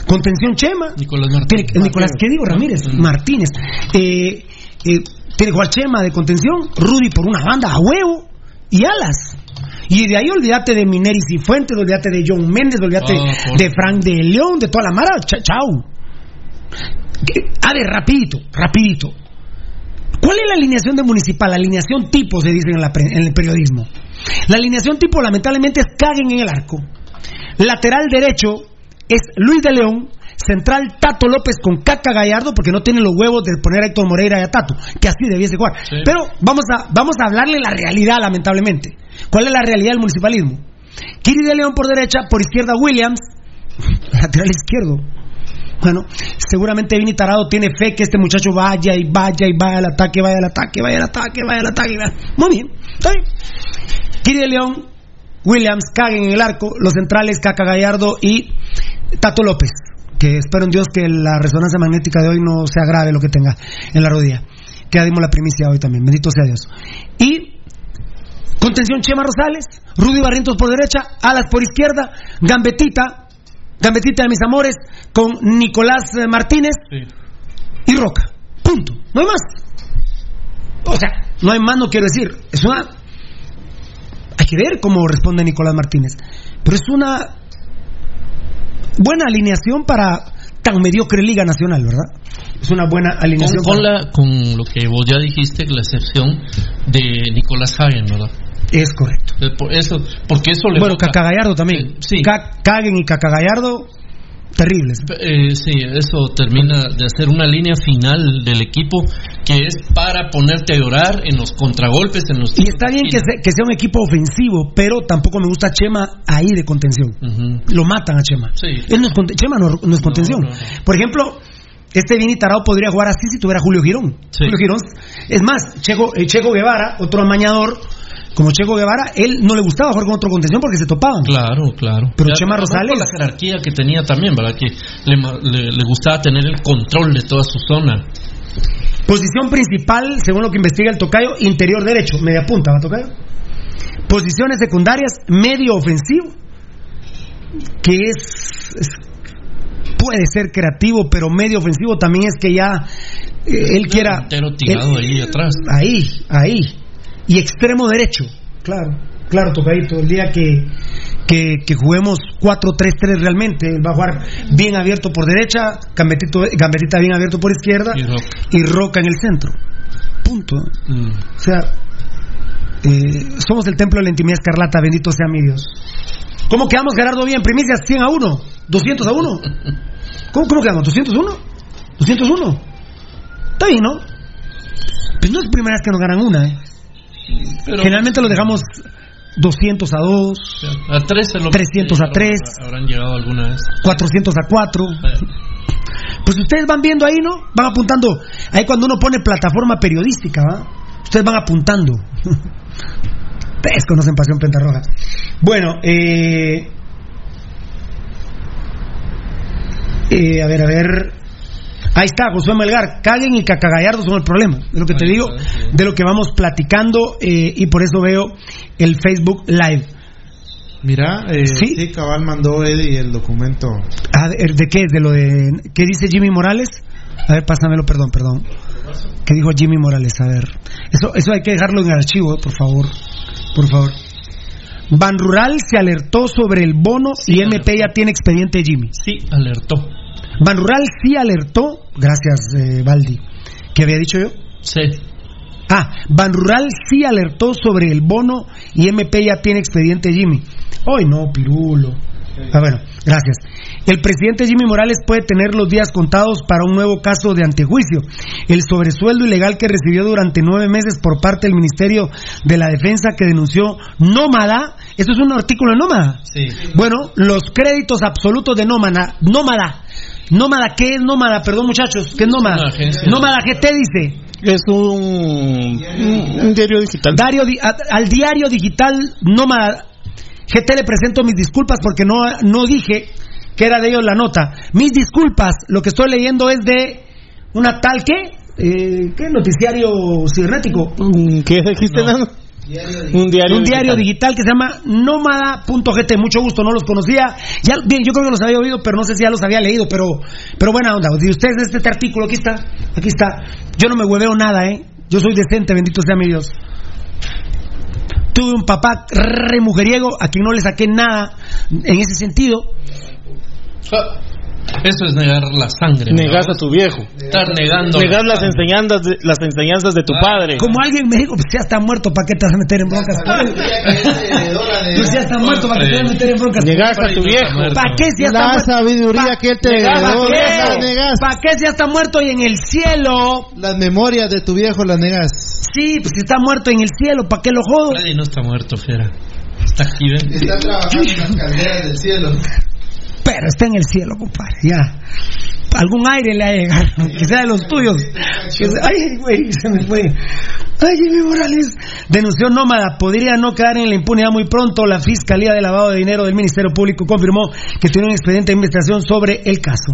Contención Chema. Nicolás Martínez. Nicolás, ¿qué digo? Ramírez. Martínez. Eh, eh, tiene que Chema de contención, Rudy por una banda a huevo y alas. Y de ahí olvídate de Mineris y Fuentes, olvídate de John Méndez, olvídate oh, de Frank de León, de toda la mara. Ch chao. A ver, rapidito, rapidito. ¿Cuál es la alineación de municipal? La alineación tipo, se dice en, la, en el periodismo. La alineación tipo, lamentablemente, es Caguen en el arco. Lateral derecho es Luis de León, Central Tato López con Caca Gallardo, porque no tiene los huevos de poner a Héctor Moreira y a Tato, que así debiese jugar. Sí. Pero vamos a, vamos a hablarle la realidad, lamentablemente. ¿Cuál es la realidad del municipalismo? Kiri de León por derecha, por izquierda Williams, lateral izquierdo. Bueno, seguramente Vini Tarado tiene fe que este muchacho vaya y vaya y vaya al ataque, vaya al ataque, vaya al ataque, vaya al ataque. Vaya. Muy bien, está bien. Kiri de León, Williams, Caguen en el arco, los centrales, Caca Gallardo y Tato López que espero en Dios que la resonancia magnética de hoy no sea grave lo que tenga en la rodilla. Que ya dimos la primicia hoy también, bendito sea Dios. Y contención Chema Rosales, Rudy Barrientos por derecha, Alas por izquierda, Gambetita, Gambetita de mis amores, con Nicolás Martínez sí. y Roca. Punto. No hay más. O sea, no hay más, no quiero decir. Es una. Hay que ver cómo responde Nicolás Martínez. Pero es una buena alineación para tan mediocre Liga Nacional, ¿verdad? Es una buena alineación. Con, con, la, con lo que vos ya dijiste, la excepción de Nicolás Hagen, ¿verdad? Es correcto. Por eso, porque eso le Bueno, Cacagallardo también. Eh, sí. Caguen y Cacagallardo terribles. Eh, sí, eso termina de hacer una línea final del equipo que es para ponerte a llorar en los contragolpes, en los y está bien que, se, que sea un equipo ofensivo, pero tampoco me gusta Chema ahí de contención. Uh -huh. Lo matan a Chema. Sí. Él no es, Chema no, no es contención. No, no, Por ejemplo, este Vini Tarao podría jugar así si tuviera Julio Girón. Sí. Julio Girón, es más, Checo, eh, Checo Guevara, otro amañador, como Checo Guevara, él no le gustaba jugar con otro contención porque se topaban. Claro, claro. Pero Ya, Chema Rosales. la jerarquía que tenía también, ¿verdad? Que le, le- le gustaba tener el control de toda su zona. Posición principal, según lo que investiga el tocayo, interior derecho, media punta, ¿va tocayo? Posiciones secundarias, medio ofensivo, que es, es- puede ser creativo, pero medio ofensivo también es que ya eh, él quiera Entero tirado él- ahí atrás. ahí, ahí, y extremo derecho, claro, claro, tocadito, el día que que, que juguemos 4-3-3 realmente, él va a jugar bien abierto por derecha, Gambetito, Gambetita bien abierto por izquierda Y Roca. y Roca en el centro. Punto. Mm. O sea, eh, somos el templo de la intimidad escarlata, bendito sea mi Dios. ¿Cómo quedamos, Gerardo, bien? Primicias 100 a 1, 200 a 1. ¿Cómo, cómo quedamos? ¿201? ¿201? Está bien, ¿no? Pues no es primera vez que nos ganan una, ¿eh? Pero- Generalmente lo dejamos 200 a 2, A 13 lo 300 a 3. Habrán llegado alguna vez. 400 a 4. Pues ustedes van viendo ahí, ¿no? Van apuntando. Ahí cuando uno pone plataforma periodística, ¿va? Ustedes van apuntando. Ustedes conocen Pasión Pentarroja. Bueno, eh, eh, a ver, a ver. Ahí está, Josué Melgar. Caguen y Cacagallardo son el problema. De lo que te digo, de lo que vamos platicando eh, y por eso veo el Facebook Live. Mira, eh, Sí. sí. cabal mandó Eddie el documento. Ah, ¿de de qué? ¿De lo de qué dice Jimmy Morales? A ver, pásamelo, perdón, perdón. ¿Qué dijo Jimmy Morales? A ver. Eso, eso hay que dejarlo en el archivo, eh, por favor. Por favor. Ban Rural se alertó sobre el bono y MP ya tiene expediente Jimmy. Sí, alertó. Ban Rural sí alertó, gracias eh, Baldi. ¿Qué había dicho yo? Sí. Ah, Ban Rural sí alertó sobre el bono y MP ya tiene expediente Jimmy. Hoy no, Pirulo. Ah, bueno, gracias. El presidente Jimmy Morales puede tener los días contados para un nuevo caso de antejuicio. El sobresueldo ilegal que recibió durante nueve meses por parte del Ministerio de la Defensa que denunció Nómada. Esto es un artículo de Nómada. Sí. Bueno, los créditos absolutos de Nómada. Nómada. Nómada, ¿qué es Nómada? Perdón, muchachos, ¿qué es Nómada? Nómada, ¿qué te dice? Es un, un, un diario digital. Dario di- a- al diario digital Nómada GT le presento mis disculpas porque no, no dije que era de ellos la nota. Mis disculpas, lo que estoy leyendo es de una tal que, eh, ¿qué noticiario cibernético? ¿Qué dijiste, Un diario, un diario digital que se llama nómada.gt. Mucho gusto, no los conocía. Ya, bien, yo creo que los había oído, pero no sé si ya los había leído. Pero, pero buena onda. Si ustedes este, este artículo, aquí está, aquí está. Yo no me hueveo nada, ¿eh? Yo soy decente, bendito sea mi Dios. Tuve un papá re mujeriego a quien no le saqué nada en ese sentido. Eso es negar la sangre. Negas ¿no? a tu viejo. Estar negando. Negar la las enseñanzas de, las enseñanzas de tu padre. Como alguien me dijo, pues ya está muerto, ¿para qué te vas a meter en broncas? Pues ya está muerto, ¿para qué te vas a meter en broncas? Negas a tu viejo. ¿Para qué si ya está La muerto? sabiduría que él te ¿Para heredó, qué? la negas. ¿Para qué si ya está muerto y en el cielo? Las memorias de tu viejo las negas. Sí, pues si está muerto en el cielo, ¿para qué lo jodo? Freddy no está muerto, fiera. Está aquí, ven. Está trabajando en las calderas del cielo. Pero está en el cielo, compadre, ya. Algún aire le ha llegado, que sea de los tuyos. Ay, güey, se me fue. Ay, Jimmy Morales. Denunció Nómada, podría no quedar en la impunidad muy pronto. La Fiscalía de Lavado de Dinero del Ministerio Público confirmó que tiene un expediente de investigación sobre el caso.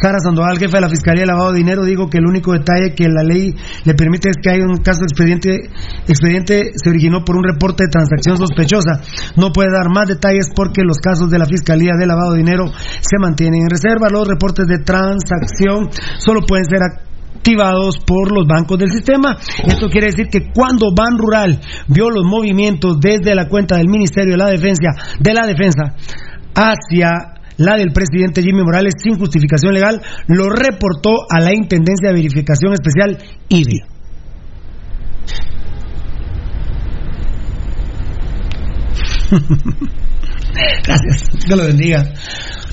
Sara Sandoval, jefe de la Fiscalía de Lavado de Dinero, dijo que el único detalle que la ley le permite es que hay un caso expediente, expediente se originó por un reporte de transacción sospechosa. No puede dar más detalles porque los casos de la Fiscalía de Lavado de Dinero se mantienen en reserva. Los reportes de transacción solo pueden ser activados por los bancos del sistema. Esto quiere decir que cuando Ban Rural vio los movimientos desde la cuenta del Ministerio de la Defensa, de la Defensa hacia la del presidente Jimmy Morales sin justificación legal, lo reportó a la Intendencia de Verificación Especial IBI. Gracias, Dios lo bendiga.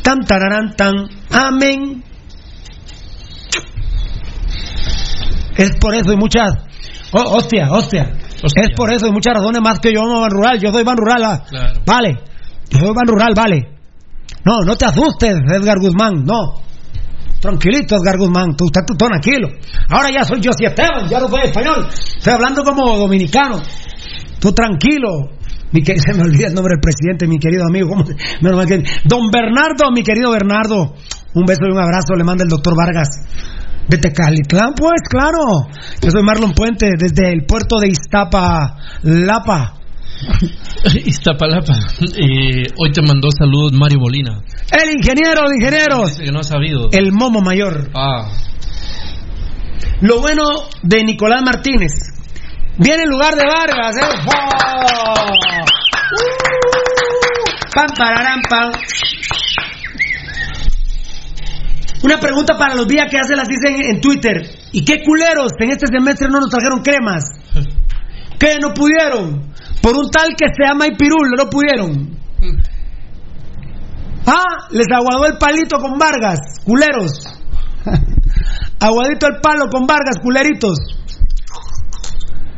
Tan tararán tan, amén. Es por eso y muchas, oh, hostia, hostia, es por eso y muchas razones más que yo no van rural, yo soy van rural, ah. Claro. vale, yo soy van rural, vale. No, no te asustes, Edgar Guzmán, no. tranquilito, Edgar Guzmán, tú estás tú, tranquilo. Ahora ya soy yo Esteban, ya no soy español. Estoy hablando como dominicano. Tú tranquilo. Mi que, se me olvida el nombre del presidente, mi querido amigo. ¿cómo se- que- Don Bernardo, mi querido Bernardo. Un beso y un abrazo le manda el doctor Vargas. De Tecalitlán, pues, claro. Yo soy Marlon Puente, desde el puerto de Iztapa, Lapa. Iztapalapa. Eh, hoy te mandó saludos Mario Molina. El ingeniero de ingenieros. Que no ha sabido. El momo mayor. Ah, Lo bueno de Nicolás Martínez. Viene en lugar de Vargas, ¿eh? ¡Oh! Uh, Pam, pararán, pam. Una pregunta para los días que hace las dicen en Twitter. ¿Y qué culeros en este semestre no nos trajeron cremas? ¿Qué no pudieron? Por un tal que se llama Ipirul, no pudieron. Ah, les aguadó el palito con Vargas, culeros. Aguadito el palo con Vargas, culeritos.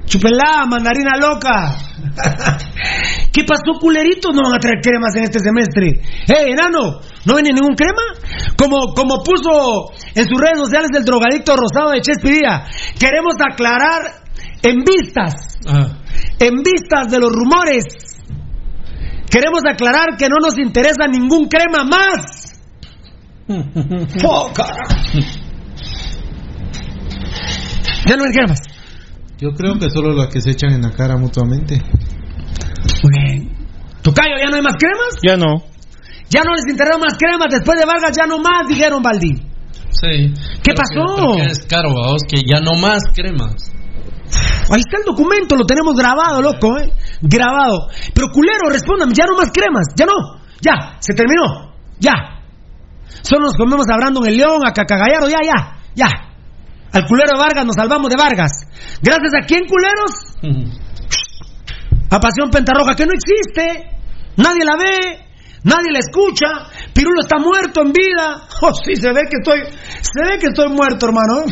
Chupelá, mandarina loca. ¿Qué pasó, culeritos? No van a traer cremas en este semestre. ¡Eh, enano! ¿No viene ningún crema? Como, como puso en sus redes sociales el drogadicto rosado de Chespiría. Queremos aclarar en vistas, ah. En vistas de los rumores. Queremos aclarar que no nos interesa ningún crema más. Foca. Ya no hay cremas. Yo creo que solo las que se echan en la cara mutuamente. Muy bien. Tocayo, ¿ya no hay más cremas? Ya no. Ya no les interesa más cremas. Después de Vargas ya no más, dijeron Baldi. Sí. ¿Qué pasó? que- pero que es caro, vamos, que ya no más cremas. Ahí está el documento, lo tenemos grabado, loco, ¿eh? Grabado. Pero culero, respóndame, ya no más cremas, ya no. Ya, se terminó. Ya. Solo nos comemos a Brandon el León, a Cacagallardo, ya, ya, ya. Al culero de Vargas nos salvamos de Vargas. Gracias a quién, culeros? A Pasión Pentarroja, que no existe. Nadie la ve, nadie la escucha. Pirulo está muerto en vida. Oh, sí, se ve que estoy, se ve que estoy muerto, hermano.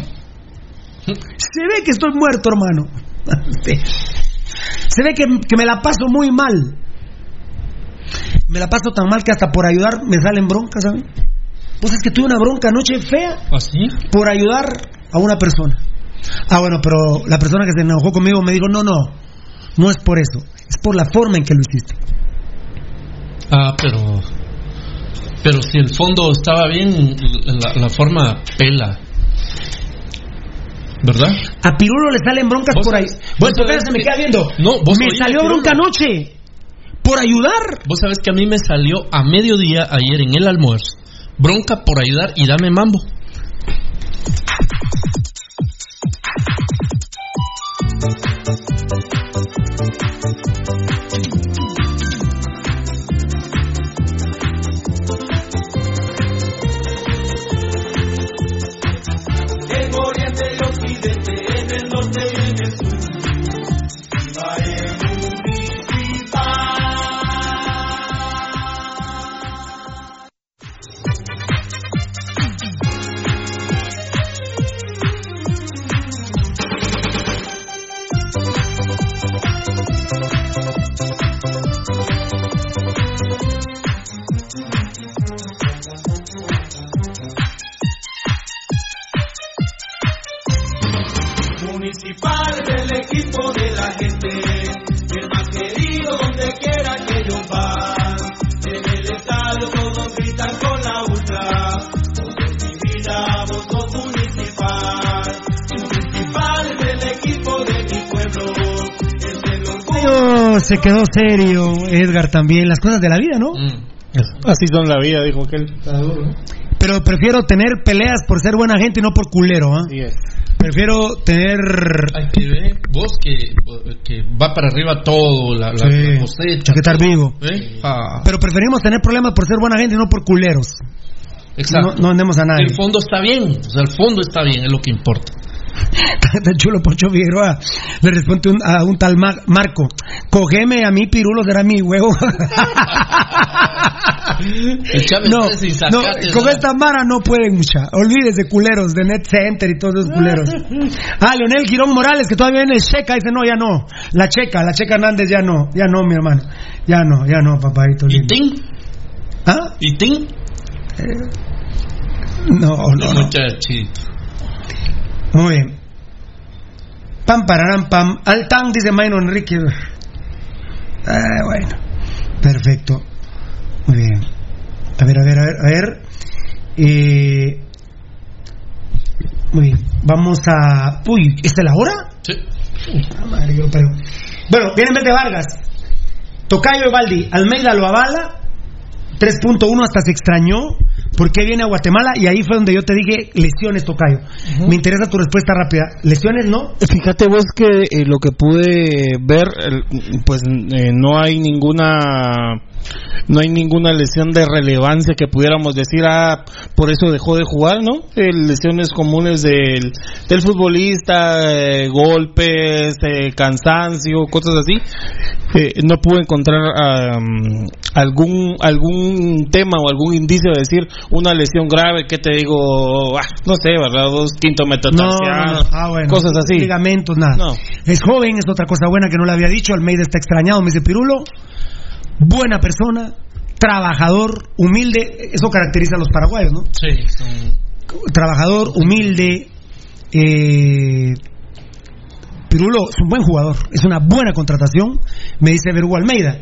Se ve que estoy muerto, hermano. Se ve que, que me la paso muy mal. Me la paso tan mal que hasta por ayudar me salen broncas, ¿sabes? Pues es que tuve una bronca anoche fea ¿Así? por ayudar a una persona. Ah, bueno, pero la persona que se enojó conmigo me dijo, no, no, no es por eso, es por la forma en que lo hiciste. Ah, pero. Pero si el fondo estaba bien, la, la forma pela. ¿Verdad? A Pirulo le salen broncas ¿Vos por ahí. Bueno, se me que- queda viendo. No, vos me salió bronca anoche por ayudar. Vos sabés que a mí me salió a mediodía ayer en el almuerzo. Bronca por ayudar y dame mambo. Se quedó serio, Edgar también, las cosas de la vida, ¿no? Así son la vida, dijo aquel. Pero prefiero tener peleas por ser buena gente y no por culero, ¿ah? Prefiero tener... Hay que ver, vos que, que va para arriba todo, la, la, Sí, la cosecha. hay que estar vivo. ¿eh? Ah, Pero preferimos tener problemas por ser buena gente y no por culeros. exacto. No, no andemos a nadie. El fondo está bien, o sea, el fondo está bien, es lo que importa. Tan chulo Poncho Figueroa le responde un- a un tal Ma- Marco cogeme a mí pirulo será mi huevo no, no, con esta mara no pueden mucha olvídese culeros de Net Center y todos esos culeros ah Leonel Girón Morales que todavía viene checa dice no ya no la checa la checa Hernández ya no ya no mi hermano ya no ya no papadito ¿Y lindo. Ting? ¿Ah? ¿Y Ting? No, no. no. Muchachito. Muy bien. Pam, pararán, pam. Al tan, dice Maino Enrique. Ah, bueno. Perfecto. Muy bien. A ver, a ver, a ver, a ver. Eh, muy bien. Vamos a. Uy, ¿esta es la hora? Sí. Puta madre, yo, pero... Bueno, viene en vez de Vargas. Tocayo Evaldi, Almeida lo avala. 3.1 hasta se extrañó. ¿Por qué viene a Guatemala? Y ahí fue donde yo te dije lesiones, Tocayo. Me interesa tu respuesta rápida. ¿Lesiones no? Fíjate vos que eh, lo que pude ver, pues eh, no hay ninguna no hay ninguna lesión de relevancia que pudiéramos decir, ah, por eso dejó de jugar, ¿no? Eh, lesiones comunes del, del futbolista, eh, golpes, eh, cansancio, cosas así. Eh, no pude encontrar mm, algún algún tema o algún indicio de decir una lesión grave que te digo, ah, no sé, ¿verdad? Dos quinto No, no. Ah, bueno. cosas así. Ligamentos, nada. Es joven, es otra cosa buena que no le había dicho. Almeida está extrañado, me dice Pirulo. Buena persona, trabajador, humilde. Eso caracteriza a los paraguayos, ¿no? Sí, son- Trabajador, humilde. Eh, Pirulo es un buen jugador, es una buena contratación, me dice Verú Almeida.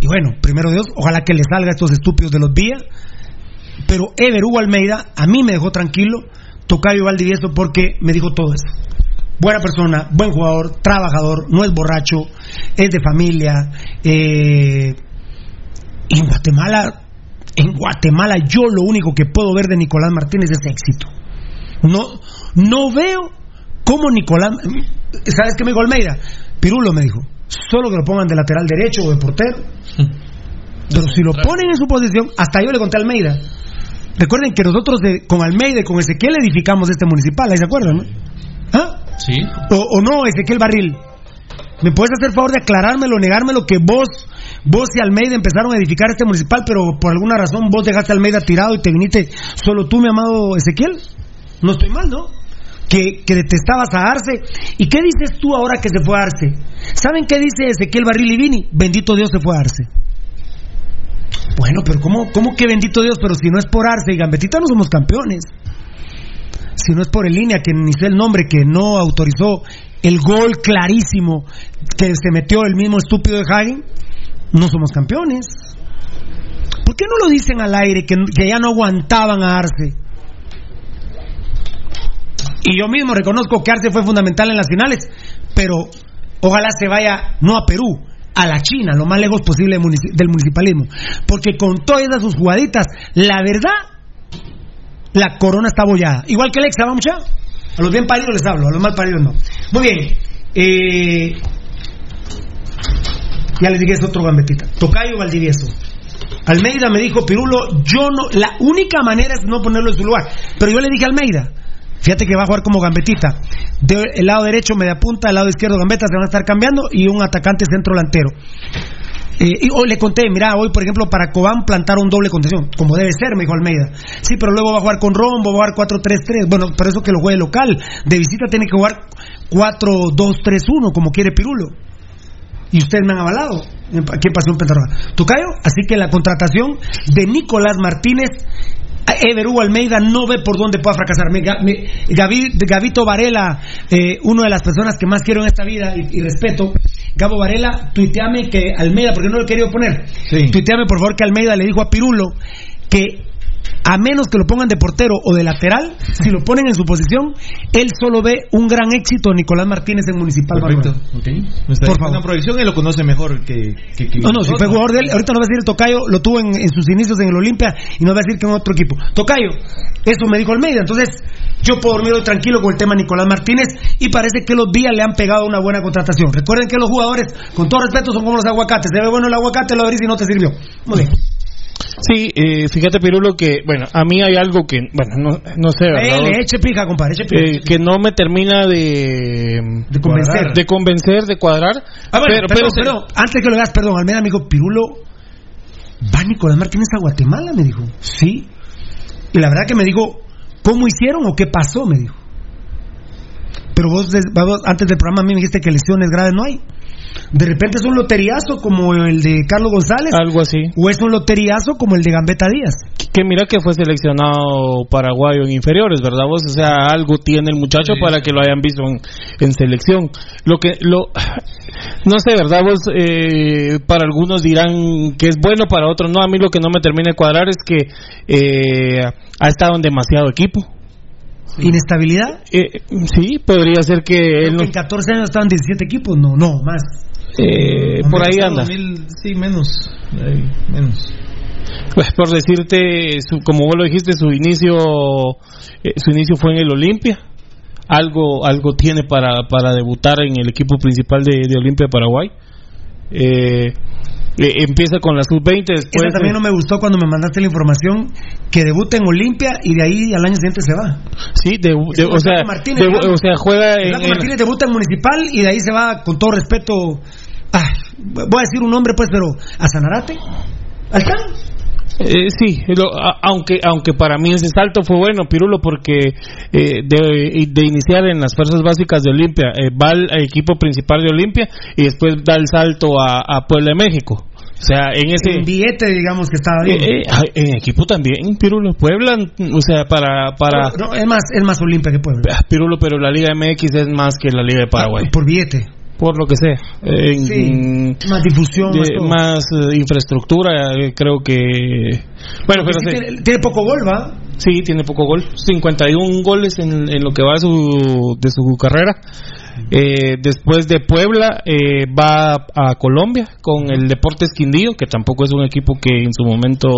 Y bueno, primero Dios, ojalá que le salga a estos estúpidos de los Vía. Pero Ever Hugo Almeida a mí me dejó tranquilo, Tocayo Valdivieso, porque me dijo todo eso. Buena persona, buen jugador, trabajador, no es borracho, es de familia. Eh, en Guatemala, en Guatemala yo lo único que puedo ver de Nicolás Martínez es éxito. No, no veo cómo Nicolás... ¿Sabes qué me dijo Almeida? Pirulo me dijo, solo que lo pongan de lateral derecho o de portero. Pero si lo ponen en su posición, hasta yo le conté a Almeida. Recuerden que nosotros de- con Almeida y con Ezequiel edificamos este municipal, ¿ahí se acuerdan? No? ¿Ah? Sí. O, o no, Ezequiel Barril. ¿Me puedes hacer favor de aclarármelo, negármelo que vos, vos y Almeida empezaron a edificar este municipal, pero por alguna razón vos dejaste a Almeida tirado y te viniste solo tú, mi amado Ezequiel? No estoy mal, ¿no? Que, que detestabas a Arce. ¿Y qué dices tú ahora que se fue a Arce? ¿Saben qué dice Ezequiel Barril y Vini? Bendito Dios se fue a Arce. Bueno, pero ¿cómo, ¿cómo que bendito Dios? Pero si no es por Arce y Gambetita no somos campeones. Si no es por el línea, que ni sé el nombre, que no autorizó el gol clarísimo que se metió el mismo estúpido de Hagen, no somos campeones. ¿Por qué no lo dicen al aire que, ya no aguantaban a Arce? Y yo mismo reconozco que Arce fue fundamental en las finales, pero ojalá se vaya no a Perú, a la China, lo más lejos posible del munici- del municipalismo. Porque con todas sus jugaditas, la verdad, la corona está bollada. Igual que Alexa, ¿va mucha? A los bien paridos les hablo, a los mal paridos no. Muy bien. eh, ya les dije es otro gambetita. Tocayo Valdivieso. Almeida me dijo, Pirulo, yo no, la única manera es no ponerlo en su lugar. Pero yo le dije a Almeida, fíjate que va a jugar como gambetita. El lado derecho media punta, el lado izquierdo gambeta se van a estar cambiando y un atacante centro delantero. Eh, y hoy le conté, mira, hoy por ejemplo para Cobán plantaron doble contención, como debe ser, me dijo Almeida. Sí, pero luego va a jugar con Rombo, va a jugar 4-3-3. Bueno, por eso que lo juegue local. De visita tiene que jugar 4-2-3-1, como quiere Pirulo. Y ustedes me han avalado. Aquí en Pasión Pentarroja. Tocayo, así que la contratación de Nicolás Martínez, Ever Hugo Almeida no ve por dónde pueda fracasar. Me- me- Gavi- Gavito Varela, eh, una de las personas que más quiero en esta vida y, y respeto, Gabo Varela, tuiteame que Almeida, porque no lo he querido poner, tuiteame por favor que Almeida le dijo a Pirulo que a menos que lo pongan de portero o de lateral, si lo ponen en su posición, él solo ve un gran éxito de Nicolás Martínez en Municipal Perfecto, Manuel. ok. Me está Por favor. una proyección y lo conoce mejor que, que, que No, no, si fue jugador de él, ahorita nos va a decir el Tocayo, lo tuvo en, en sus inicios en el Olimpia y nos va a decir que en otro equipo. Tocayo, eso me dijo Almeida, entonces yo puedo dormir hoy tranquilo con el tema Nicolás Martínez y parece que los días le han pegado una buena contratación. Recuerden que los jugadores, con todo respeto, son como los aguacates. Se ve bueno el aguacate, lo abrís y no te sirvió. Muy bien. Sí, eh, fíjate Pirulo que, bueno, a mí hay algo que, bueno, no, no sé, ¿verdad? Eh, le eche pija, compadre, eche pija. Eh, que no me termina de De convencer. de convencer, de cuadrar. Ah, bueno, pero, pero, perdón, antes que lo hagas, perdón, Almeida me dijo, Pirulo, ¿va Nicolás Martínez a Guatemala? Me dijo, sí. Y la verdad que me dijo, ¿cómo hicieron o qué pasó? Me dijo. Pero vos, antes del programa a mí me dijiste que lesiones graves no hay. De repente es un loteriazo como el de Carlos González. Algo así. O es un loteriazo como el de Gambetta Díaz. Que mira que fue seleccionado paraguayo en inferiores, ¿verdad vos? O sea, algo tiene el muchacho para que lo hayan visto en, en selección. Lo que, lo, no sé, ¿verdad vos? Eh, para algunos dirán que es bueno, para otros no. A mí lo que no me termina de cuadrar es que eh, ha estado en demasiado equipo. ¿Inestabilidad? Eh, sí, podría ser que él no, En 14 años estaban 17 equipos, no, no, más. eh, por ahí anda. 2000, sí, menos. ahí, menos. Pues por decirte, su- como vos lo dijiste, su inicio, eh, su inicio fue en el Olimpia. Algo, algo tiene para, para debutar en el equipo principal de, de Olimpia de Paraguay. Eh, eh, empieza con la sub-20, después Esa también no me gustó cuando me mandaste la información que debuta en Olimpia y de ahí al año siguiente se va. sí, de- de- o, sea, Martínez, de- digamos. o sea, juega en, en- Martínez debuta en Municipal y de ahí se va con todo respeto. ah, voy a decir un nombre pues, pero a Sanarate. Al Can. Eh, sí, lo- a- aunque aunque para mí ese salto fue bueno, Pirulo, porque eh, de, de iniciar en las fuerzas básicas de Olimpia, eh, va al equipo principal de Olimpia y después da el salto a, a Puebla de México. O sea, en ese... En billete, digamos que estaba bien. Eh, eh, ah, en equipo también, Pirulo. Puebla, o sea, para... para No, es más, es más Olimpia que Puebla. Ah, Pirulo, pero la Liga MX es más que la Liga de Paraguay. Por billete. Por lo que sea. En- Sí, más difusión, de- más todo. más, eh, infraestructura, eh, creo que... Bueno, pero Sí, sí. tiene, tiene poco gol, ¿va? Sí, tiene poco gol. 51 goles en, en lo que va de su, de su carrera. Eh, después de Puebla eh, va a Colombia con el Deportes Quindío, que tampoco es un equipo que en su momento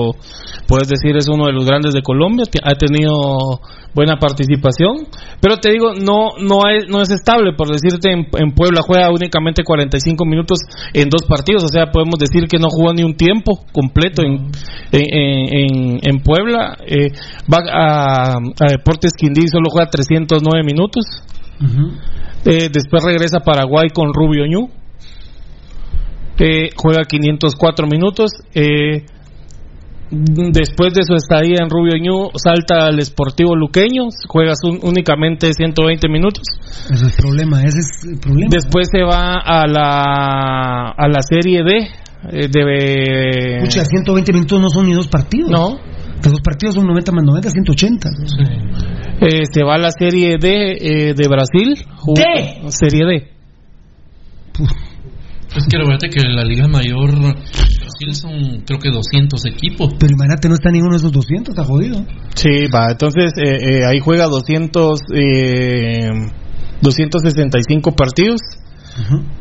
puedes decir es uno de los grandes de Colombia. Ha tenido buena participación, pero te digo no no es no es estable. Por decirte en, Puebla juega únicamente 45 minutos en dos partidos, o sea podemos decir que no jugó ni un tiempo completo en en, en- en Puebla. Eh, va a, a Deportes Quindío y solo juega 309 minutos. Eh, después regresa a Paraguay con Rubio Ñu. Eh, juega 504 minutos. Eh, después de su estadía en Rubio Ñu, salta al Sportivo Luqueño. Juega su- únicamente 120 minutos. Ese es el problema, ese es el problema. Después se va a la, a la Serie D. eh, de, Pucha, 120 minutos no son ni dos partidos. No. Los dos partidos son 90 más 90, 180. eh, se va a la Serie D eh, de Brasil. ¿Qué? Serie D. Es que recuerda que la Liga Mayor Brasil son creo que 200 equipos. Pero imagínate, no está ninguno de esos 200, está jodido. Sí, va. Entonces eh, eh, ahí juega 200, eh, 265 partidos.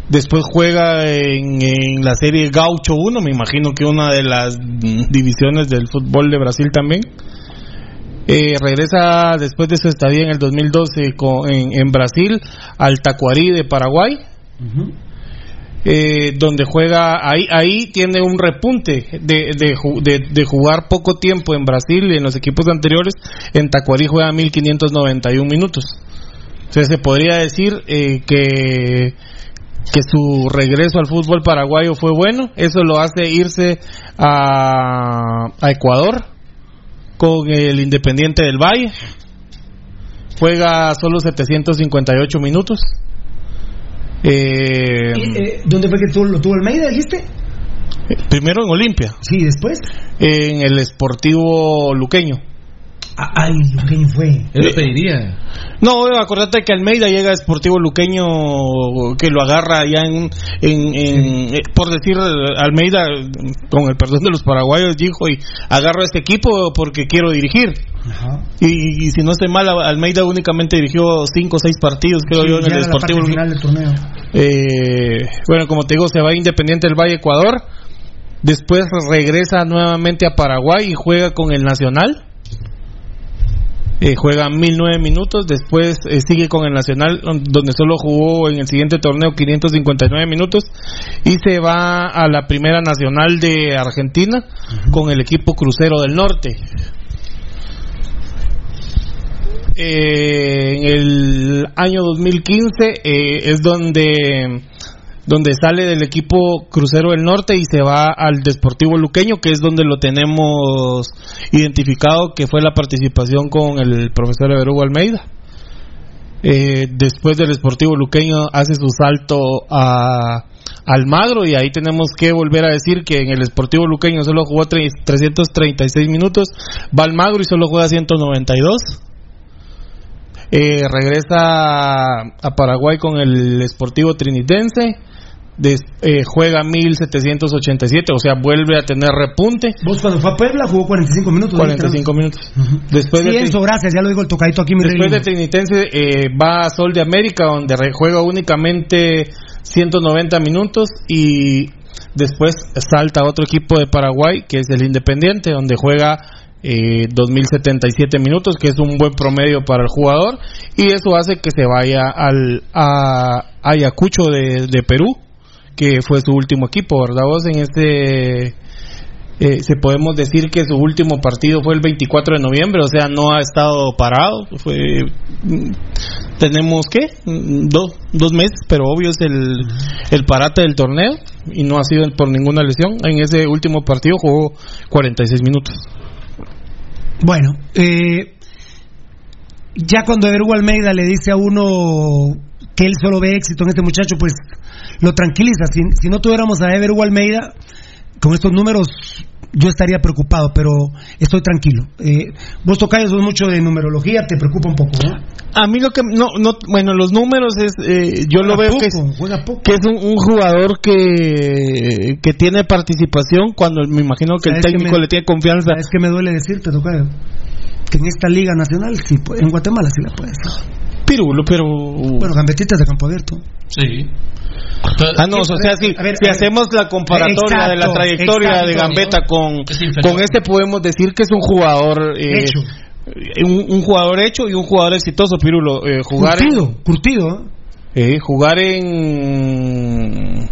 Después juega en, en la serie Gaucho 1, me imagino que una de las divisiones del fútbol de Brasil también. Eh, regresa después de su estadía en el 2012 co- en, en Brasil al Tacuarí de Paraguay. eh, donde juega ahí ahí tiene un repunte de, de- de jugar poco tiempo en Brasil y en los equipos anteriores en Tacuarí juega 1591 minutos se podría decir eh, que que su regreso al fútbol paraguayo fue bueno eso lo hace irse a, a Ecuador con el Independiente del Valle juega solo 758 minutos eh, Eh, ¿Dónde fue que tú, lo tuvo Almeida, dijiste? Primero en Olimpia. Sí, después. En el Esportivo Luqueño. Ay, Luqueño fue. Él lo pediría. No, acordate que Almeida llega a Esportivo Luqueño que lo agarra ya en, en, en- eh, por decir Almeida, con el perdón de los paraguayos, dijo y agarro a este equipo porque quiero dirigir. Y, y si no estoy mal, Almeida únicamente dirigió cinco o seis partidos, creo Sí, yo, en el parte Luqueño. final del torneo. Eh, bueno, como te digo, se va a Independiente del Valle, Ecuador. Después regresa nuevamente a Paraguay y juega con el Nacional. Eh, juega 1009 minutos. Después eh, sigue con el Nacional, donde solo jugó en el siguiente torneo 559 minutos. Y se va a la Primera Nacional de Argentina con el equipo Crucero del Norte. Eh, en el año 2015 eh, es donde donde sale del equipo Crucero del Norte y se va al Desportivo Luqueño, que es donde lo tenemos identificado, que fue la participación con el profesor Everugo Almeida. Eh, después del Sportivo Luqueño hace su salto a Almagro y ahí tenemos que volver a decir que en el Sportivo Luqueño solo jugó 336 minutos, va Almagro y solo juega 192. Eh, regresa a Paraguay con el Sportivo Trinitense de, eh, juega 1787, o sea, vuelve a tener repunte. Vos cuando fue a Puebla jugó 45 minutos. 45 minutos. Después sí, de eso, gracias, ya lo digo el tocadito aquí, mi Después de Trinitense eh, va a Sol de América, donde juega únicamente 190 minutos y después salta a otro equipo de Paraguay, que es el Independiente, donde juega eh, 2077 minutos, que es un buen promedio para el jugador, y eso hace que se vaya al a Ayacucho de, de Perú, que fue su último equipo, ¿verdad? Vos en este eh, se podemos decir que su último partido fue el 24 de noviembre, o sea, no ha estado parado. Fue, mm, tenemos qué Mm, dos, dos meses, pero obvio es el, el parate del torneo y no ha sido por ninguna lesión. En ese último partido jugó 46 minutos. Bueno, eh, ya cuando Edu Almeida le dice a uno que él solo ve éxito en este muchacho, pues lo tranquiliza. Si, si no tuviéramos a Ever Almeida, con estos números yo estaría preocupado, pero estoy tranquilo. Eh, vos tocáis sos mucho de numerología, te preocupa un poco, ¿no? A mí lo que no, no bueno, los números es eh, yo lo veo que es, que es un, un jugador que que tiene participación cuando me imagino que el ¿Sabes qué técnico me- le tiene confianza. Es que me duele decirte, Tocayo, que en esta liga nacional, sí, en Guatemala sí la puedes. Pirulo, pero Bueno, Gambetitas de campo abierto. Sí. Ah, no, o sea, si, A ver, si hacemos la comparatoria de la Exacto, trayectoria de. Gambetta con, con este, podemos decir que es un jugador eh, Hecho. Un, un jugador hecho y un jugador exitoso, Pirulo. Eh, jugar Curtido, curtido. en, eh, jugar en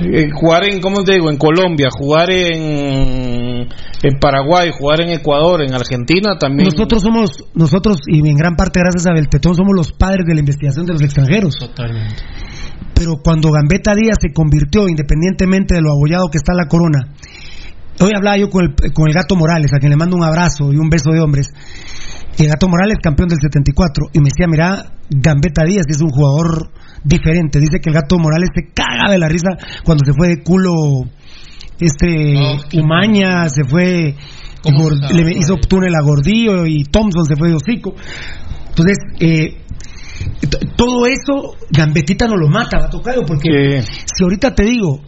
eh, jugar en, ¿cómo te digo? En Colombia, jugar en, en Paraguay, jugar en Ecuador, en Argentina también. Nosotros somos, nosotros, y en gran parte gracias a Beltetón, somos los padres de la investigación de los extranjeros. Totalmente. Pero cuando Gambetta Díaz se convirtió, independientemente de lo abollado que está la corona, hoy hablaba yo con el, con el gato Morales, a quien le mando un abrazo y un beso de hombres. El gato Morales, campeón del 74, y me decía, mira, Gambetta Díaz es un jugador diferente. Dice que el gato Morales se caga de la risa cuando se fue de culo este Umaña, se fue, le hizo túnel a Gordillo y Thompson se fue de hocico. Entonces, eh, todo eso, Gambetita no lo mata, va a tocar, porque si ahorita te digo,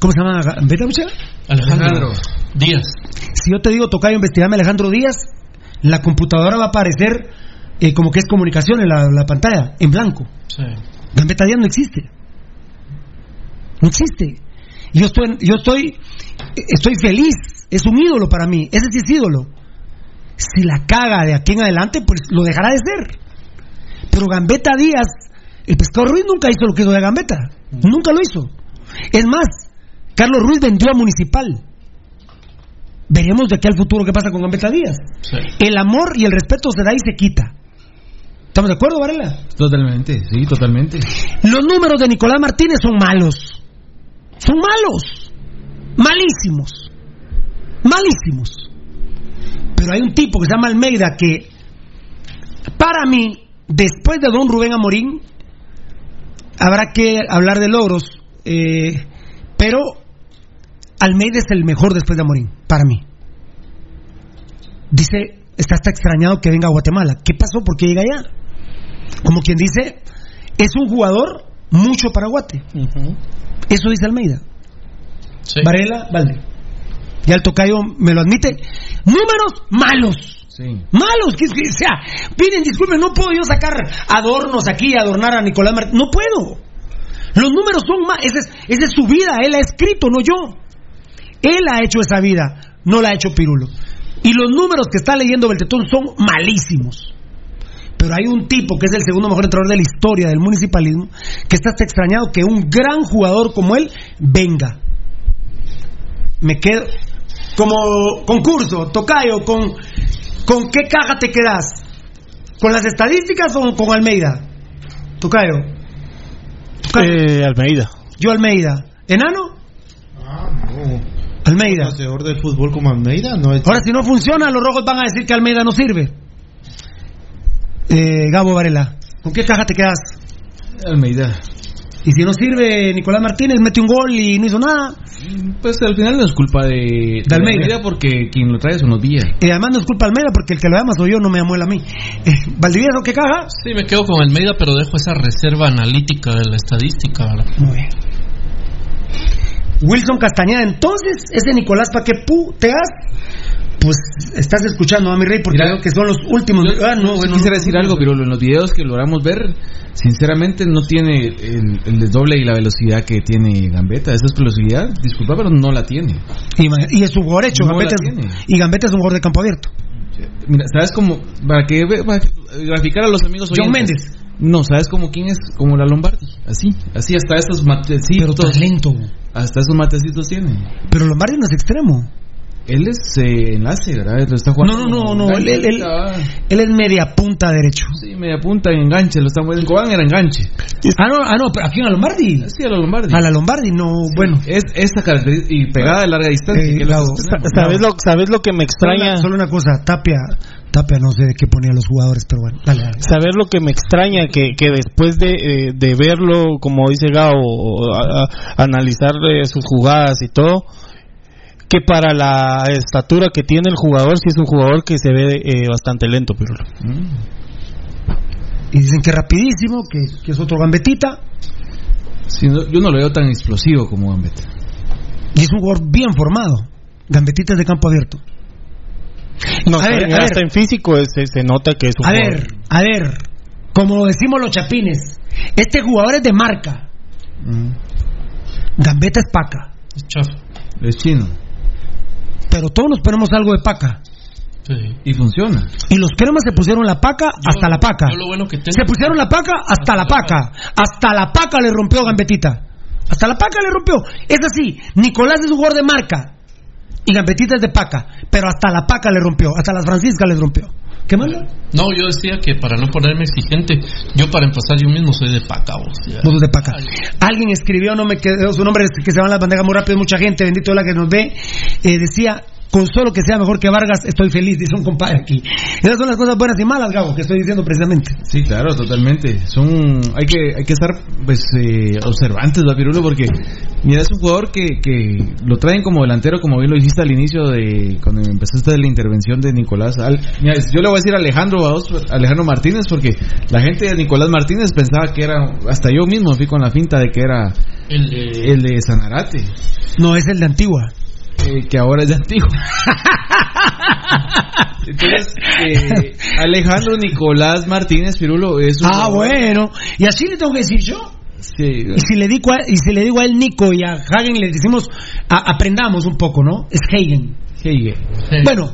¿cómo se llama Gambetta, muchacha? Alejandro Díaz. Si yo te digo, Tocayo, investigame Alejandro Díaz, la computadora va a aparecer eh, como que es comunicación en la, la pantalla, en blanco. Sí. Gambetta Díaz no existe. No existe. Yo estoy, yo estoy, estoy feliz. Es un ídolo para mí. Ese sí es ídolo. Si la caga de aquí en adelante, pues lo dejará de ser. Pero Gambetta Díaz, el pescador Ruiz nunca hizo lo que hizo de Gambetta. Nunca lo hizo. Es más, Carlos Ruiz vendió a Municipal. Veremos de aquí al futuro qué pasa con Gambetta Díaz. Sí. El amor y el respeto se da y se quita. ¿Estamos de acuerdo, Varela? Totalmente, sí, totalmente. Los números de Nicolás Martínez son malos. Son malos. Malísimos. Malísimos. Pero hay un tipo que se llama Almeida que, para mí, después de Don Rubén Amorín, habrá que hablar de logros, eh, pero Almeida es el mejor después de Amorín, para mí. Dice, está hasta extrañado que venga a Guatemala. ¿Qué pasó? ¿Por qué llega allá? Como quien dice, es un jugador mucho para Guate. Eso dice Almeida. Sí. Varela, Valde. Ya el tocayo me lo admite. Números malos. Sí. Malos, que, que- sea, miren, disculpen, no puedo yo sacar adornos aquí y adornar a Nicolás Martínez. No puedo. Los números son más. Esa es, esa es su vida. Él ha escrito, no yo. Él ha hecho esa vida, no la ha hecho Pirulo. Y los números que está leyendo Beltetón son malísimos. Pero hay un tipo que es el segundo mejor entrenador de la historia del municipalismo que está hasta extrañado que un gran jugador como él venga. Me quedo como concurso, tocayo, con, ¿con qué caja te quedas? ¿Con las estadísticas o con Almeida? Tocayo. Eh, Almeida. Yo Almeida. ¿Enano? Almeida. Conocedor del fútbol como Almeida, no es. Ahora, si no funciona, los rojos van a decir que Almeida no sirve. Eh, Gabo Varela. ¿Con qué caja te quedas? Almeida. Y si no sirve Nicolás Martínez, mete un gol y no hizo nada. Pues al final no es culpa de, De Almeida. porque quien lo trae son los días. Y además no es culpa de Almeida porque el que lo llama soy yo, no me llamó él a mí. Eh, ¿Valdivieso qué caja? Sí, me quedo con Almeida, pero dejo esa reserva analítica de la estadística. ¿verdad? Muy bien. Wilson Castañeda, entonces, ese Nicolás, ¿para qué puteas? Pues estás escuchando a mi rey porque veo que son los últimos. ah, no, bueno, quisiera no, decir no, algo, pero en los videos que logramos ver, sinceramente no tiene el, el desdoble y la velocidad que tiene Gambetta. Esa explosividad, disculpa, pero no la tiene. Y, es un jugador hecho, Gambetta es- y Gambetta es un jugador de campo abierto. Mira, ¿sabes cómo? Para que para graficar a los amigos John oyentes. Méndez. No, ¿sabes cómo quién es? Como la Lombardi. Así, así hasta esos matecitos. Pero talento. Hasta esos matecitos tiene. Pero Lombardi no es extremo. Él es eh, enlace, ¿verdad? Lo está jugando. No, no, no, no. Él, él- él- es media punta derecho. Sí, media punta en enganche. Lo están en Cobán era enganche. Ah, no, ah, no, pero aquí en la Lombardi. Sí, a la Lombardi. A la Lombardi, no, bueno. Es esa característica y pegada de larga distancia. Eh. ¿Sabes lo, ¿Sabes lo que me Solo extraña? una, solo una cosa, Tapia, Tapia no sé de qué ponía los jugadores, pero bueno, dale, dale. Saber lo que me extraña, que, que después de, eh, de verlo, como dice Gao, a- a- analizar eh, sus jugadas y todo, que para la estatura que tiene el jugador, sí es un jugador que se ve eh, bastante lento, pero Y dicen que rapidísimo, que, que es otro gambetita. yo no lo veo tan explosivo como Gambetta. Y es un jugador bien formado. Gambetita es de campo abierto. No, A ver, hasta, a ver. hasta en físico se, se nota que es un A jugador. ver, a ver, como decimos los chapines, este jugador es de marca. Gambetta es paca. Es chafa. Es chino. Pero todos nos ponemos algo de paca. Sí. Y funciona. Y los cremas se pusieron la paca hasta la paca. Yo lo bueno que tengo. Se pusieron la paca hasta la paca. Hasta la paca le rompió Gambetita. Hasta la paca le rompió. Es así. Nicolás es un jugador de marca. Y Gambetita es de paca. Pero hasta la paca le rompió. Hasta las Franciscas le rompió. ¿Qué más? No, yo decía que para no ponerme exigente, yo para empezar yo mismo soy de paca. vos, ya. Vos sos de paca. Alguien escribió, no me quedó su nombre, que se van las bandejas muy rápido, mucha gente, bendito la que nos ve, eh, decía, con solo que sea mejor que Vargas, estoy feliz, dice un compadre aquí. Esas son las cosas buenas y malas, Gabo, que estoy diciendo precisamente. Sí, claro, totalmente. Son, hay que, hay que estar, pues, eh, observantes, ¿va, Pirulo? Porque, mira, es un jugador que, que lo traen como delantero, como bien lo hiciste al inicio de, cuando empezaste la intervención de Nicolás. Al- mira, yo le voy a decir a Alejandro, a vos, Alejandro Martínez, porque la gente de Nicolás Martínez pensaba que era, hasta yo mismo fui con la finta de que era El de- el de Sanarate, No, es el de Antigua. Eh, que ahora es de antiguo. Entonces, eh, Alejandro Nicolás Martínez, Pirulo, es un Ah, jugador- bueno. Y así le tengo que decir yo. Sí, Y si le digo a, y si le digo a él Nico y a Hagen le decimos a- aprendamos un poco, ¿no? Es Hagen. Hege. Bueno,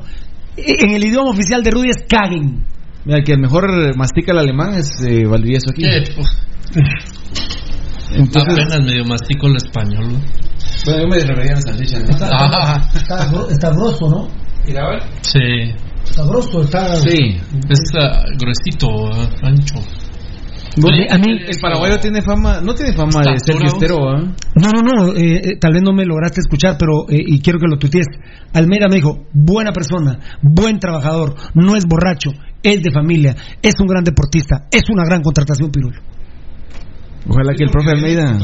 e- en el idioma oficial de Rudy es Kagen. Mira, que el mejor mastica el alemán es eh, Valdivieso aquí. Eh, pues, Entonces, apenas medio mastico el español. ¿no? Bueno, yo me refería a la salchicha, ¿no? Ah, Está, gro- está grosso, ¿no? sí. Está grosso, está... Sí. Es ah, gruesito, ah, ancho. A mí- el paraguayo tiene fama, no tiene fama de ser fiestero, ¿ah? No, no, no, eh, eh, tal vez no me lograste escuchar, pero, eh, y quiero que lo tuitees. Almeida me dijo, buena persona, buen trabajador, no es borracho, es de familia, es un gran deportista, es una gran contratación, Pirulo. Ojalá que el profe Almeida,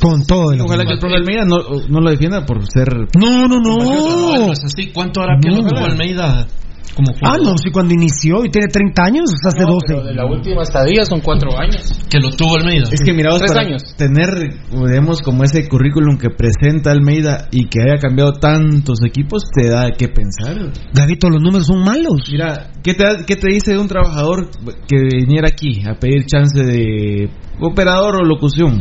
con todo. el ojalá que el profe Almeida no, no lo defienda por ser. No, no, No, no. no es así. ¿Cuánto hará que lo tuvo Almeida como Ah, no, si cuando inició y tiene 30 años, hace 12. la última estadía son cuatro años. Que lo tuvo Almeida. Es que mira, vos, Tres para años. tener, digamos, como ese currículum que presenta Almeida y que haya cambiado tantos equipos, te da que pensar. Gavito, los números son malos. Mira, ¿qué te, qué te dice de un trabajador que viniera aquí a pedir chance de operador o locución?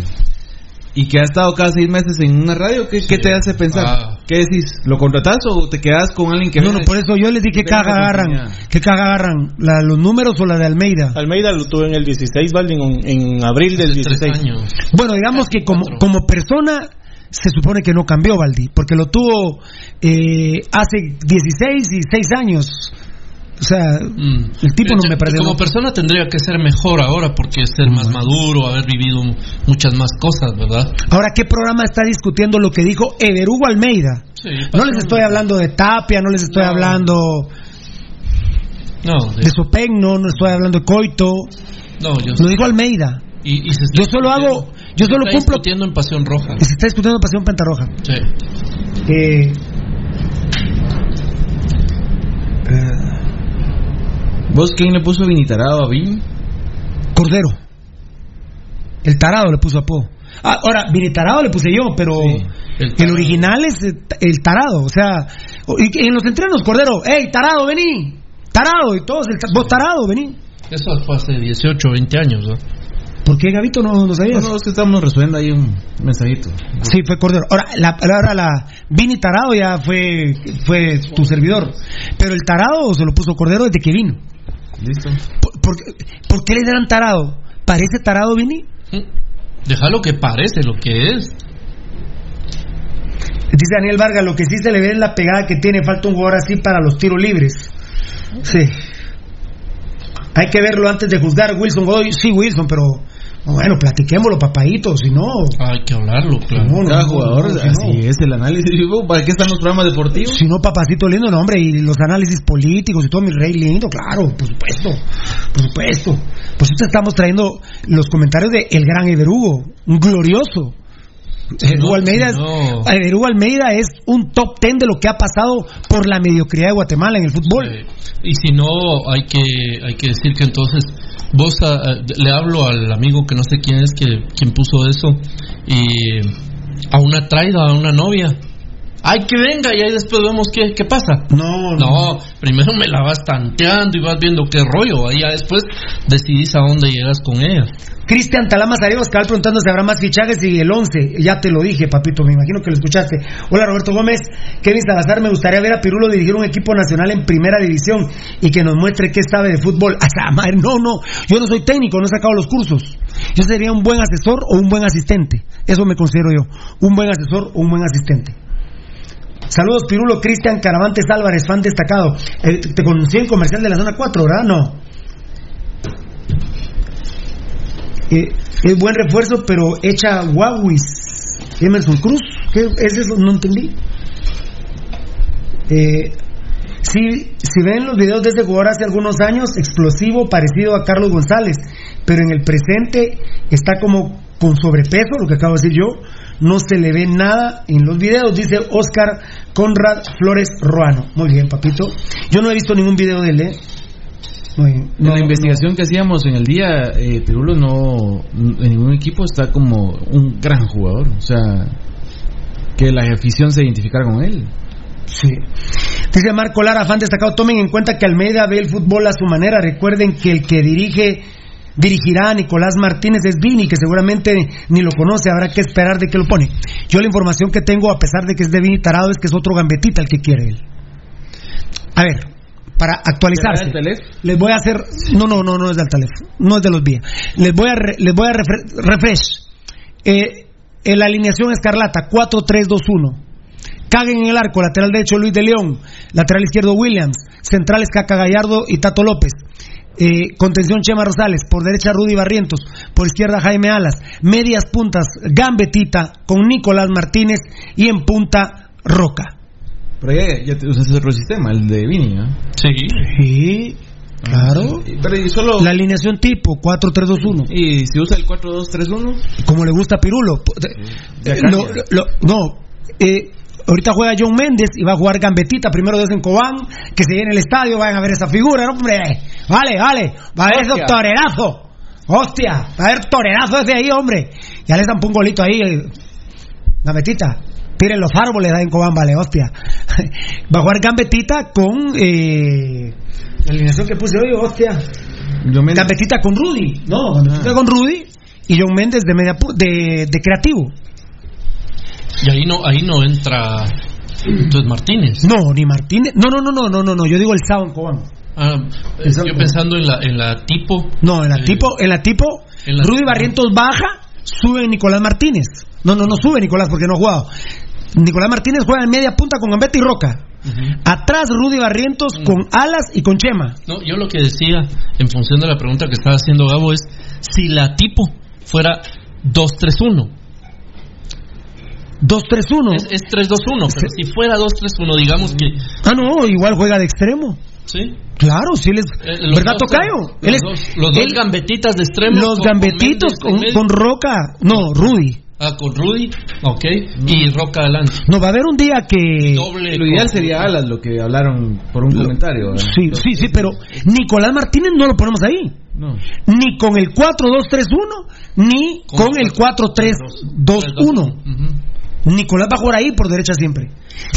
Y que ha estado cada seis meses en una radio, ¿qué, qué te hace pensar? Ah. ¿Qué decís? ¿Lo contratás o te quedas con alguien que No, no, por eso yo les dije que Venga, caga agarran, que caga agarran, la, los números o la de Almeida. Almeida lo tuvo en el 16, Valdin, en, abril del Hace tres años. Bueno, digamos que como, como persona se supone que no cambió Valdi, porque lo tuvo eh, hace 16 y 6 años. O sea, Mm. el tipo no me parece... Como persona tendría que ser mejor ahora porque ser más maduro, haber vivido muchas más cosas, ¿verdad? Ahora, ¿qué programa está discutiendo lo que dijo Everugo Almeida? Sí, No les estoy hablando de Tapia, no les estoy hablando No, de- de Sopegno, no estoy hablando de Coito. No, yo Lo dijo Almeida. Y, y se Yo solo hago, yo solo está cumplo. discutiendo en Pasión Roja. Se está discutiendo en Pasión Pentarroja. Sí. Eh, ¿Vos quién le puso vinitarado a Vini? Cordero. El tarado le puso apodo. Ah, ahora, Vini Tarado le puse yo, pero el, original es el tarado. O sea, y en los entrenos, Cordero, hey, tarado, vení. Tarado, y todos, el vos tarado, vení. Eso fue hace 18, 20 años, ¿no? ¿Por qué, Gavito, no, no sabías? No, no, es que estamos resolviendo ahí un mensajito. Sí, fue Cordero. Ahora, la, ahora la Vini Tarado ya fue, fue tu servidor. Pero el tarado se lo puso Cordero desde que vino. Listo. ¿Por, por, por qué le dirán tarado? ¿Parece tarado, Vini? Deja lo que parece, lo que es. Dice Daniel Vargas, lo que sí se le ve es la pegada que tiene. Falta un jugador así para los tiros libres. Sí. Hay que verlo antes de juzgar. Wilson Godoy, sí, Wilson, pero bueno, platiquémoslo, papadito, si no. Hay que hablarlo, claro. No, no, Cada no, jugador, no, si así no. es el análisis. ¿Para qué están los programas deportivos? Si no, papacito lindo, no, hombre, y los análisis políticos y todo, mi rey lindo, claro, por supuesto, por supuesto. Por eso estamos trayendo los comentarios de el gran Everugo, un glorioso. Everugo no, Almeida, si es, no- Everugo Almeida es un top ten de lo que ha pasado por la mediocridad de Guatemala en el fútbol. Y si no, hay que, hay que decir que entonces vos a- a- le hablo al amigo que no sé quién es que quien puso eso y a una traida, a una novia. Ay, que venga y ahí después vemos qué, qué pasa. No, No, primero me la vas tanteando y vas viendo qué rollo. Ahí ya después decidís a dónde llegas con ella. Cristian Talamas Areos, cabal preguntando si habrá más fichajes y el 11. Ya te lo dije, papito, me imagino que lo escuchaste. Hola, Roberto Gómez. Kevin Salazar, me gustaría ver a Pirulo dirigir un equipo nacional en primera división y que nos muestre qué sabe de fútbol. A esa madre, no, no. Yo no soy técnico, no he sacado los cursos. Yo sería un buen asesor o un buen asistente. Eso me considero yo. Un buen asesor o un buen asistente. Saludos, Pirulo, Cristian Caravantes Álvarez, fan destacado. Eh, te conocí en comercial de la zona 4, ¿verdad? No. Eh, es buen refuerzo, pero echa Huawis. Emerson Cruz, ¿qué es eso? No entendí. Eh, si, si ven los videos de este jugador hace algunos años, explosivo, parecido a Carlos González, pero en el presente está como con sobrepeso, lo que acabo de decir yo, no se le ve nada en los videos, dice Oscar Conrad Flores Roano. Muy bien, papito. Yo no he visto ningún video de él, ¿eh? Muy bien. En la investigación que hacíamos en el día, eh, Pirulo no, en ningún equipo está como un gran jugador. O sea, que la afición se identificara con él. Sí. Dice Marco Lara, fan destacado, tomen en cuenta que Almeida ve el fútbol a su manera. Recuerden que el que dirige dirigirá a Nicolás Martínez es Vini, que seguramente ni lo conoce, habrá que esperar de que lo pone. Yo la información que tengo, a pesar de que es de Vini Tarado, es que es otro gambetita el que quiere él. A ver, para actualizarse. Les voy a hacer. No, no, no, no es del teléfono. No es de los vías. Les voy a, re- les voy a refre- refresh. Eh, en la alineación escarlata, 4-3-2-1. Caguen en el arco, lateral derecho Luis de León, lateral izquierdo Williams, centrales Caca Gallardo y Tato López. Eh, contención Chema Rosales, por derecha Rudy Barrientos, por izquierda Jaime Alas, medias puntas Gambetita con Nicolás Martínez y en punta Roca. Pero ya, ya te usas otro sistema, el de Vini, ¿no? Sí. Sí, claro. Pero y solo. La alineación tipo 4-3-2-1. Y si usa el 4-2-3-1, Como le gusta a Pirulo. Eh, cambia. lo- lo- no, eh, ahorita juega John Méndez y va a jugar Gambetita. Primero Dios en Cobán, que se llene el estadio, vayan a ver esa figura, ¿no, hombre? Vale, vale, va a haber torerazo. Hostia, va a haber torerazo desde ahí, hombre. Ya le dan un golito ahí. eh. Gambetita, tiren los árboles ahí en Cobán, vale, hostia. Va a jugar Gambetita con eh, la alineación que puse hoy, hostia. Gambetita con Rudy, no, Gambetita con Rudy y John Méndez de media pu- de, de creativo. Y ahí no, ahí no entra entonces Martínez. No, ni Martínez. No, no, no, no, no, no, no. Yo digo el sábado en Cobán. Ah, eh, yo pensando en la, en la tipo. No, en la eh, tipo, en la tipo, en la- Rudy Barrientos baja, sube Nicolás Martínez. No, no, no sube Nicolás porque no ha jugado. Nicolás Martínez juega en media punta con Gambetta y Roca. Atrás Rudy Barrientos Mm. con Alas y con Chema. No, yo lo que decía, en función de la pregunta que estaba haciendo Gabo, es si la tipo fuera 2-3-1. 2-3-1. Es, es 3-2-1, pero si fuera 2-3-1, digamos que. Ah, no, igual juega de extremo. Sí. Claro, sí, él es. Eh, los ¿Verdad, dos, Tocayo? Los, Él es- dos, los dos él- gambetitas de extremo. Los con- gambetitos con con, con. Roca. No, Rudy. Ah, con Rudy. Ok. Y Roca adelante. No, va a haber un día que. Doble. Lo ideal con- sería Alas, lo que hablaron por un comentario. ¿verdad? Sí, sí, sí, pero Nicolás Martínez no lo ponemos ahí. No. Ni con el 4-2-3-1, ni con, el 4-3-2-1. Nicolás va a jugar ahí por derecha siempre.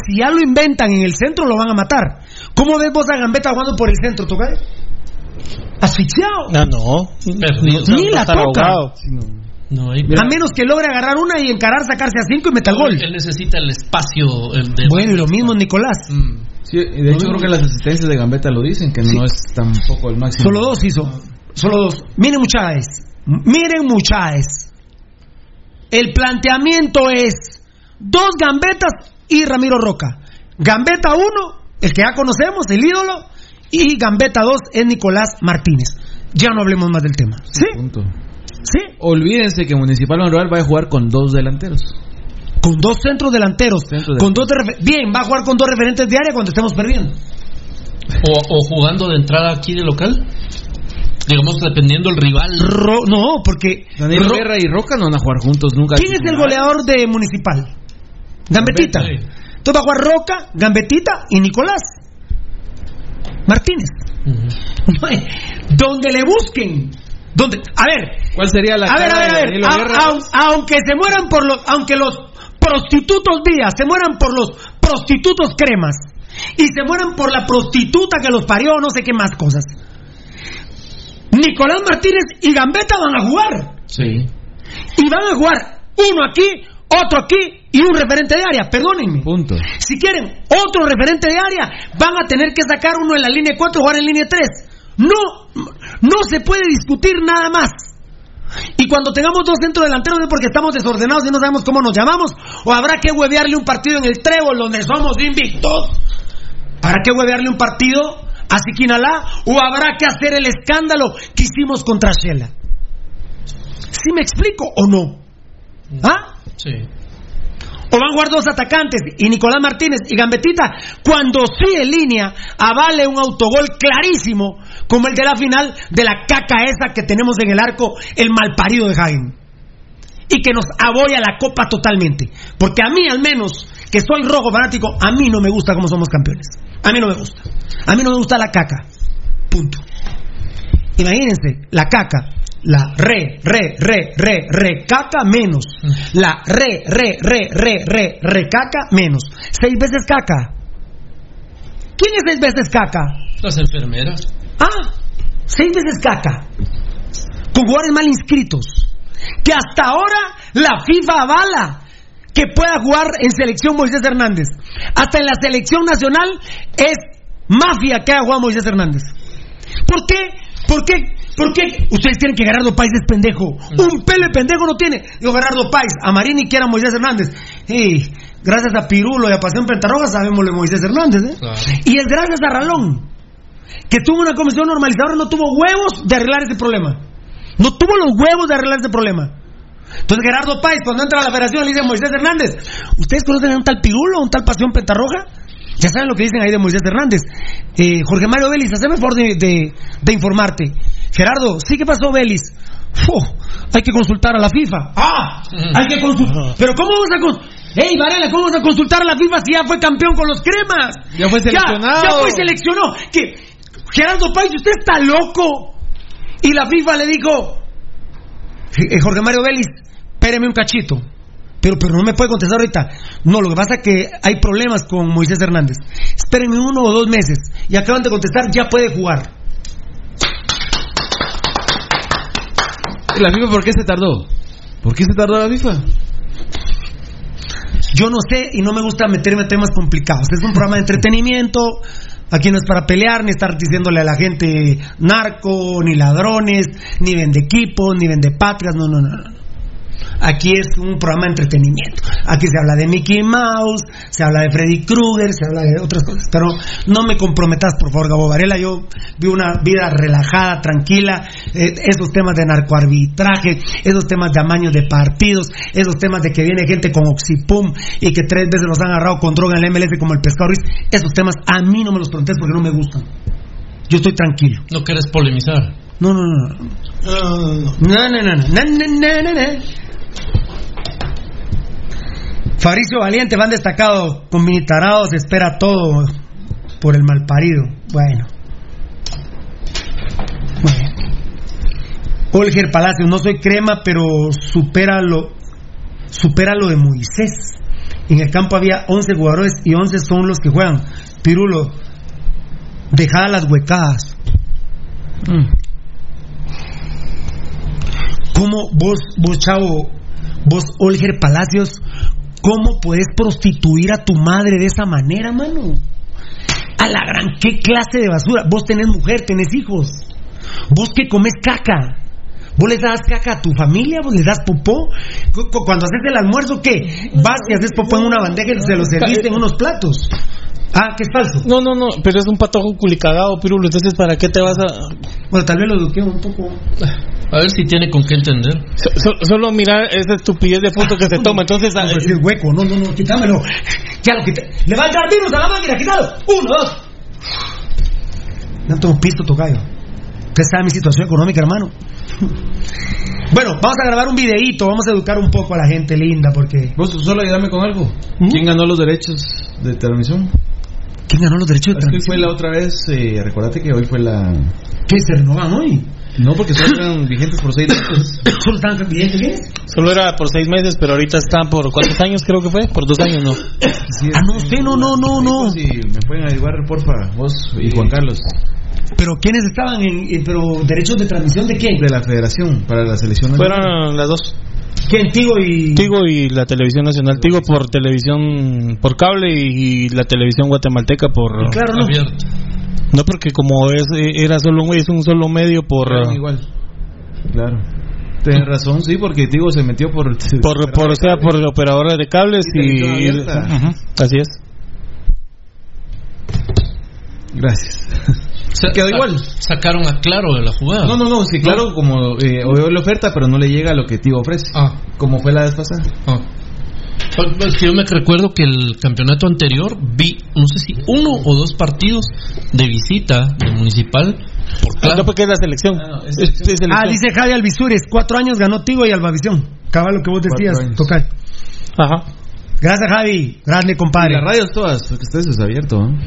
Si ya lo inventan en el centro, lo van a matar. ¿Cómo ves vos a Gambetta jugando por el centro, Tocay? Asfixiado. Ah, no. Perdido. Ni la toca. No, A menos que logre agarrar una y encarar, sacarse a cinco y meter gol. Él necesita el espacio. El de... Bueno, y lo mismo Nicolás. Mm. Sí, de hecho creo que las asistencias de Gambetta lo dicen, que no es tampoco el máximo. Solo dos hizo. Solo dos. Miren, muchachos. Miren, muchachos. El planteamiento es dos gambetas y Ramiro Roca. Gambeta 1, el que ya conocemos, el ídolo. Y Gambeta 2 es Nicolás Martínez. Ya no hablemos más del tema. ¿Sí? Punto. ¿Sí? Olvídense que Municipal Manuel va a jugar con dos delanteros. Con dos centros delanteros. Centro con dos de Bien, va a jugar con dos referentes de área cuando estemos perdiendo. O, o jugando de entrada aquí de local. Digamos, dependiendo el rival. Ro- no, porque. Daniel Ro- Guerra y Roca no van a jugar juntos nunca. ¿Quién es el goleador de Municipal? Gambetita. Entonces va a jugar Roca, Gambetita y Nicolás Martínez. Hay- Donde le busquen. Donde, a ver, ¿Cuál sería la a ver, a ver, a ver. A- a- aunque se mueran por los, aunque los prostitutos días se mueran por los prostitutos cremas y se mueran por la prostituta que los parió, no sé qué más cosas. Nicolás Martínez y Gambetta van a jugar. Sí. Y van a jugar uno aquí, otro aquí y un referente de área, perdónenme. Punto. Si quieren otro referente de área, van a tener que sacar uno en la línea 4 y jugar en línea 3. No, no se puede discutir nada más. Y cuando tengamos dos centros delanteros es porque estamos desordenados y no sabemos cómo nos llamamos. O habrá que huevearle un partido en el trébol donde somos invictos. ¿Habrá que huevearle un partido a Siquinalá? ¿O habrá que hacer el escándalo que hicimos contra Shela? ¿Sí me explico o no? ¿Ah? O van a jugar dos atacantes y Nicolás Martínez y Gambetita cuando sí en línea avale un autogol clarísimo como el de la final de la caca esa que tenemos en el arco, el malparido de Jaime. Y que nos aboya la copa totalmente. Porque a mí al menos, que soy rojo fanático, a mí no me gusta cómo somos campeones. A mí no me gusta. A mí no me gusta la caca. Punto. Imagínense, la caca. La re, re, re, re, re, caca menos. La re, re, re, re, re, re, caca menos. Seis veces caca. ¿Quién es seis veces caca? Las enfermeras. Ah, seis veces caca. Con jugadores mal inscritos. Que hasta ahora la FIFA avala que pueda jugar en selección Moisés Hernández. Hasta en la selección nacional es mafia que ha jugado Moisés Hernández. ¿Por qué? ¿Por qué? ¿Por qué? Ustedes tienen que Gerardo Páez es pendejo. Un pelo de pendejo no tiene. Digo, Gerardo Páez, a Marini que era Moisés Hernández. Gracias a Pirulo y a Pasión Pentarroja sabemos de Moisés Hernández. ¿eh? Claro. Y es gracias a Ralón, que tuvo una comisión normalizadora, no tuvo huevos de arreglar ese problema. No tuvo los huevos de arreglar ese problema. Entonces Gerardo Páez, cuando entra a la federación, le dice a Moisés Hernández, ¿ustedes conocen a un tal Pirulo, a un tal Pasión Pentarroja? Ya saben lo que dicen ahí de Moisés Hernández. Eh, Jorge Mario Vélez, hazme el favor de, de- de informarte. Gerardo, ¿sí qué pasó, Vélez? Hay que consultar a la FIFA. ¡Ah! Hay que consultar. ¿Pero cómo vamos a consultar? ¡Ey, Varela, cómo vamos a consultar a la FIFA si ya fue campeón con los cremas! Ya fue seleccionado. Ya, fue seleccionado. Que Gerardo Páez, usted está loco. Y la FIFA le dijo, eh, Jorge Mario Vélez, espéreme un cachito. Pero, pero no me puede contestar ahorita. No, lo que pasa es que hay problemas con Moisés Hernández. Espérenme uno o dos meses. Y acaban de contestar, ya puede jugar. ¿La FIFA por qué se tardó? ¿Por qué se tardó la FIFA? Yo no sé y no me gusta meterme en temas complicados. Es un programa de entretenimiento. Aquí no es para pelear, ni estar diciéndole a la gente narco, ni ladrones, ni vende equipos, ni vende patrias. No, no, no. Aquí es un programa de entretenimiento. Aquí se habla de Mickey Mouse, se habla de Freddy Krueger, se habla de otras cosas. Pero no me comprometas, por favor, Gabo Varela. Yo vi una vida relajada, tranquila. Eh, esos temas de narcoarbitraje, esos temas de amaños de partidos, esos temas de que viene gente con Oxipum y que tres veces los han agarrado con droga en el MLS como el pescado Ruiz. Esos temas a mí no me los preguntes porque no me gustan. yo estoy tranquilo. No quieres polemizar. No, no, no. No, no, no. No, no, no, no, no, no, no. Fabricio Valiente, van destacado con Minitarados, espera todo por el malparido. Bueno. Bueno. Olger Palacios, no soy crema, pero supera lo, supera lo de Moisés. En el campo había 11 jugadores y 11 son los que juegan. Pirulo, dejada las huecadas. Mm. ¿Cómo vos, vos chavo, vos Olger Palacios, cómo puedes prostituir a tu madre de esa manera, mano? A la gran, ¿qué clase de basura? Vos tenés mujer, tenés hijos. Vos que comes caca. Vos les das caca a tu familia, vos les das popó. Cu- cu- Cuando haces el almuerzo, ¿qué? Vas y haces popó en una bandeja y se lo serviste en unos platos. Ah, que es falso. No, no, no, pero es un patojo culicagado, Pirulo. Entonces, ¿para qué te vas a.? Bueno, tal vez lo eduqué un poco. A ver si tiene con qué entender. So- so- solo mirar esa estupidez de foto que se toma. Entonces, No, pues, sí es hueco. No, no, no, quítamelo. Ya lo quité. Le va a entrar virus a la máquina, quítalo. Uno, dos. No tengo pisto, tocayo. Usted sabe mi situación económica, hermano. Bueno, vamos a grabar un videíto, vamos a educar un poco a la gente linda, porque... Vos solo ayúdame con algo. ¿Quién ganó los derechos de transmisión? ¿Quién ganó los derechos de Es que hoy transmisión? fue la otra vez, eh, recordate que hoy fue la... ¿Qué se renovan hoy? No, porque solo eran vigentes por seis meses. ¿Solo están vigentes, qué? Solo era por seis meses, pero ahorita están por cuántos años, creo que fue. Por dos años, ¿no? Ah, no sé, no, no, no, no. Si me pueden ayudar, porfa, vos y Juan Carlos. Pero ¿quiénes estaban en... en- pero derechos de transmisión de quién? De la federación, para la selección. Fueron las dos. ¿Quién? Tigo y... Tigo y la televisión nacional. Tigo por televisión por cable y, y la televisión guatemalteca por. Claro, no. Abierto. No, porque como es eh, era solo un, es un solo medio por. Uh, igual. Claro. Tienes razón, sí, porque Tigo se metió por... por, por, o sea, por operadores de cables Y y. así es. Gracias. Sa- Quedó sa- igual. Sacaron a Claro de la jugada. No, no, no, sí, claro, como eh, obvio la oferta, pero no le llega a lo que Tigo ofrece. Ah. Como fue la vez pasada. Ah. Pues, pues, que yo me recuerdo que el campeonato anterior vi, no sé si uno o dos partidos de visita de municipal por Ah, Claro. No, porque es la selección. Es- es selección. Ah, dice Javi Alvisures, cuatro años ganó Tigo y Albavisión. Cabal lo que vos decías, tocar. Ajá. Gracias, Javi. Grande, Y compadre. las radios todas, porque ustedes es abierto, ¿no?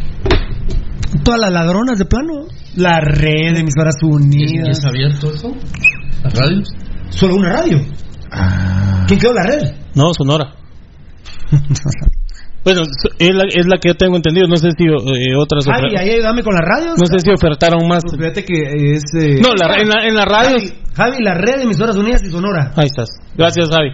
Todas las ladronas de plano. La red de emisoras ¿Y unidas. es abierto eso? ¿Las radios? Solo una radio. Ah. ¿Quién quedó la red? No, Sonora. Bueno, es la, es la que yo tengo entendido. No sé si eh, otras. Javi, ofer- ahí ayúdame con las radios. No sé si ofertaron más. Pues fíjate que es... eh, No, la, en, la, en la radio. Javi, Javi, la red de emisoras unidas y Sonora. Ahí estás. Gracias, Javi.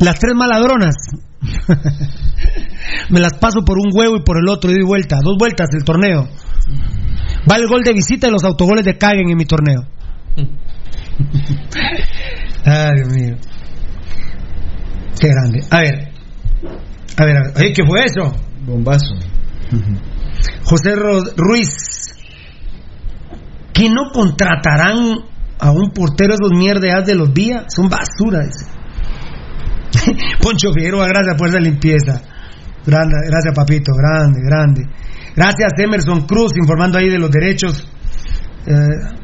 Las tres maladronas. Me las paso por un huevo y por el otro, y doy vuelta. Dos vueltas el torneo. Va el gol de visita y los autogoles de Caguen en mi torneo. Ay, Dios mío. Qué grande. A ver. A ver, a ver. Oye, ¿qué fue eso? Bombazo. José Ruiz. Que no contratarán a un portero esos mierdeas de los días. Son basura, dice. Poncho Figueroa, gracias por esa limpieza. Grande, gracias, papito. Grande, grande. Gracias, Emerson Cruz, informando ahí de los derechos. Eh,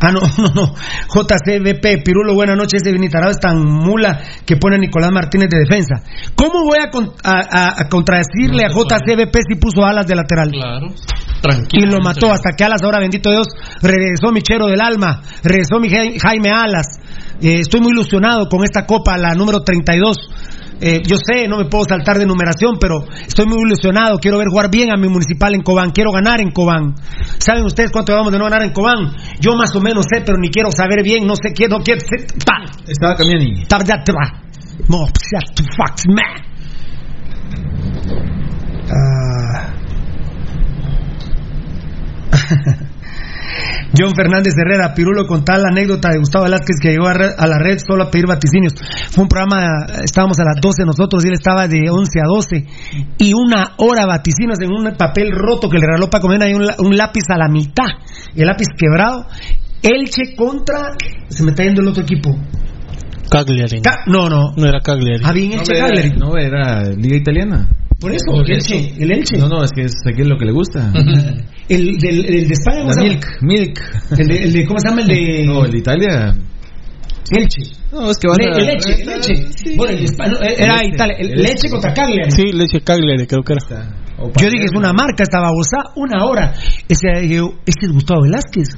Ah, no, no, no. JCBP, Pirulo, buenas noches. Ese Vinitarado es tan mula que pone a Nicolás Martínez de defensa. ¿Cómo voy a, con- a, a- contradecirle a JCBP si puso alas de lateral? Claro. Y Tranquilo. lo mató hasta que Alas, ahora bendito Dios, regresó mi chero del alma, regresó mi Jai- Jaime Alas. Eh, estoy muy ilusionado con esta copa, la número 32. Eh, yo sé, no me puedo saltar de numeración, pero estoy muy ilusionado. Quiero ver jugar bien a mi municipal en Cobán. Quiero ganar en Cobán. ¿Saben ustedes cuánto vamos de no ganar en Cobán? Yo más o menos sé, pero ni quiero saber bien. No sé qué, no quiero. Estaba Camiani. Tabdatra. Mo, psa, tu fax, ma. Ah. John Fernández Herrera, Pirulo con tal anécdota de Gustavo Velázquez que llegó a, re- a la red solo a pedir vaticinios. Fue un programa, estábamos a las 12 nosotros y él estaba de 11 a 12 y una hora vaticinios en un papel roto que le regaló Paco Mena y un, la- un lápiz a la mitad, y el lápiz quebrado. Elche contra, se me está yendo el otro equipo. Cagliari. Ca- no, no. No era Cagliari. Ah, bien No, Elche era, Cagliari. no, era Liga Italiana. Por eso, el Elche, el Elche. No, no, es que es aquí es lo que le gusta. El, del, el de España, ¿cómo La se llama? Milk, Milk. El de, el de- ¿cómo se llama? El de No, el de Italia. Elche. No, es que Le- a... el Leche, el Leche. Bueno, el no, era. Italia. El El Leche contra Cagliari. Sí, leche Cagliari, creo que era. Yo dije, es una marca, esta babosa, una hora. Yo, este es Gustavo Velázquez.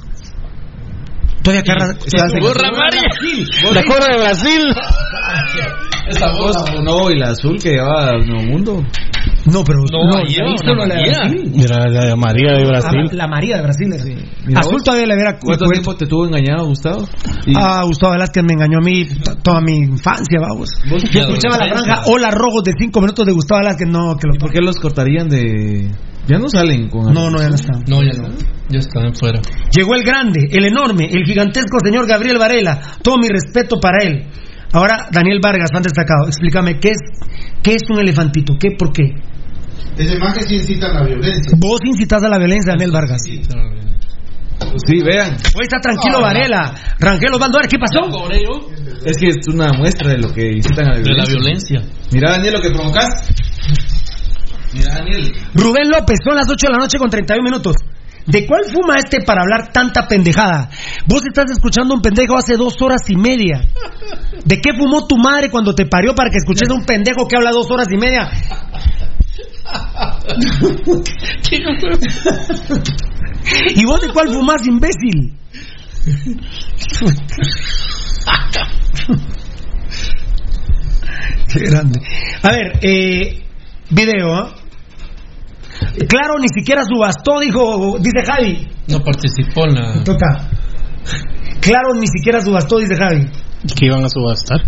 Todavía carra. Esa Gorra amarilla. La corra de Brasil. Esa voz. No, y la azul que llevaba a Nuevo Mundo. No, pero No, no, ahí ahí era solo una la María. La María de Ah, Brasil. La María de Brasil. Mira Azul todavía le hubiera ¿Cuánto cu- tiempo te tuvo engañado, Gustavo? Ah, Gustavo Velázquez me engañó a mí toda mi infancia, vamos. Vos- Yo escuchaba la franja Hola Rojos de 5 minutos de Gustavo Velázquez, no, que ¿Y lo por qué los cortarían de...? Ya no salen con... No, no, ya no está. No, ya no. Ya están fuera. Llegó el grande, el enorme, el gigantesco señor Gabriel Varela. Todo mi respeto para él. Ahora, Daniel Vargas, fan destacado, explícame, ¿qué es, qué es un elefantito? ¿Qué, ¿Por qué? Ese más que sí incita a la violencia. Vos incitas a la violencia, Daniel Vargas. Sí, vean. Hoy está tranquilo Varela. Rangel Osvaldo, ¿qué pasó? Es que es una muestra de lo que incitan a la De la violencia. violencia. Mira, Daniel, lo que provocas. Mira, Daniel. Rubén López, son las 8 de la noche con 31 minutos. ¿De cuál fuma este para hablar tanta pendejada? Vos estás escuchando un pendejo hace dos horas y media. ¿De qué fumó tu madre cuando te parió para que escuches a un pendejo que habla dos horas y media? ¿Y vos de cuál fumás, imbécil? Qué grande. A ver, eh, video, ¿ah? Claro, ni siquiera subastó, dijo, dice Javi. No participó en la. Toca. Claro, ni siquiera subastó, dice Javi. Que iban a subastar.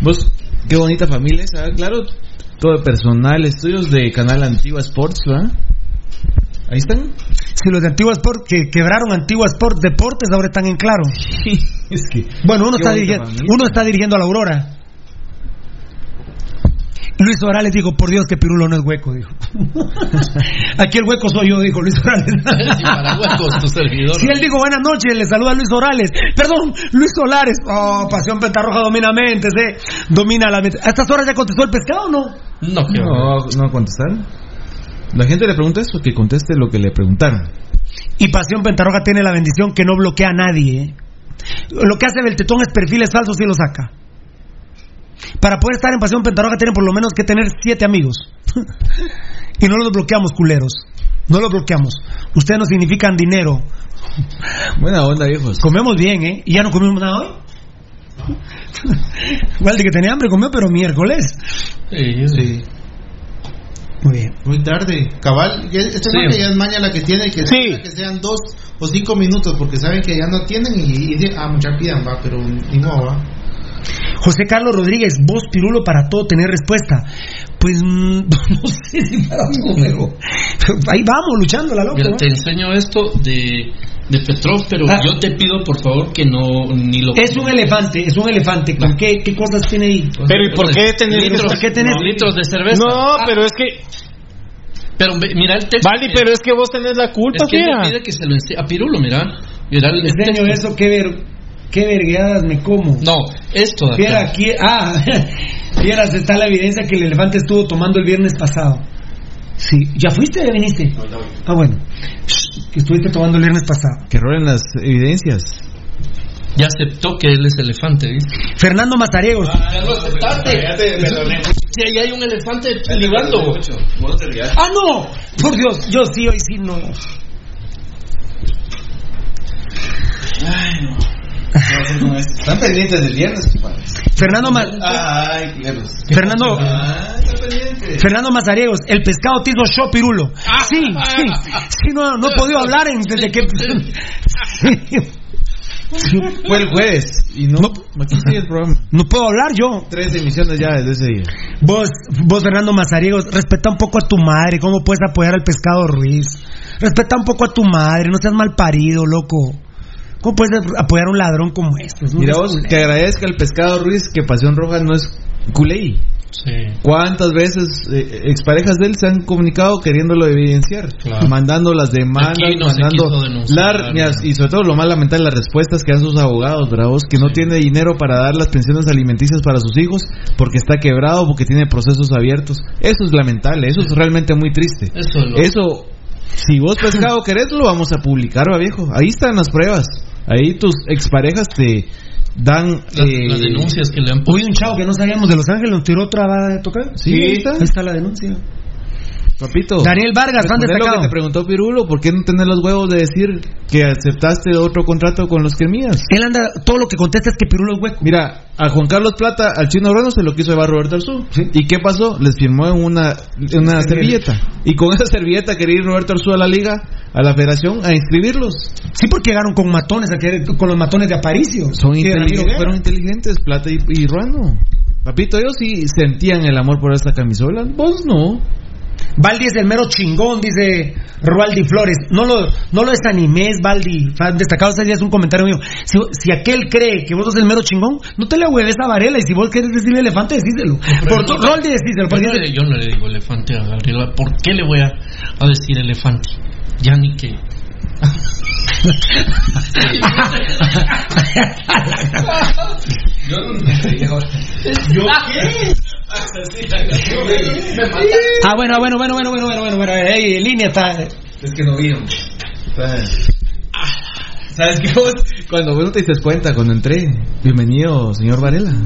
Vos, qué bonita familia esa, claro. Todo de personal, estudios de Canal Antigua Sports, ¿va? Ahí están. Si los de Antigua Sport que quebraron Antigua Sport Deportes ahora están en claro. es que. Bueno, uno está, dirigiendo, uno está dirigiendo a la Aurora. Luis Orales dijo, por Dios que Pirulo no es hueco, dijo. Aquí el hueco soy yo, dijo Luis Orales. Para huecos, tu servidor. Si él dijo buenas noches, le saluda Luis Orales. Perdón, Luis Solares. Oh, Pasión Pentarroja domina mentes, eh. Domina la mente. ¿A estas horas ya contestó el pescado o no? No, que No, no contestaron. La gente le pregunta eso, que conteste lo que le preguntaron. Y Pasión Pentarroja tiene la bendición que no bloquea a nadie, eh. Lo que hace Beltetón es perfiles falsos y lo saca. Para poder estar en Pasión Pentarroja tienen por lo menos que tener siete amigos. y no los bloqueamos, culeros. No los bloqueamos. Ustedes no significan dinero. Buena onda, viejos. Comemos bien, ¿eh? ¿Y ya no comimos nada hoy? Igual de que tenía hambre, comió, pero miércoles. Sí, Sí. Muy bien. Muy tarde. Cabal, este Sí. que ya es maña la que tiene, que, Sí. que sean dos o cinco minutos, porque saben que ya no tienen y, y dicen, ah, mucha pidan, va, pero ni modo, va. José Carlos Rodríguez, vos pirulo para todo tener respuesta. Pues mm, no sé si para todo, pero ahí vamos luchando la loca. Mira, ¿no? te enseño esto de, de Petrov, pero Ah. yo te pido por favor que no ni lo. Es un elefante, es un elefante. ¿Con qué, qué cosas tiene ahí? Pero ¿y por qué tenés litros, ¿por qué tenés- litros de cerveza? No, pero es que. Pero mira el texto. Vale, pero es que vos tenés la culpa, es que pide que se lo enseñe a Pirulo, mira. Mira el, Le el enseño texto. eso, qué, ver, qué vergueadas me como. No, esto de Viera acá. aquí, ah, vieras, está la evidencia que el elefante estuvo tomando el viernes pasado. Sí, ¿ya fuiste o ya viniste? Ah, bueno, Shh, que estuviste tomando el viernes pasado. Que rolen las evidencias. Ya aceptó que él es elefante, ¿viste? Fernando Mazariegos, Ya lo aceptaste. Si ahí hay un elefante libando. Ah, no, por Dios, yo sí, hoy sí no. Están pendientes del viernes, compadre. Fernando, Ma- Ay. Fernando, Ah. Fernando Mazariegos, el pescado te hizo show pirulo. Sí, sí, sí, no, no he podido hablar en- desde que. Sí. Fue el jueves. Y no, el programa. No puedo hablar yo. Tres emisiones ya desde ese día. Vos, vos Fernando Mazariegos, respeta un poco a tu madre. ¿Cómo puedes apoyar al pescado Ruiz? Respeta un poco a tu madre, no seas mal parido, loco. ¿Cómo puedes apoyar a un ladrón como este? Es Mira vos, que agradezca al pescado Ruiz que Pasión Roja no es culey. ¿Cuántas veces eh, exparejas de él se han comunicado queriéndolo evidenciar? Mandando las demandas, no mandando mira, y sobre todo lo más lamentable las respuestas que dan sus abogados, bravos, que no tiene dinero para dar las pensiones alimenticias para sus hijos porque está quebrado, porque tiene procesos abiertos. Eso es lamentable, eso es realmente muy triste. Eso es lo- Eso, si vos pescado querés, lo vamos a publicar, va viejo. Ahí están las pruebas. Ahí tus exparejas te dan eh, las denuncias que le han Hoy un chavo que no sabíamos de Los Ángeles nos tiró otra vara de tocar. Sí, ahí está. Ahí está la denuncia. Papito. Daniel Vargas, fan responder lo destacado. que te preguntó Pirulo, ¿por qué no tener los huevos de decir que aceptaste otro contrato con los Quemías? Él anda, todo lo que contesta es que Pirulo es hueco. Mira, a Juan Carlos Plata, al Chino Bruno se lo quiso llevar Roberto Arzú. ¿Y qué pasó? Les firmó en una, una servilleta. Y con esa servilleta quería ir Roberto Arzú a la liga, a la federación, a inscribirlos. Sí, porque llegaron con matones, con los matones de Aparicio. Son inteligentes, fueron inteligentes, Plata y, y Ruano. Papito, ellos sí sentían el amor por esta camisola. Vos no. Baldi es el mero chingón, dice Rualdi Flores. No lo, no lo desanimes, Baldi. Fan destacado, ese día es un comentario mío. Si, si aquel cree que vos sos el mero chingón, no te le hueves a Varela. Y si vos quieres decirle elefante, decíselo. Por tu, Rualdi, decíselo. Yo porque no, le, yo no le digo elefante a Gabriela. ¿Por qué le voy a, a decir elefante? Ya ni que. Yo no ¿Yo qué? Ah, bueno, bueno, bueno, bueno, bueno, bueno, bueno, bueno. En línea está. Es que no vieron. ¿Sabes qué vos? Cuando vos no te diste cuenta, cuando entré, bienvenido, señor Varela.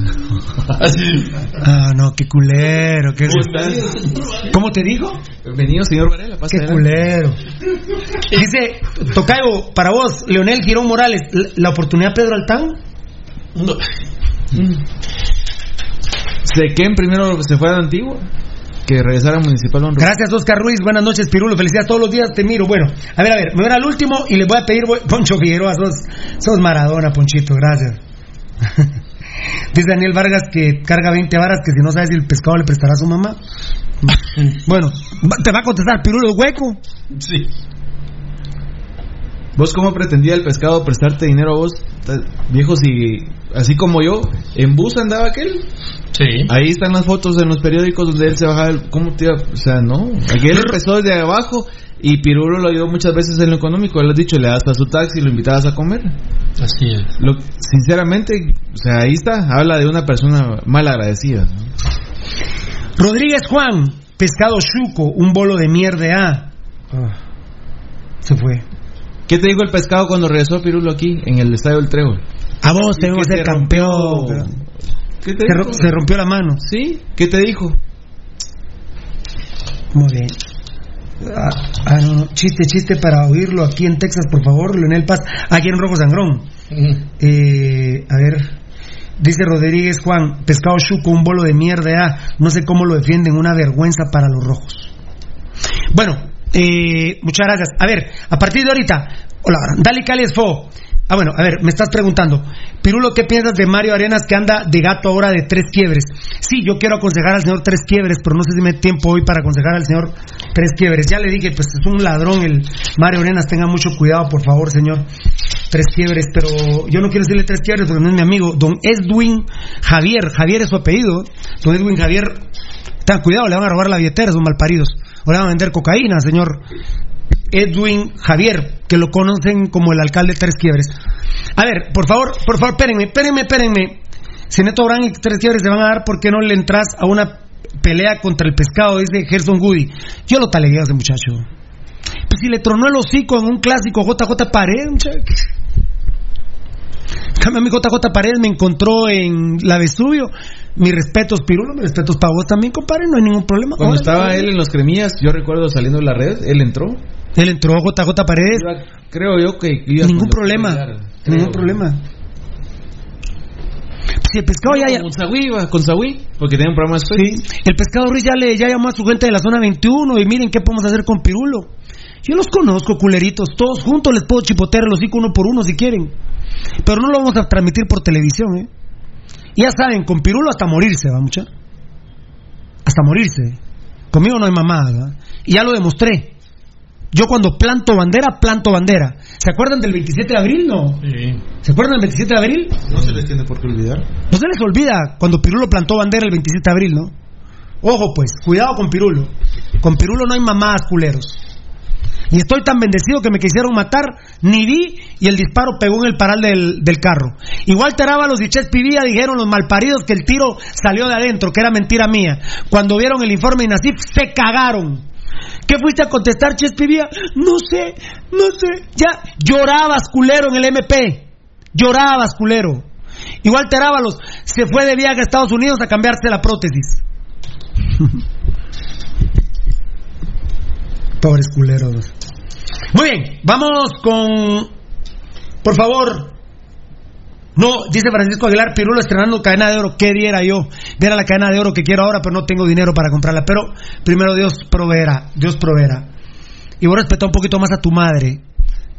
Ah, no, qué culero. Qué... ¿Cómo estás? ¿Cómo te dijo? Bienvenido, señor Varela. Pasa Qué adelante. culero. Dice, Tocayo, para vos, Leonel Girón Morales, ¿la, oportunidad Pedro Altán? Sé que en primero se fue a la antigua, que regresara Municipal Honro. Gracias, Oscar Ruiz. Buenas noches, Pirulo. Felicidades todos los días. Te miro. Bueno, a ver, a ver. Me voy al último y les voy a pedir, Poncho Figueroa, sos, sos Maradona, Ponchito. Gracias. Dice Daniel Vargas que carga 20 varas, que si no sabes si el pescado le prestará a su mamá. Bueno, te va a contestar Pirulo hueco. Sí. ¿Vos cómo pretendía el pescado prestarte dinero a vos? Viejo, si así como yo, en bus andaba aquel. Sí. Ahí están las fotos en los periódicos donde él se bajaba. el- ¿Cómo te iba? O sea, no. Aquel empezó desde abajo y Pirulo lo ayudó muchas veces en lo económico. Él has dicho, le das a su taxi y lo invitabas a comer. Así es. Lo, sinceramente, o sea, ahí está. Habla de una persona mal agradecida. ¿no? Rodríguez Juan, pescado chuco, un bolo de mierda. Ah. Se fue. ¿Qué te dijo el pescado cuando regresó Pirulo aquí en el estadio del Trébol? A vos ¿Y tenemos qué que ser te campeón. rompió? ¿Qué te Se, dijo? se rompió la mano. ¿Sí? ¿Qué te dijo? Muy bien. Ah, ah, no, no. Chiste, chiste para oírlo aquí en Texas, por favor, Leonel Paz. Aquí en Rojo Sangrón. Eh, a ver. Dice Rodríguez Juan, pescado chuco, un bolo de mierda. ah, no sé cómo lo defienden, una vergüenza para los rojos. Bueno, eh, muchas gracias. A ver, a partir de ahorita, hola, Dali Cali Fo. Ah, bueno, a ver, me estás preguntando, Pirulo, ¿qué piensas de Mario Arenas que anda de gato ahora de tres quiebres? Sí, yo quiero aconsejar al señor Tres Quiebres, pero no sé si me tiempo hoy para aconsejar al señor Tres Quiebres. Ya le dije, pues es un ladrón el Mario Arenas, tenga mucho cuidado, por favor, señor Tres Quiebres, pero yo no quiero decirle Tres Quiebres porque no es mi amigo, don Edwin Javier, Javier es su apellido, don Edwin Javier, tengan cuidado, le van a robar la billetera, son malparidos, van a vender cocaína, señor Edwin Javier, que lo conocen como el alcalde de Tres Quiebres. A ver, por favor, por favor, espérenme, espérenme, espérenme. Si Neto Brand y Tres Quiebres se van a dar, ¿por qué no le entras a una pelea contra el pescado? Dice Gerson Goody. Yo lo talegué a ese muchacho. Pues si le tronó el hocico en un clásico JJ Pared, muchacho. Cambio, mi JJ Paredes me encontró en la Vesubio. Mis respetos, Pirulo, mis respetos para vos también, compadre, no hay ningún problema. Cuando estaba él en los cremillas, yo recuerdo saliendo de la red, él entró. Él entró JJ Paredes. Creo yo que iba Ningún los problema. Ningún problema. Si el pescado ya, ya- Con iba, con porque tenía un programa después. Sí, el pescado Ruiz ya le ya llamó a su gente de la zona 21 y miren qué podemos hacer con Pirulo. Yo los conozco, culeritos, todos juntos les puedo chipotear el hocico uno por uno si quieren. Pero no lo vamos a transmitir por televisión, ¿eh? Ya saben, con Pirulo hasta morirse, va mucha. Hasta morirse. Conmigo no hay mamada, ¿va? Y ya lo demostré. Yo cuando planto bandera, planto bandera. ¿Se acuerdan del 27 de abril? No. ¿Se acuerdan del 27 de abril? No se les tiene por qué olvidar. No se les olvida cuando Pirulo plantó bandera el 27 de abril, ¿no? Ojo pues, cuidado con Pirulo. Con Pirulo no hay mamadas culeros. Y estoy tan bendecido que me quisieron matar, ni vi y el disparo pegó en el paral del, del carro. Igual Terábalos y Chespivía dijeron los malparidos que el tiro salió de adentro, que era mentira mía. Cuando vieron el informe de Nasif, se cagaron. ¿Qué fuiste a contestar, Chespivía? No sé, no sé. Ya llorabas, culero, en el MP. Llorabas, culero. Igual Terábalos se fue de viaje a Estados Unidos a cambiarse la prótesis. Pobres culeros. Muy bien, vamos con. Por favor. No, dice Francisco Aguilar, Pirulo estrenando cadena de oro. ¿Qué diera yo? Viera la cadena de oro que quiero ahora, pero no tengo dinero para comprarla. Pero primero Dios proveerá. Dios proveerá. Y vos respeta un poquito más a tu madre.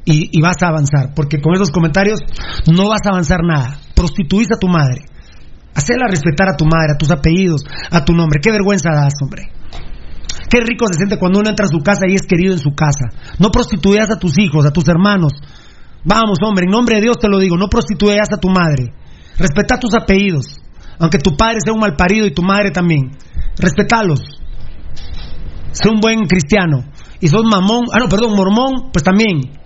Y, y, vas a avanzar. Porque con esos comentarios no vas a avanzar nada. Prostituís a tu madre. Hacela respetar a tu madre, a tus apellidos, a tu nombre. Qué vergüenza das, hombre. Qué rico se siente cuando uno entra a su casa y es querido en su casa. No prostituyas a tus hijos, a tus hermanos. Vamos, hombre, en nombre de Dios te lo digo, no prostituyas a tu madre. Respeta tus apellidos. Aunque tu padre sea un mal parido y tu madre también. Respetalos. Sé un buen cristiano. Y sos mamón, ah no, perdón, mormón, pues también.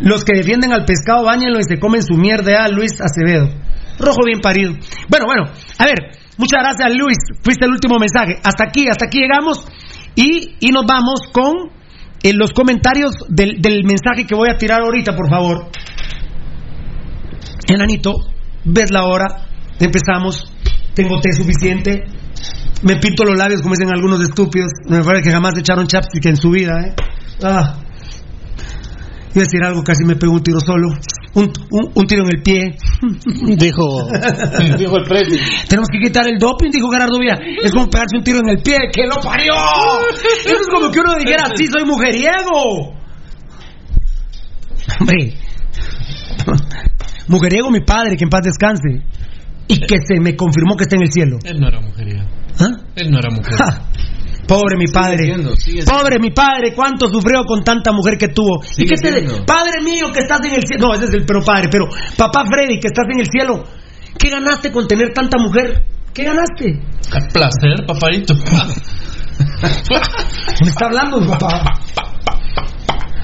Los que defienden al pescado, bañenlo y se comen su mierda, Luis Acevedo. Rojo bien parido. Bueno, bueno, a ver, muchas gracias Luis, fuiste el último mensaje. Hasta aquí, hasta aquí llegamos y, y nos vamos con eh, los comentarios del, del, mensaje que voy a tirar ahorita, por favor. Enanito, ves la hora, empezamos, tengo té suficiente, me pinto los labios como dicen algunos estúpidos, me parece que jamás echaron chapstick en su vida, ¿eh? Ah. Iba a decir algo, casi me pego un tiro solo. Un, un, un tiro en el pie. Dijo, dijo el precio. Tenemos que quitar el doping, dijo Gerardo Villa. Es como pegarse un tiro en el pie. ¡Que lo parió! Eso es como que uno dijera, sí, soy mujeriego. Hombre. Mujeriego mi padre, que en paz descanse. Y que se me confirmó que está en el cielo. Él no era mujeriego. ¿Ah? Él no era mujeriego. Pobre mi padre. Siendo, sigue Pobre mi padre, cuánto sufrió con tanta mujer que tuvo. Sigue ¿Y qué te de, Padre mío que estás en el cielo. No, ese es el pero padre, pero papá Freddy que estás en el cielo. ¿Qué ganaste con tener tanta mujer? ¿Qué ganaste? El placer, papadito. Me está hablando papá.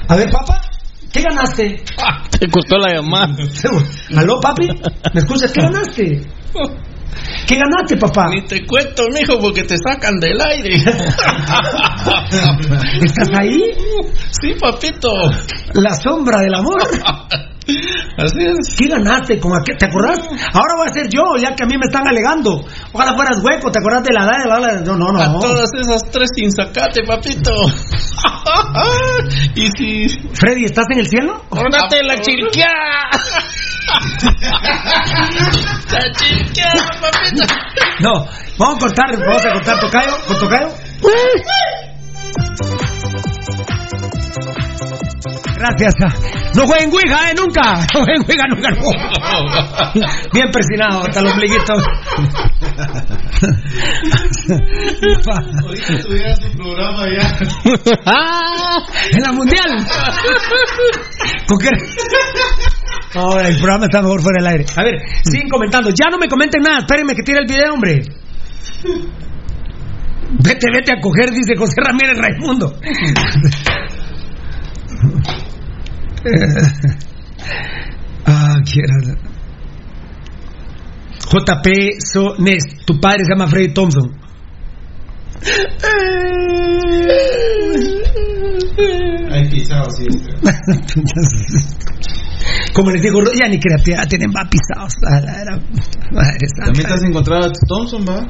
A ver, papá. ¿Qué ganaste? Te costó la llamada. ¿Aló, papi? ¿Me escuchas? ¿Qué ganaste? ¿Qué ganaste, papá? Ni te cuento, mijo, porque te sacan del aire. ¿Estás ahí? Sí, papito. La sombra del amor. Así es. ¿Qué ganaste? ¿Con aquel? ¿Te acordás? Ahora voy a ser yo, ya que a mí me están alegando. Ojalá fueras hueco, ¿te acordás de la edad? De la... No, no, no. A todas esas tres sin sacate, papito. y si. Freddy, ¿estás en el cielo? ¡Córnate la chirqueada! No, vamos a cortar, vamos a cortar tocayo, con tocayo. Gracias. No jueguen Ouija, ¿eh? Nunca. No jueguen Ouija, nunca. No. Bien persinado, hasta los ombliguitos. Programa ya. en la mundial. ¿Con qué? No, el programa está mejor fuera del aire. A ver, siguen comentando. Ya no me comenten nada. Espérenme que tire el video, hombre. Vete, vete a coger, dice José Ramírez Raimundo. ah, quiero. JP Sones, tu padre se llama Freddy Thompson. Hay pisado, sí. Como les digo, ya ni creatividad tienen va pisados. También te has encontrado a Thompson, va.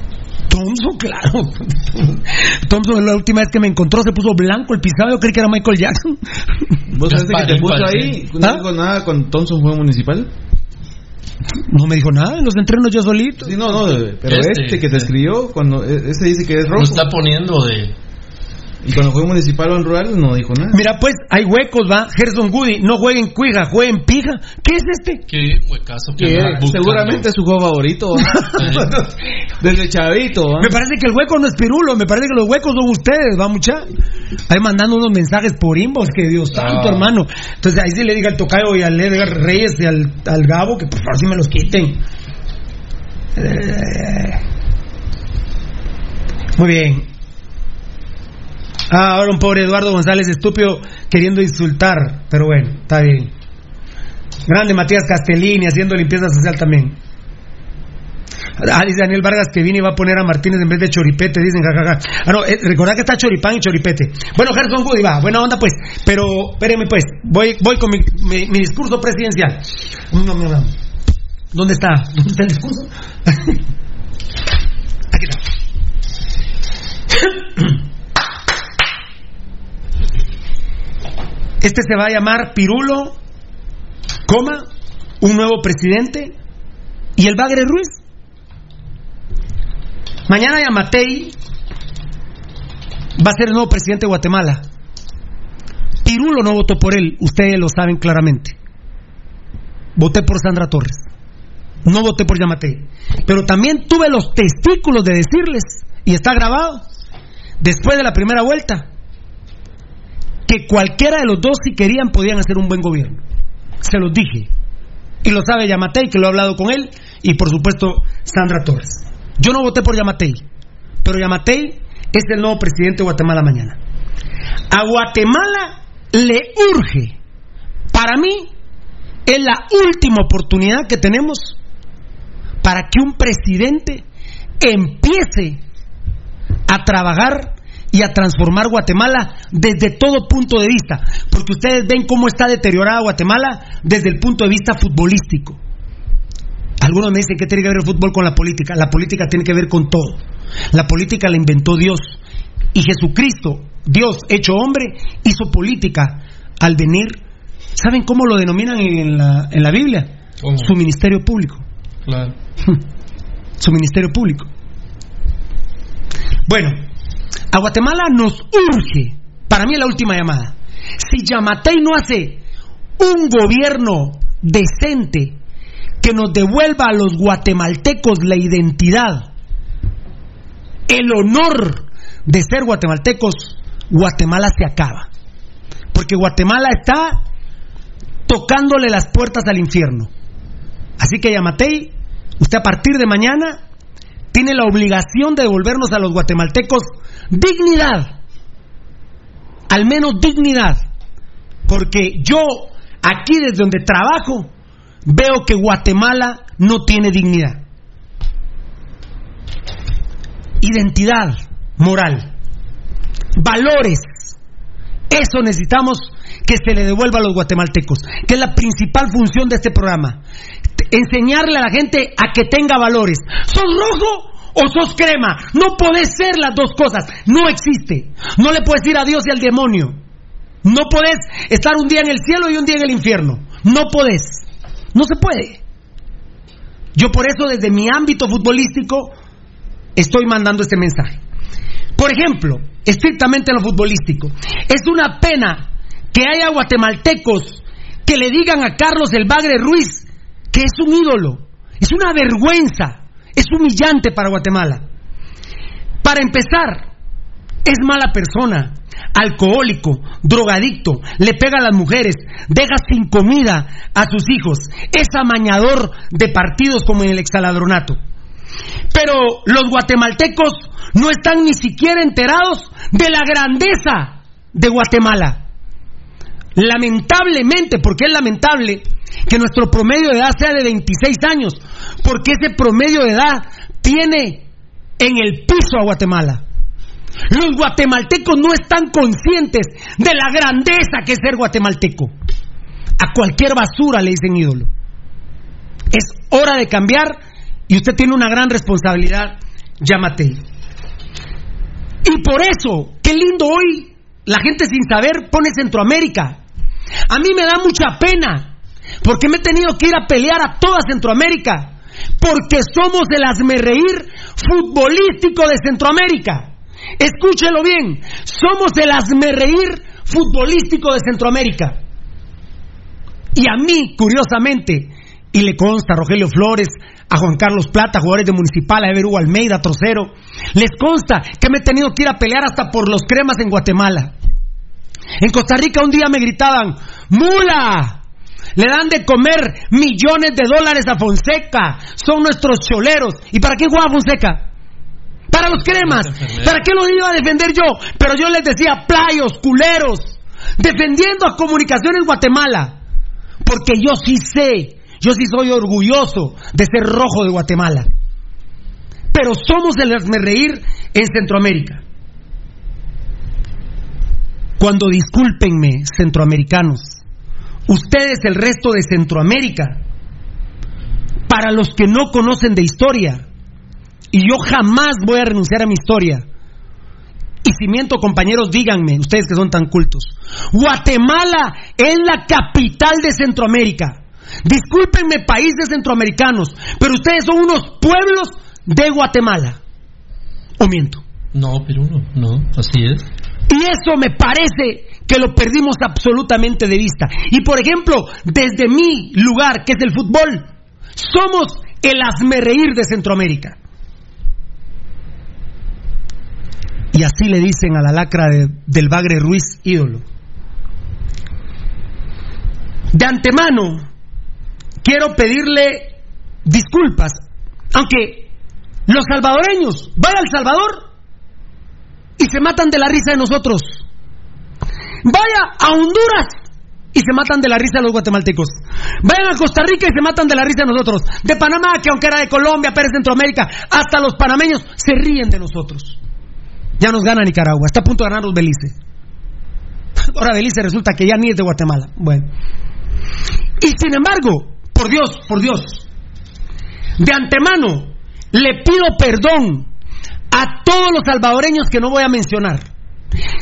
Thompson, claro. Thompson, la última vez que me encontró se puso blanco el pisado. Yo creí que era Michael Jackson. ¿Vos sabés que te puso ahí? ¿No ¿Ah? dijo nada cuando Thompson fue municipal? No me dijo nada, en los entrenos yo solito. Sí, no, no, pero este, este que te escribió, cuando este dice que es rojo. Lo está poniendo de. Y cuando fue municipal o en rural no dijo nada. Mira, pues hay huecos, va. Gerson Goody, no jueguen cuija, jueguen pija. ¿Qué es este? Qué huecazo. Que seguramente es su juego favorito. Desde chavito. ¿va? Me parece que el hueco no es pirulo, me parece que los huecos son ustedes, va mucha. Ahí mandando unos mensajes por inbox, que Dios santo, Ah. hermano. Entonces ahí sí le diga al Tocayo y al Edgar Reyes y al, al Gabo que por favor sí me los quiten. Eh, Muy bien. Ah, ahora un pobre Eduardo González estúpido queriendo insultar, pero bueno, está bien. Grande Matías Castellini haciendo limpieza social también. Ah, dice Daniel Vargas que viene y va a poner a Martínez en vez de Choripete, dicen jajaja. Ah, no, eh, recordad que está Choripán y Choripete. Bueno, Gerson Woody, va, buena onda pues. Pero, espérenme pues, voy, voy con mi, discurso presidencial. ¿Dónde está? ¿Dónde está el discurso? Aquí está. Este se va a llamar Pirulo, coma, un nuevo presidente y el Bagre Ruiz. Mañana Yamatei va a ser el nuevo presidente de Guatemala. Pirulo no votó por él, ustedes lo saben claramente. Voté por Sandra Torres. No voté por Yamatei. Pero también tuve los testículos de decirles, y está grabado, después de la primera vuelta, que cualquiera de los dos, si querían, podían hacer un buen gobierno. Se los dije. Y lo sabe Yamatei, que lo he hablado con él, y por supuesto Sandra Torres. Yo no voté por Yamatei, pero Yamatei es el nuevo presidente de Guatemala mañana. A Guatemala le urge, para mí, es la última oportunidad que tenemos para que un presidente empiece a trabajar y a transformar Guatemala desde todo punto de vista, porque ustedes ven cómo está deteriorada Guatemala desde el punto de vista futbolístico. Algunos me dicen que tiene que ver el fútbol con la política. La política tiene que ver con todo. La política la inventó Dios. Y Jesucristo, Dios hecho hombre, hizo política al venir. ¿Saben cómo lo denominan en la, en la Biblia? ¿Cómo? Su ministerio público. Claro. Su ministerio público. Bueno, a Guatemala nos urge, para mí es la última llamada. Si Yamatei no hace un gobierno decente que nos devuelva a los guatemaltecos la identidad, el honor de ser guatemaltecos, Guatemala se acaba. Porque Guatemala está tocándole las puertas al infierno. Así que Yamatei, usted a partir de mañana tiene la obligación de devolvernos a los guatemaltecos dignidad, al menos dignidad, porque yo aquí desde donde trabajo veo que Guatemala no tiene dignidad. Identidad moral, valores, eso necesitamos que se le devuelva a los guatemaltecos, que es la principal función de este programa. Enseñarle a la gente a que tenga valores. ¿Sos rojo o sos crema? No podés ser las dos cosas. No existe. No le puedes ir a Dios y al demonio. No podés estar un día en el cielo y un día en el infierno. No podés. No se puede. Yo por eso desde mi ámbito futbolístico estoy mandando este mensaje. Por ejemplo, estrictamente en lo futbolístico, es una pena que haya guatemaltecos que le digan a Carlos el Bagre Ruiz que es un ídolo. Es una vergüenza. Es humillante para Guatemala. Para empezar, es mala persona, alcohólico, drogadicto, le pega a las mujeres, deja sin comida a sus hijos, es amañador de partidos como en el exaladronato. Pero los guatemaltecos no están ni siquiera enterados de la grandeza de Guatemala. Lamentablemente, porque es lamentable que nuestro promedio de edad sea de 26 años, porque ese promedio de edad tiene en el piso a Guatemala. Los guatemaltecos no están conscientes de la grandeza que es ser guatemalteco. A cualquier basura le dicen ídolo. Es hora de cambiar y usted tiene una gran responsabilidad, llámate. Y por eso, qué lindo hoy, la gente sin saber pone Centroamérica. A mí me da mucha pena, porque me he tenido que ir a pelear a toda Centroamérica, porque somos el asmerreír futbolístico de Centroamérica. Escúchelo bien, somos el asmerreír futbolístico de Centroamérica. Y a mí, curiosamente, y le consta a Rogelio Flores, a Juan Carlos Plata, jugadores de Municipal, a Ever Hugo Almeida, Trocero, les consta que me he tenido que ir a pelear hasta por los cremas en Guatemala. En Costa Rica un día me gritaban, ¡Mula! Le dan de comer millones de dólares a Fonseca. Son nuestros choleros. ¿Y para qué juega Fonseca? Para los cremas. ¿Para qué lo iba a defender yo? Pero yo les decía, playos, culeros. Defendiendo a Comunicaciones Guatemala. Porque yo sí sé, yo sí soy orgulloso de ser rojo de Guatemala. Pero somos el reír en Centroamérica. Cuando discúlpenme, centroamericanos, ustedes el resto de Centroamérica, para los que no conocen de historia, y yo jamás voy a renunciar a mi historia, y si miento, compañeros, díganme, ustedes que son tan cultos, Guatemala es la capital de Centroamérica. Discúlpenme, países centroamericanos, pero ustedes son unos pueblos de Guatemala. ¿O miento? No, pero no, no, así es. Y eso me parece que lo perdimos absolutamente de vista. Y por ejemplo, desde mi lugar, que es el fútbol, somos el reír de Centroamérica. Y así le dicen a la lacra de, del Bagre Ruiz ídolo. De antemano, quiero pedirle disculpas, aunque los salvadoreños, vaya al Salvador y se matan de la risa de nosotros. Vaya a Honduras y se matan de la risa de los guatemaltecos. Vayan a Costa Rica y se matan de la risa de nosotros. De Panamá, que aunque era de Colombia, Pérez Centroamérica, hasta los panameños se ríen de nosotros. Ya nos gana Nicaragua, está a punto de ganarnos Belice. Ahora Belice resulta que ya ni es de Guatemala. Bueno. Y sin embargo, por Dios, por Dios, de antemano le pido perdón a todos los salvadoreños que no voy a mencionar.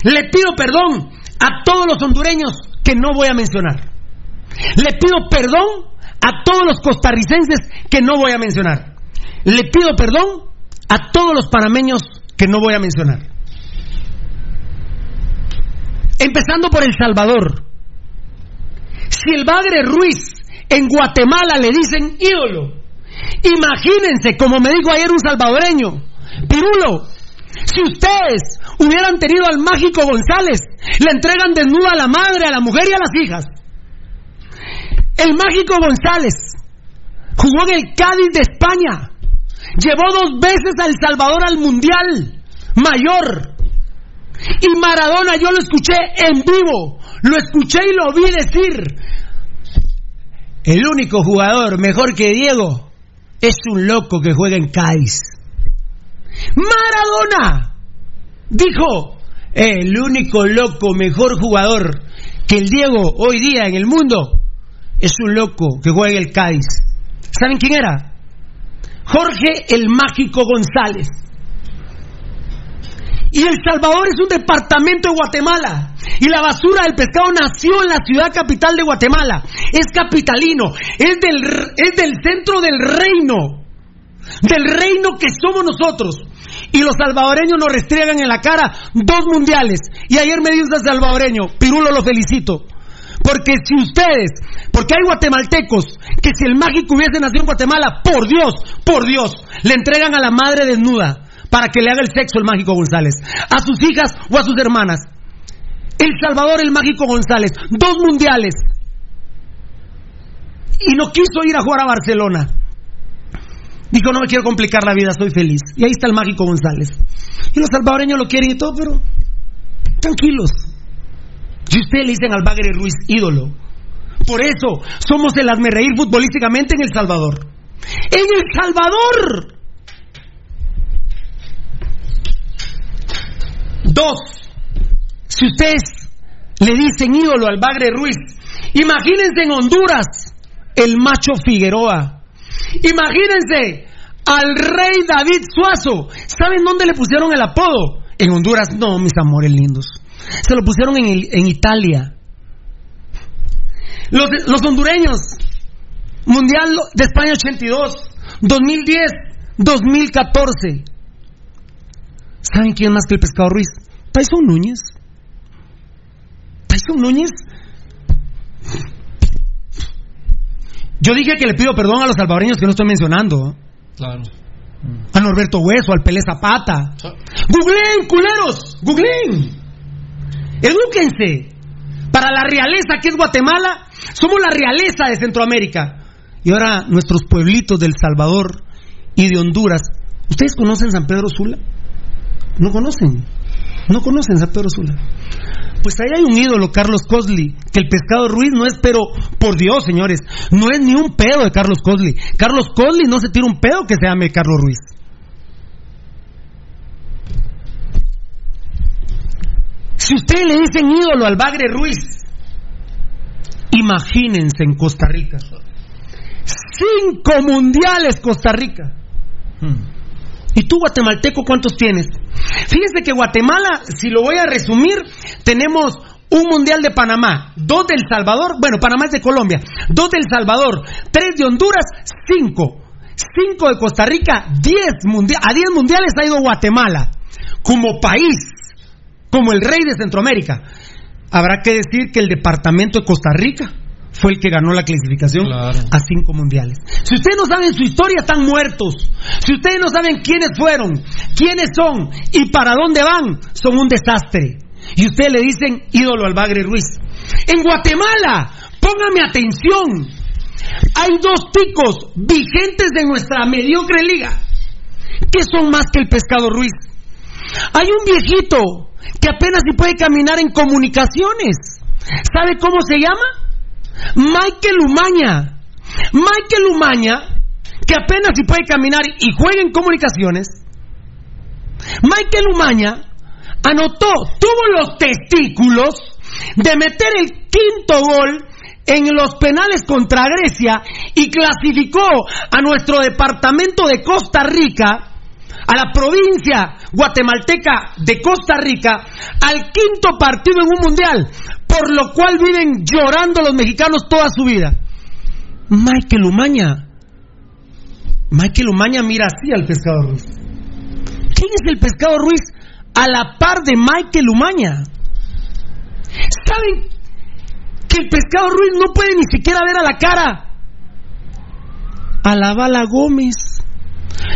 Le pido perdón a todos los hondureños que no voy a mencionar. Le pido perdón a todos los costarricenses que no voy a mencionar. Le pido perdón a todos los panameños que no voy a mencionar. Empezando por El Salvador. Si el Bagre Ruiz en Guatemala le dicen ídolo, imagínense, como me dijo ayer un salvadoreño, Pirulo, si ustedes hubieran tenido al mágico González, le entregan desnuda a la madre, a la mujer y a las hijas. El mágico González jugó en el Cádiz de España, llevó dos veces a El Salvador al Mundial Mayor. Y Maradona yo lo escuché en vivo, lo escuché y lo vi decir. El único jugador mejor que Diego es un loco que juega en Cádiz. Maradona dijo, el único loco mejor jugador que el Diego hoy día en el mundo es un loco que juega en el Cádiz. ¿Saben quién era? Jorge el Mágico González. Y El Salvador es un departamento de Guatemala. Y la basura del pescado nació en la ciudad capital de Guatemala. Es capitalino. Es del, es del centro del reino. Del reino que somos nosotros. Y los salvadoreños nos restriegan en la cara dos mundiales. Y ayer me dijo un salvadoreño, Pirulo lo felicito. Porque si ustedes, porque hay guatemaltecos que si el mágico hubiese nacido en Guatemala, por Dios, por Dios, le entregan a la madre desnuda para que le haga el sexo el mágico González, a sus hijas o a sus hermanas. El Salvador, el mágico González, dos mundiales. Y no quiso ir a jugar a Barcelona. Dijo, no me quiero complicar la vida, estoy feliz. Y ahí está el mágico González. Y los salvadoreños lo quieren y todo, pero tranquilos. Si ustedes le dicen al Bagre Ruiz ídolo, por eso somos el reír futbolísticamente en El Salvador. En El Salvador. Dos, si ustedes le dicen ídolo al Bagre Ruiz, imagínense en Honduras el macho Figueroa. Imagínense al rey David Suazo. ¿Saben dónde le pusieron el apodo? En Honduras, no, mis amores lindos. Se lo pusieron en, Italia. Los, los hondureños, Mundial de España 82, 2010, 2014. ¿Saben quién más que el pescado Ruiz? Tyson Núñez. Tyson Núñez. Yo dije que le pido perdón a los salvadoreños que no estoy mencionando. Claro. A Norberto Hueso, al Pelé Zapata. ¡Googleen, culeros! ¡Googleen! ¡Edúquense! Para la realeza que es Guatemala, Somos la realeza de Centroamérica. Y ahora nuestros pueblitos del Salvador y de Honduras. ¿Ustedes conocen San Pedro Sula? No conocen. No conocen San Pedro Sula. Pues ahí hay un ídolo, Carlos Cosley, que el pescado Ruiz no es, pero por Dios, señores, no es ni un pedo de Carlos Cosley. Carlos Cosley no se tira un pedo que se llame Carlos Ruiz. Si ustedes le dicen ídolo al Bagre Ruiz, imagínense en Costa Rica. Cinco mundiales Costa Rica. ¿Y tú, guatemalteco, cuántos tienes? Fíjense que Guatemala, si lo voy a resumir, tenemos un mundial de Panamá, dos del Salvador, bueno, Panamá es de Colombia, dos del Salvador, tres de Honduras, cinco. Cinco de Costa Rica, diez a diez mundiales ha ido Guatemala, como país, como el rey de Centroamérica. Habrá que decir que el departamento de Costa Rica fue el que ganó la clasificación a cinco mundiales. Si ustedes no saben su historia, están muertos. Si ustedes no saben quiénes fueron, quiénes son y para dónde van, son un desastre. Y ustedes le dicen ídolo al Bagre Ruiz. En Guatemala, póngame atención, hay dos ticos vigentes de nuestra mediocre liga que son más que el pescado Ruiz. Hay un viejito que apenas si puede caminar en comunicaciones. ¿Sabe cómo se llama? Michael Umaña. Michael Umaña, que apenas si puede caminar y juega en comunicaciones. Michael Umaña anotó, tuvo los testículos de meter el quinto gol en los penales contra Grecia y clasificó a nuestro departamento de Costa Rica, a la provincia guatemalteca de Costa Rica, al quinto partido en un mundial, por lo cual viven llorando los mexicanos toda su vida. Michael Umaña. Michael Umaña mira así al pescado Ruiz. ¿Quién es el pescado Ruiz a la par de Michael Umaña? ¿Saben que el pescado Ruiz no puede ni siquiera ver a la cara a la bala Gómez?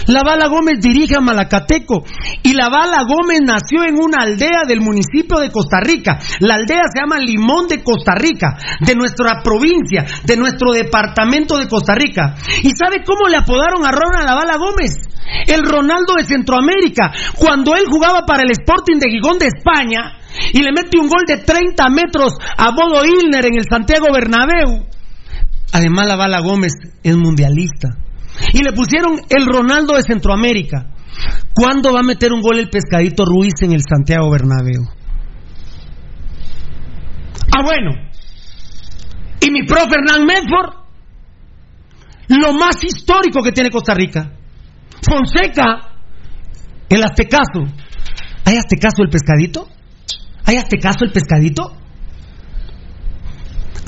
La Bala Gómez dirige a Malacateco y la Bala Gómez nació en una aldea del municipio de Costa Rica. La aldea se llama Limón de Costa Rica, de nuestra provincia, de nuestro departamento de Costa Rica. ¿Y sabe cómo le apodaron a Ronald La Bala Gómez? El Ronaldo de Centroamérica. Cuando él jugaba para el Sporting de Gijón de España y le mete un gol de 30 metros a Bodo Ilner en el Santiago Bernabéu. Además, la Bala Gómez es mundialista. Y le pusieron el Ronaldo de Centroamérica. ¿Cuándo va a meter un gol el pescadito Ruiz en el Santiago Bernabéu? Ah, bueno. Y mi profe Hernán Medford, lo más histórico que tiene Costa Rica. Fonseca, el Aztecaso. ¿Hay Aztecaso el pescadito? ¿Hay Aztecaso el pescadito?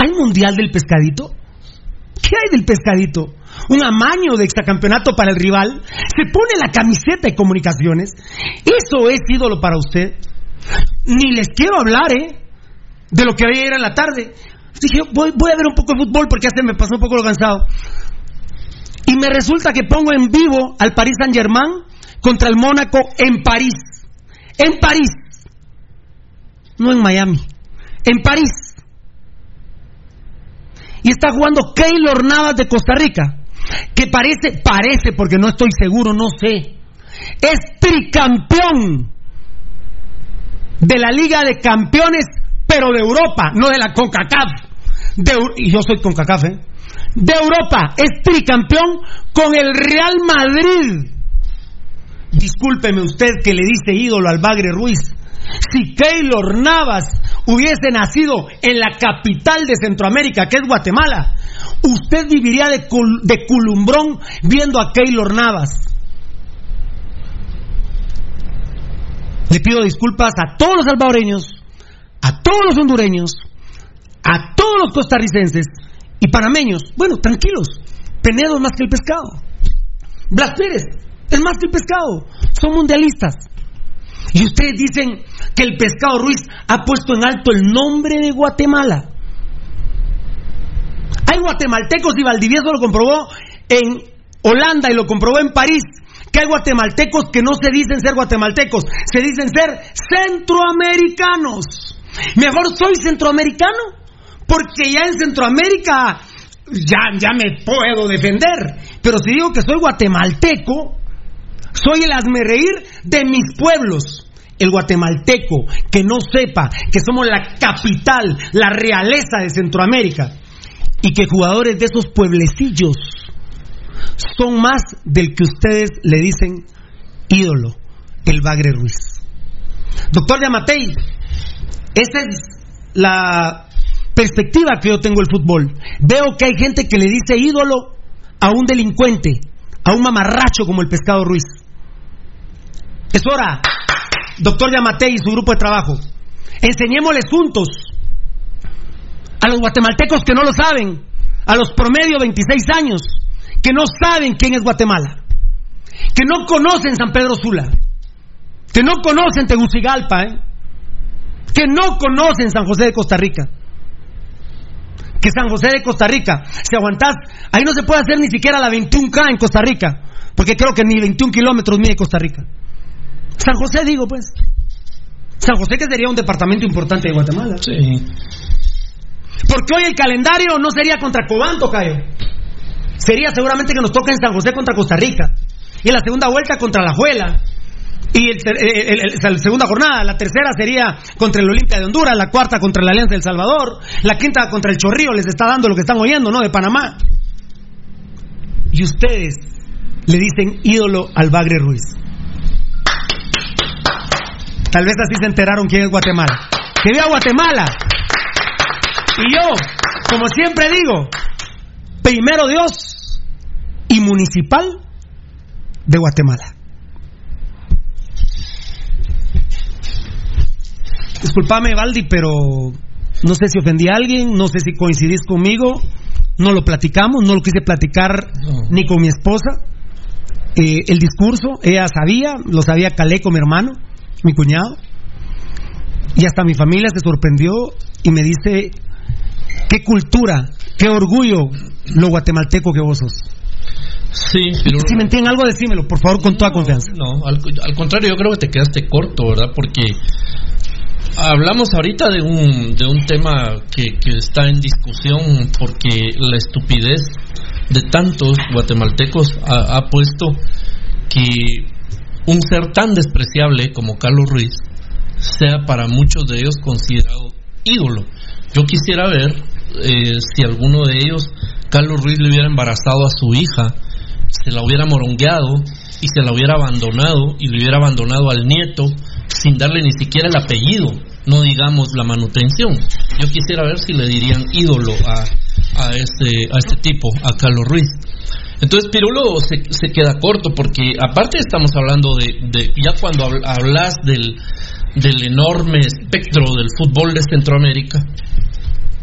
¿Hay mundial del pescadito? ¿Qué hay del pescadito? Un amaño de extracampeonato para el rival, se pone la camiseta de comunicaciones. ¿Eso es ídolo para usted? Ni les quiero hablar, ¿eh? De lo que había ir en la tarde. Dije, voy, voy a ver un poco de fútbol porque hace me pasó un poco lo cansado. Y me resulta que pongo en vivo al Paris Saint Germain contra el Mónaco en París. En París. No en Miami. En París. Y está jugando Keylor Navas de Costa Rica que parece, parece, porque no estoy seguro, no sé, es tricampeón de la Liga de Campeones, pero de Europa, no de la CONCACAF. De, y yo soy CONCACAF, ¿eh? De Europa, es tricampeón con el Real Madrid. Discúlpeme usted que le dice ídolo al Bagre Ruiz. Si Keylor Navas hubiese nacido en la capital de Centroamérica, que es Guatemala, usted viviría de, de culumbrón viendo a Keylor Navas. Le pido disculpas a todos los salvadoreños, a todos los hondureños, a todos los costarricenses y panameños. Bueno, tranquilos, Penedo más que el pescado. Blas Pérez es más que el pescado. Son mundialistas. Y ustedes dicen que el pescado Ruiz ha puesto en alto el nombre de Guatemala. Hay guatemaltecos y Valdivieso lo comprobó en Holanda y lo comprobó en París. Que hay guatemaltecos que no se dicen ser guatemaltecos, se dicen ser centroamericanos. Mejor soy centroamericano Porque ya en Centroamérica ya, ya me puedo defender. Pero si digo que soy guatemalteco, soy el reír de mis pueblos. El guatemalteco que no sepa que somos la capital, la realeza de Centroamérica y que jugadores de esos pueblecillos son más del que ustedes le dicen ídolo, el Bagre Ruiz. Doctor Yamatei, esa es la perspectiva que yo tengo del fútbol. Veo que hay gente que le dice ídolo a un delincuente, a un mamarracho como el pescado Ruiz. Es hora, doctor Yamatei y su grupo de trabajo, enseñémosles juntos a los guatemaltecos que no lo saben, a los promedio 26 años, que no saben quién es Guatemala, que no conocen San Pedro Sula, que no conocen Tegucigalpa, ¿eh? que no conocen San José de Costa Rica. Que San José de Costa Rica, si aguantás, ahí no se puede hacer ni siquiera la 21K en Costa Rica, porque creo que ni 21 kilómetros mide Costa Rica. San José, digo, pues. San José que sería un departamento importante de Guatemala. Sí. Porque hoy el calendario no sería contra Cobán, Tocayo. Sería seguramente que nos toca en San José contra Costa Rica. Y la segunda vuelta contra la Juela. Y la segunda jornada, la tercera sería contra el Olimpia de Honduras, la cuarta contra la Alianza del Salvador, la quinta contra el Chorrillo, les está dando lo que están oyendo, ¿no? De Panamá. Y ustedes le dicen ídolo al Bagre Ruiz. Tal vez así se enteraron quién es Guatemala. ¡Que viva Guatemala! Y yo, como siempre digo, primero Dios y municipal de Guatemala. Disculpame, Valdi, pero no sé si ofendí a alguien, no sé si coincidís conmigo, no lo platicamos, no lo quise platicar ni con mi esposa. Eh, el discurso, ella sabía, lo sabía Caleco, mi hermano, mi cuñado, y hasta mi familia se sorprendió y me dice, qué cultura, qué orgullo lo guatemalteco que vos sos. Sí, pero... Si me entienden algo, decímelo, por favor, con toda confianza. No, al, al, contrario, yo creo que te quedaste corto, ¿verdad? Porque hablamos ahorita de un, de un tema que, que está en discusión porque la estupidez de tantos guatemaltecos ha, ha puesto que un ser tan despreciable como Carlos Ruiz sea para muchos de ellos considerado ídolo. Yo quisiera ver eh, si alguno de ellos, Carlos Ruiz, le hubiera embarazado a su hija, se la hubiera morongueado y se la hubiera abandonado y le hubiera abandonado al nieto sin darle ni siquiera el apellido, no digamos la manutención. Yo quisiera ver si le dirían ídolo a, a, este, a este tipo, a Carlos Ruiz. Entonces Pirulo se, se queda corto porque aparte estamos hablando de, de ya cuando hablas del, del enorme espectro del fútbol de Centroamérica,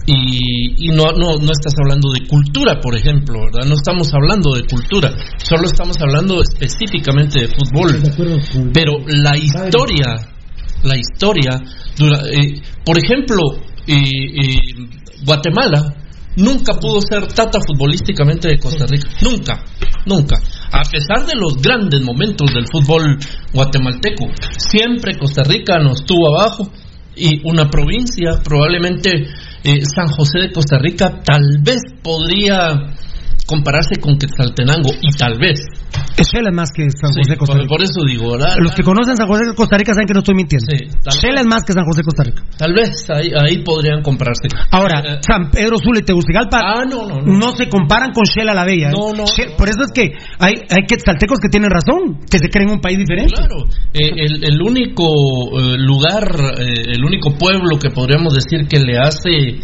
y, y no, no, no, estás hablando de cultura, por ejemplo, ¿verdad? No estamos hablando de cultura, solo estamos hablando específicamente de fútbol. Pero la historia, la historia, dura, eh, por ejemplo, eh, eh, Guatemala nunca pudo ser tata futbolísticamente de Costa Rica, nunca, nunca. A pesar de los grandes momentos del fútbol guatemalteco, siempre Costa Rica nos tuvo abajo y una provincia, probablemente eh, San José de Costa Rica, tal vez podría compararse con Quetzaltenango y tal vez. Shell es más que San José de Costa Rica. Por, eso digo, ¿verdad? Los que conocen San José Costa Rica saben que no estoy mintiendo. Sí, es más que San José Costa Rica. Tal vez ahí, ahí podrían compararse. Ahora, eh, San Pedro Sula y Tegucigalpa ah, no, no, no, no, se comparan con Shell a la Bella. ¿eh? No, no, Por eso es que hay, hay quetzaltecos que tienen razón, que se creen un país diferente. Claro, eh, el, el, único eh, lugar, el único pueblo que podríamos decir que le hace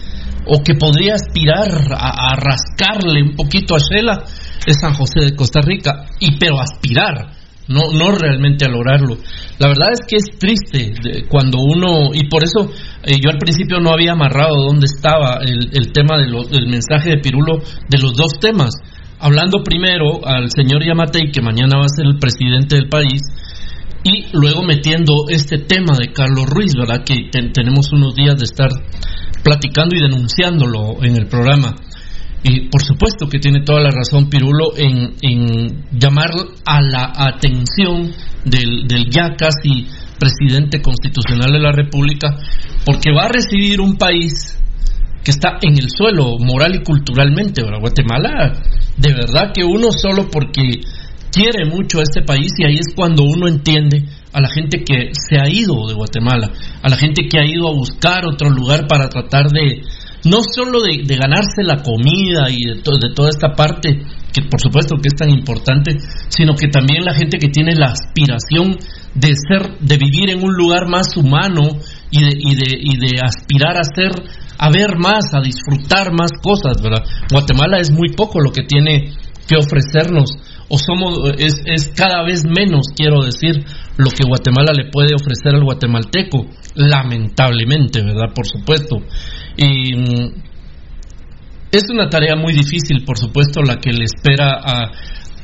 o que podría aspirar a, rascarle un poquito a Shela es San José de Costa Rica, y pero aspirar, no, no realmente a lograrlo. La verdad es que es triste de, cuando uno, y por eso eh, yo al principio no había amarrado dónde estaba el, tema del mensaje de Pirulo de los dos temas. Hablando primero al señor Yamatei, que mañana va a ser el presidente del país, y luego metiendo este tema de Carlos Ruiz, ¿verdad? Que ten, tenemos unos días de estar platicando y denunciándolo en el programa. Y por supuesto que tiene toda la razón Pirulo en, en llamar a la atención del, del, ya casi presidente constitucional de la República, porque va a recibir un país que está en el suelo moral y culturalmente. ¿verdad? Guatemala, de verdad que uno solo porque quiere mucho a este país y ahí es cuando uno entiende a la gente que se ha ido de Guatemala, a la gente que ha ido a buscar otro lugar para tratar de, no solo de, ganarse la comida y de, de toda esta parte, que por supuesto que es tan importante, sino que también la gente que tiene la aspiración de ser, de vivir en un lugar más humano y de, y de, y de aspirar a ser, a ver más, a disfrutar más cosas, ¿verdad? Guatemala es muy poco lo que tiene que ofrecernos o somos es, es cada vez menos quiero decir lo que Guatemala le puede ofrecer al guatemalteco lamentablemente verdad por supuesto. Y mm, es una tarea muy difícil por supuesto la que le espera a,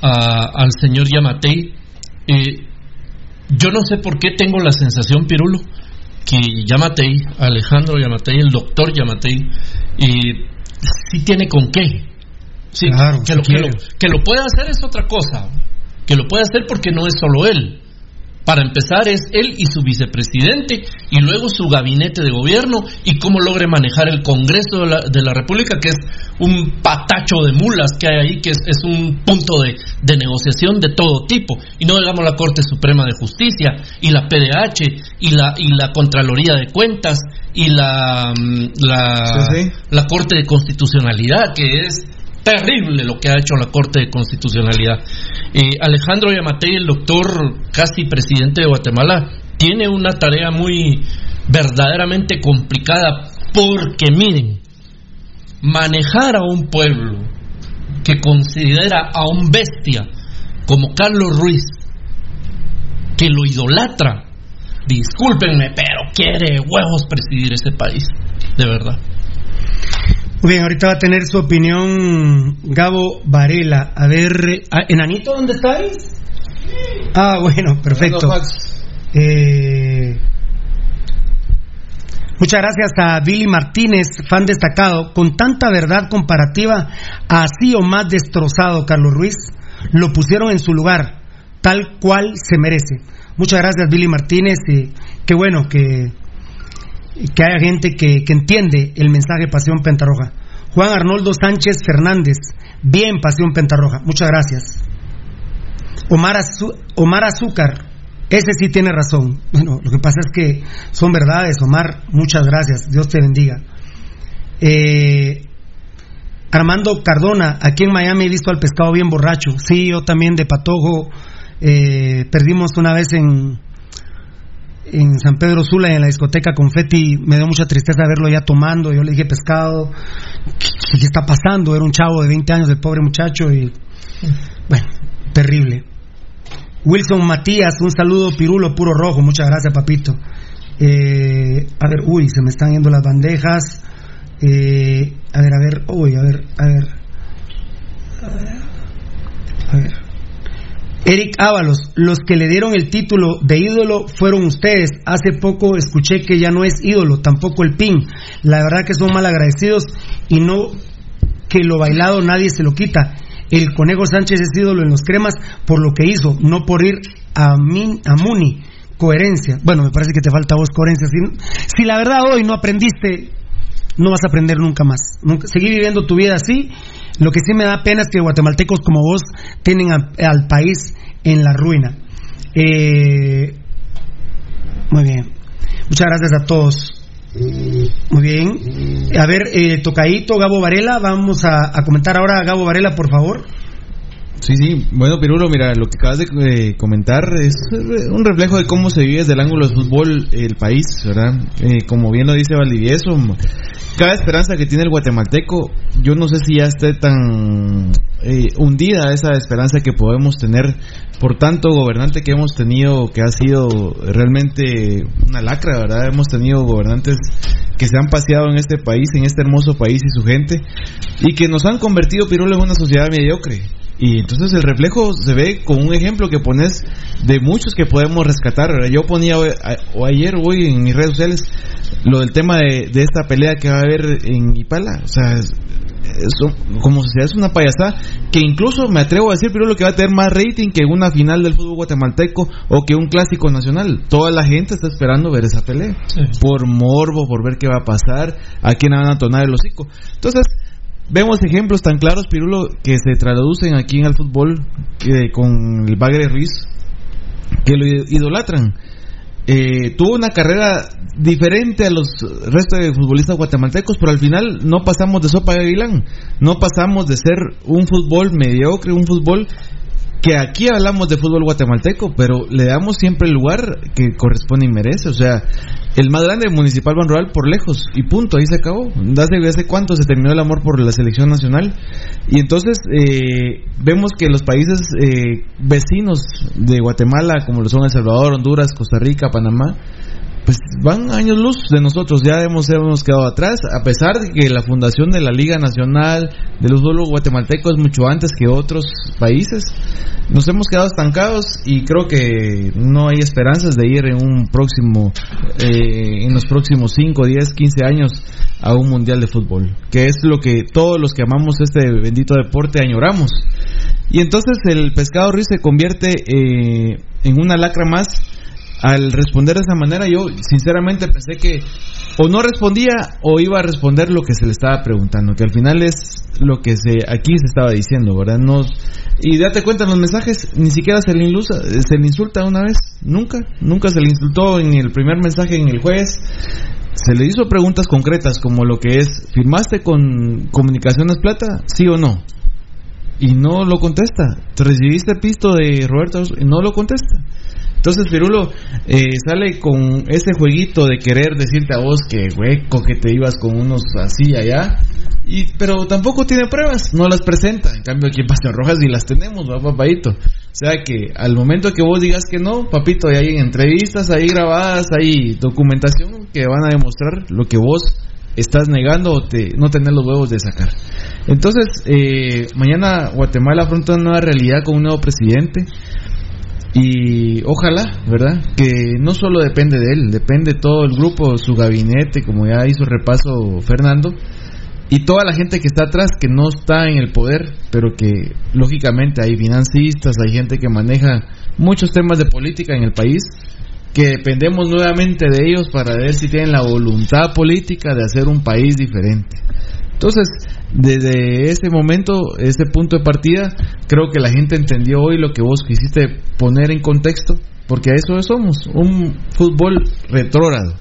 al señor Yamatei. Eh, yo no sé por qué tengo la sensación Pirulo que Yamatei Alejandro Yamatei el doctor Yamatei y sí tiene con qué Sí, que, lo, que, lo, pueda hacer es otra cosa. Que lo puede hacer porque no es solo él. Para empezar es él y su vicepresidente y luego su gabinete de gobierno y cómo logre manejar el Congreso de la, República, que es un patacho de mulas que hay ahí, que es, un punto de, negociación de todo tipo. Y no digamos la Corte Suprema de Justicia y la PDH y la, y la Contraloría de Cuentas y la, mm, la, la Corte de Constitucionalidad, que es terrible lo que ha hecho la Corte de Constitucionalidad. Alejandro Yamatei, el doctor casi presidente de Guatemala, tiene una tarea muy verdaderamente complicada porque miren, manejar a un pueblo que considera a un bestia como Carlos Ruiz, que lo idolatra, discúlpenme, pero quiere huevos presidir ese país, de verdad. Muy bien, ahorita va a tener su opinión Gabo Varela. A ver, ah, ¿Enanito dónde estáis? Ah, bueno, perfecto. Eh, muchas gracias a Billy Martínez, fan destacado. Con tanta verdad comparativa, así o más destrozado Carlos Ruiz, lo pusieron en su lugar, tal cual se merece. Muchas gracias Billy Martínez y qué bueno que que haya gente que, entiende el mensaje Pasión Pentarroja. Juan Arnoldo Sánchez Fernández, bien Pasión Pentarroja, muchas gracias. Omar, Omar Azúcar, ese sí tiene razón. Bueno, lo que pasa es que son verdades, Omar, muchas gracias, Dios te bendiga. Eh, Armando Cardona, aquí en Miami he visto al pescado bien borracho. Sí, yo también de patojo. Eh, perdimos una vez en, en San Pedro Sula, en la discoteca Confetti, me dio mucha tristeza verlo ya tomando. Yo le dije, pescado, ¿qué, está pasando? Era un chavo de 20 años, el pobre muchacho, y bueno, terrible. Wilson Matías, un saludo, Pirulo, puro rojo, muchas gracias, papito. Eh, a ver, uy, se me están yendo las bandejas. Eh, a ver, a ver, uy, a ver, a ver. A ver. A ver. Eric Ábalos, los que le dieron el título de ídolo fueron ustedes. Hace poco escuché que ya no es ídolo, tampoco el PIN. La verdad que son mal agradecidos y no que lo bailado nadie se lo quita. El Conejo Sánchez es ídolo en los cremas por lo que hizo, no por ir a, a Muni. Coherencia. Bueno, me parece que te falta vos coherencia. Si, si, la verdad hoy no aprendiste, no vas a aprender nunca más. Nunca, seguí viviendo tu vida así lo que sí me da pena es que guatemaltecos como vos tienen al país en la ruina. Eh, muy bien. Muchas gracias a todos. Muy bien. A ver, eh, Tocadito, Gabo Varela, vamos a, comentar ahora a Gabo Varela, por favor. Sí, sí. Bueno, Pirulo, mira, lo que acabas de eh, comentar es un reflejo de cómo se vive desde el ángulo del fútbol el país, ¿verdad? Eh, como bien lo dice Valdivieso, cada esperanza que tiene el guatemalteco, yo no sé si ya esté tan eh, hundida esa esperanza que podemos tener por tanto gobernante que hemos tenido, que ha sido realmente una lacra, ¿verdad? Hemos tenido gobernantes que se han paseado en este país, en este hermoso país y su gente, y que nos han convertido, Pirulo, en una sociedad mediocre. Y entonces el reflejo se ve con un ejemplo que pones de muchos que podemos rescatar. Yo ponía o ayer hoy en mis redes sociales lo del tema de, esta pelea que va a haber en Ipala. O sea, es- como sociedad es una payasada que incluso me atrevo a decir, pero lo que va a tener más rating que una final del fútbol guatemalteco o que un clásico nacional. Toda la gente está esperando ver esa pelea. Por morbo, por ver qué va a pasar, a quién van a tonar el hocico. Entonces, vemos ejemplos tan claros, Pirulo, que se traducen aquí en el fútbol eh, con el Bagre Ruiz, que lo idolatran. Eh, tuvo una carrera diferente a los restos de futbolistas guatemaltecos, pero al final no pasamos de sopa de Aguilán, no pasamos de ser un fútbol mediocre, un fútbol que aquí hablamos de fútbol guatemalteco, pero le damos siempre el lugar que corresponde y merece. O sea, el más grande municipal Ban Rural por lejos, y punto, ahí se acabó. ¿Hace, hace cuánto se terminó el amor por la selección nacional? Y entonces eh, vemos que los países eh, vecinos de Guatemala, como lo son El Salvador, Honduras, Costa Rica, Panamá, pues van años luz de nosotros, ya hemos, hemos quedado atrás, a pesar de que la fundación de la Liga Nacional de los Fútbol Guatemalteco es mucho antes que otros países. Nos hemos quedado estancados y creo que no hay esperanzas de ir en un próximo, eh, en los próximos 5, 10, 15 años a un mundial de fútbol, que es lo que todos los que amamos este bendito deporte añoramos. Y entonces el pescado Ruiz se convierte eh, en una lacra más al responder de esa manera, yo sinceramente pensé que o no respondía o iba a responder lo que se le estaba preguntando, que al final es lo que se aquí se estaba diciendo, ¿verdad? No, y date cuenta en los mensajes, ni siquiera se le, inlusa, se le insulta una vez, nunca, nunca se le insultó en el primer mensaje en el juez. Se le hizo preguntas concretas como lo que es, ¿firmaste con Comunicaciones Plata? ¿Sí o no? Y no lo contesta. ¿Te recibiste pisto de Roberto? Y no lo contesta. Entonces Pirulo eh, sale con ese jueguito de querer decirte a vos que hueco que te ibas con unos así allá, y pero tampoco tiene pruebas, no las presenta. En cambio aquí en Pasión Rojas sí las tenemos, va papadito. O sea que al momento que vos digas que no, papito, hay entrevistas ahí grabadas, hay documentación que van a demostrar lo que vos estás negando o te, no tener los huevos de sacar. Entonces, eh, mañana Guatemala afronta una nueva realidad con un nuevo presidente y ojalá, ¿verdad? Que no solo depende de él, depende todo el grupo, su gabinete, como ya hizo repaso Fernando, y toda la gente que está atrás, que no está en el poder, pero que lógicamente hay financistas, hay gente que maneja muchos temas de política en el país, que dependemos nuevamente de ellos para ver si tienen la voluntad política de hacer un país diferente. Entonces, desde ese momento, ese punto de partida, creo que la gente entendió hoy lo que vos quisiste poner en contexto, porque a eso somos, un fútbol retrógrado.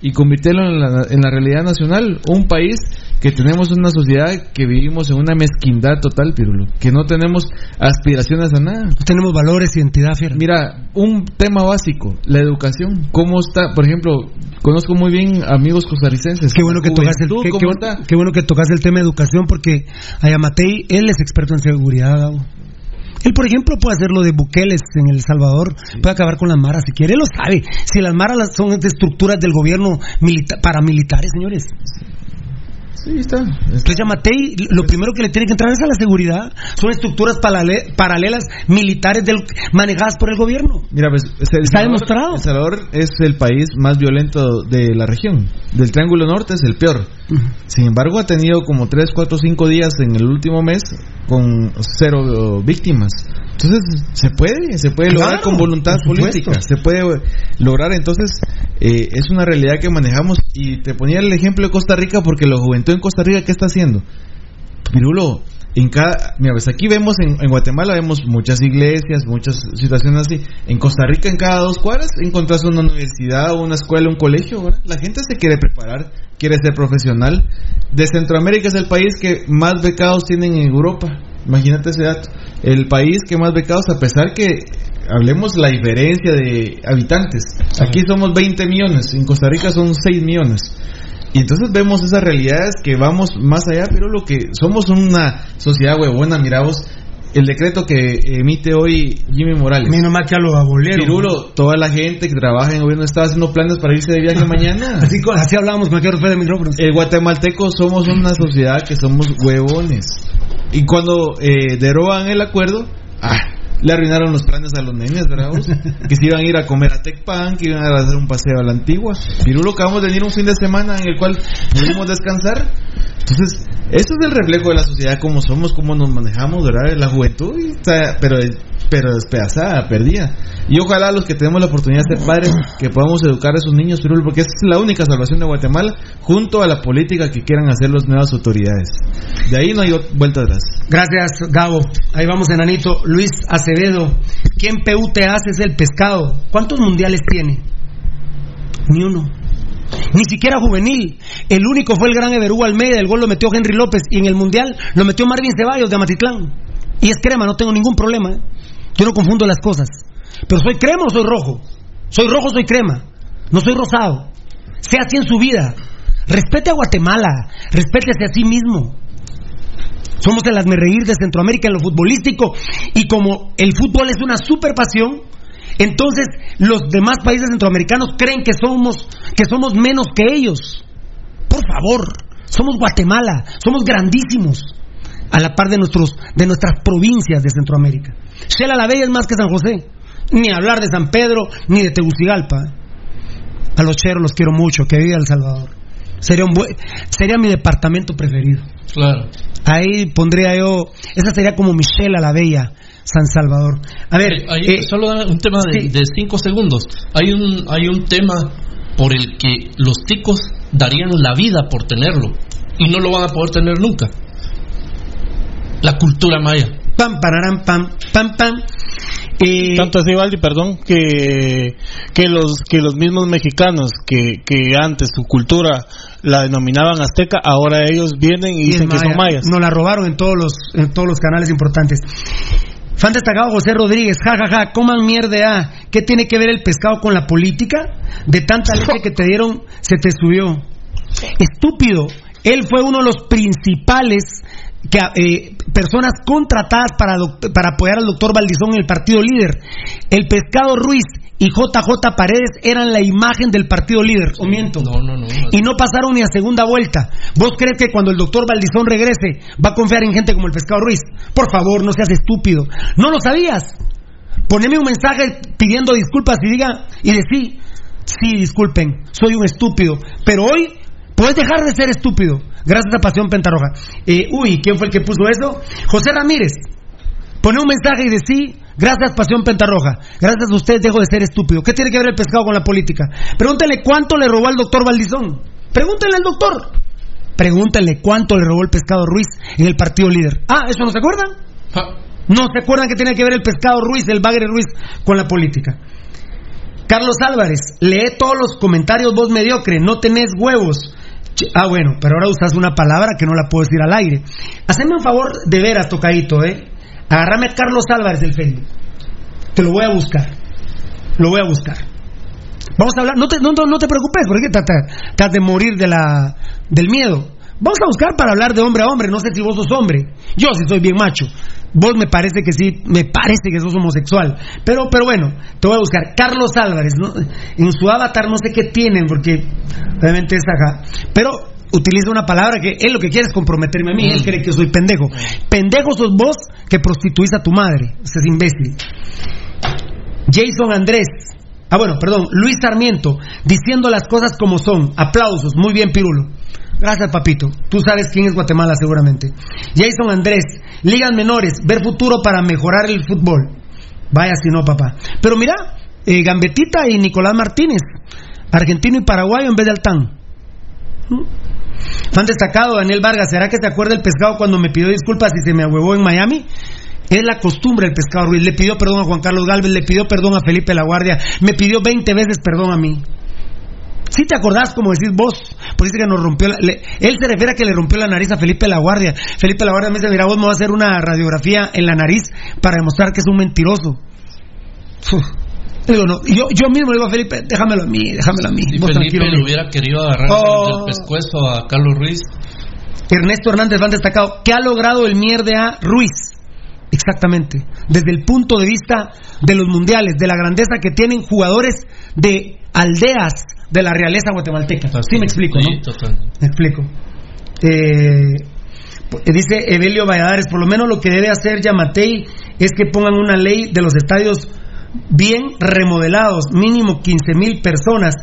Y convertirlo en la, en la realidad nacional, un país que tenemos una sociedad que vivimos en una mezquindad total, Pirulo, que no tenemos aspiraciones a nada. No tenemos valores, identidad, fiera. Mira, un tema básico, la educación. ¿Cómo está? Por ejemplo, conozco muy bien amigos costarricenses. Qué bueno que tocas el, qué, qué bueno que tocas el tema de educación porque Ayamatei, él es experto en seguridad, Gabo. Él, por ejemplo, puede hacer lo de Bukeles en El Salvador, puede acabar con las maras si quiere, él lo sabe. Si las maras son de estructuras del gobierno milita- paramilitares, señores. Sí, está. Entonces, Yamatei, lo primero que le tiene que entrar es a la seguridad. Son estructuras parale- paralelas militares del- manejadas por el gobierno. Mira, pues, el Está Salvador- demostrado. El Salvador es el país más violento de la región. Del Triángulo Norte es el peor. Sin embargo, ha tenido como 3, 4, 5 días en el último mes con cero víctimas. Entonces, se puede, se puede lograr Claro, con voluntad política. Se puede lograr. Entonces, eh, es una realidad que manejamos. Y te ponía el ejemplo de Costa Rica porque la juventud en Costa Rica, ¿qué está haciendo? Pirulo, en cada, mira, pues aquí vemos en, en Guatemala vemos muchas iglesias, muchas situaciones así. En Costa Rica, en cada dos cuadras, encontrás una universidad, una escuela, un colegio. ¿verdad? La gente se quiere preparar, quiere ser profesional. De Centroamérica es el país que más becados tienen en Europa. Imagínate ese dato. El país que más becados, a pesar que hablemos la diferencia de habitantes. Aquí somos 20 millones, en Costa Rica son 6 millones. Y entonces vemos esas realidades que vamos más allá, pero lo que somos una sociedad huevona, mira vos, el decreto que emite hoy Jimmy Morales. Menos mal que ya lo abolieron. Pirulo, toda la gente que trabaja en el gobierno está haciendo planes para irse de viaje mañana. Así, así hablábamos con aquel de micrófonos. El guatemalteco somos una sociedad que somos huevones. Y cuando eh, derogan el acuerdo, ah, le arruinaron los planes a los nenes, ¿verdad? vos? que se iban a ir a comer a Tecpan, que iban a hacer un paseo a la antigua. Pirulo, acabamos de venir un fin de semana en el cual pudimos descansar. Entonces, eso es el reflejo de la sociedad, cómo somos, cómo nos manejamos, ¿verdad? La juventud, y está- pero, pero despedazada, perdida. Y ojalá los que tenemos la oportunidad de ser padres, que podamos educar a esos niños, Pirul, porque es la única salvación de Guatemala, junto a la política que quieran hacer las nuevas autoridades. De ahí no hay vuelta atrás. Gracias, Gabo. Ahí vamos, enanito. Luis Acevedo. ¿Quién PU te hace es el pescado? ¿Cuántos mundiales tiene? Ni uno. Ni siquiera juvenil. El único fue el gran Everú Almeida. El gol lo metió Henry López. Y en el mundial lo metió Marvin Ceballos de Amatitlán. Y es crema, no tengo ningún problema. ¿eh? Yo no confundo las cosas. Pero soy crema o soy rojo. Soy rojo, soy crema. No soy rosado. Sea así en su vida. Respete a Guatemala. Respétese a sí mismo. Somos el reír de Centroamérica en lo futbolístico y como el fútbol es una super pasión, entonces los demás países centroamericanos creen que somos que somos menos que ellos. Por favor, somos Guatemala, somos grandísimos a la par de nuestros de nuestras provincias de Centroamérica. Shela la Bella es más que San José, ni hablar de San Pedro ni de Tegucigalpa. A los cheros los quiero mucho, que viva El Salvador. Sería un buen, sería mi departamento preferido. Claro. Ahí pondría yo, esa sería como Michelle la Bella, San Salvador. A ver, Ahí, eh, solo un tema de, sí. de cinco segundos. Hay un, hay un tema por el que los ticos darían la vida por tenerlo y no lo van a poder tener nunca. La cultura maya. pam, pararam, pam, pam, pam. Eh, Tanto así, Valdi, perdón, que, que, los, que los mismos mexicanos que, que antes su cultura la denominaban azteca, ahora ellos vienen y y dicen que son maya. mayas. Nos la robaron en todos los, en todos los canales importantes. Fan destacado José Rodríguez, jajaja, coman mierda. ah. ¿Qué tiene que ver el pescado con la política? De tanta leche que te dieron, se te subió. Estúpido. Él fue uno de los principales que, eh, personas contratadas para, para apoyar al doctor Valdizón en el partido líder. El pescado Ruiz y JJ Paredes eran la imagen del partido líder. ¿O miento? No, no, no. y no pasaron ni a segunda vuelta. ¿Vos crees que cuando el doctor Valdizón regrese va a confiar en gente como el Pescado Ruiz? Por favor, no seas estúpido. ¿No lo sabías? Poneme un mensaje pidiendo disculpas y diga y decí, sí, disculpen, soy un estúpido, pero hoy puedes dejar de ser estúpido gracias a Pasión Pentarroja. Eh, uy, ¿quién fue el que puso eso? José Ramírez. Pone un mensaje y decí, gracias Pasión Pentarroja, gracias a usted dejo de ser estúpido. ¿Qué tiene que ver el pescado con la política? Pregúntele cuánto le robó al doctor Valdizón. Pregúntele al doctor. Pregúntale cuánto le robó el pescado Ruiz en el partido líder. Ah, ¿eso no se acuerdan? No se acuerdan que tiene que ver el pescado Ruiz, el bagre Ruiz con la política. Carlos Álvarez, lee todos los comentarios vos mediocre, no tenés huevos. Ah, bueno, pero ahora usas una palabra que no la puedo decir al aire. Haceme un favor de veras, tocadito, ¿eh? Agarrame a Carlos Álvarez del Facebook. Te lo voy a buscar. Lo voy a buscar. Vamos a hablar, no te, no, no- te preocupes, porque has de morir de la, del miedo. Vamos a buscar para hablar de hombre a hombre, no sé si vos sos hombre. Yo sí soy bien macho. Vos me parece que sí, me parece que sos homosexual. Pero, pero bueno, te voy a buscar. Carlos Álvarez, ¿no? en su avatar no sé qué tienen, porque obviamente es acá. Pero utiliza una palabra que él lo que quiere es comprometerme a mí. Él cree que soy pendejo. Pendejo sos vos que prostituís a tu madre. Ese es imbécil. Jason Andrés. Ah, bueno, perdón, Luis Sarmiento, diciendo las cosas como son. Aplausos, muy bien, Pirulo. Gracias, papito. Tú sabes quién es Guatemala, seguramente. Jason Andrés, ligas menores, ver futuro para mejorar el fútbol. Vaya si no, papá. Pero mira, eh, Gambetita y Nicolás Martínez, argentino y paraguayo en vez de Altán. ¿Mm? Destacado, Daniel Vargas, ¿será que te acuerda el pescado cuando me pidió disculpas y se me ahuevó en Miami? Es la costumbre el pescado Ruiz. Le pidió perdón a Juan Carlos Galvez, le pidió perdón a Felipe La Guardia, me pidió 20 veces perdón a mí. Si te acordás, como decís vos, dice que nos rompió la- le- él se refiere a que le rompió la nariz a Felipe La Guardia. Felipe La Guardia me dice, mira, vos me vas a hacer una radiografía en la nariz para demostrar que es un mentiroso. Uf. Digo, no, yo, yo mismo le digo a Felipe, déjamelo a mí, déjamelo a mí. Vos Felipe le hubiera querido agarrar Oh. del pescuezo a Carlos Ruiz, Ernesto Hernández van destacado. ¿Qué ha logrado el mierda a Ruiz? Exactamente. Desde el punto de vista de los mundiales, de la grandeza que tienen jugadores de aldeas de la realeza guatemalteca. Sí me explico, Sí, ¿no? totalmente. Me explico. Eh, pues, dice Evelio Valladares, por lo menos lo que debe hacer Yamatei es que pongan una ley de los estadios bien remodelados, mínimo 15 mil personas,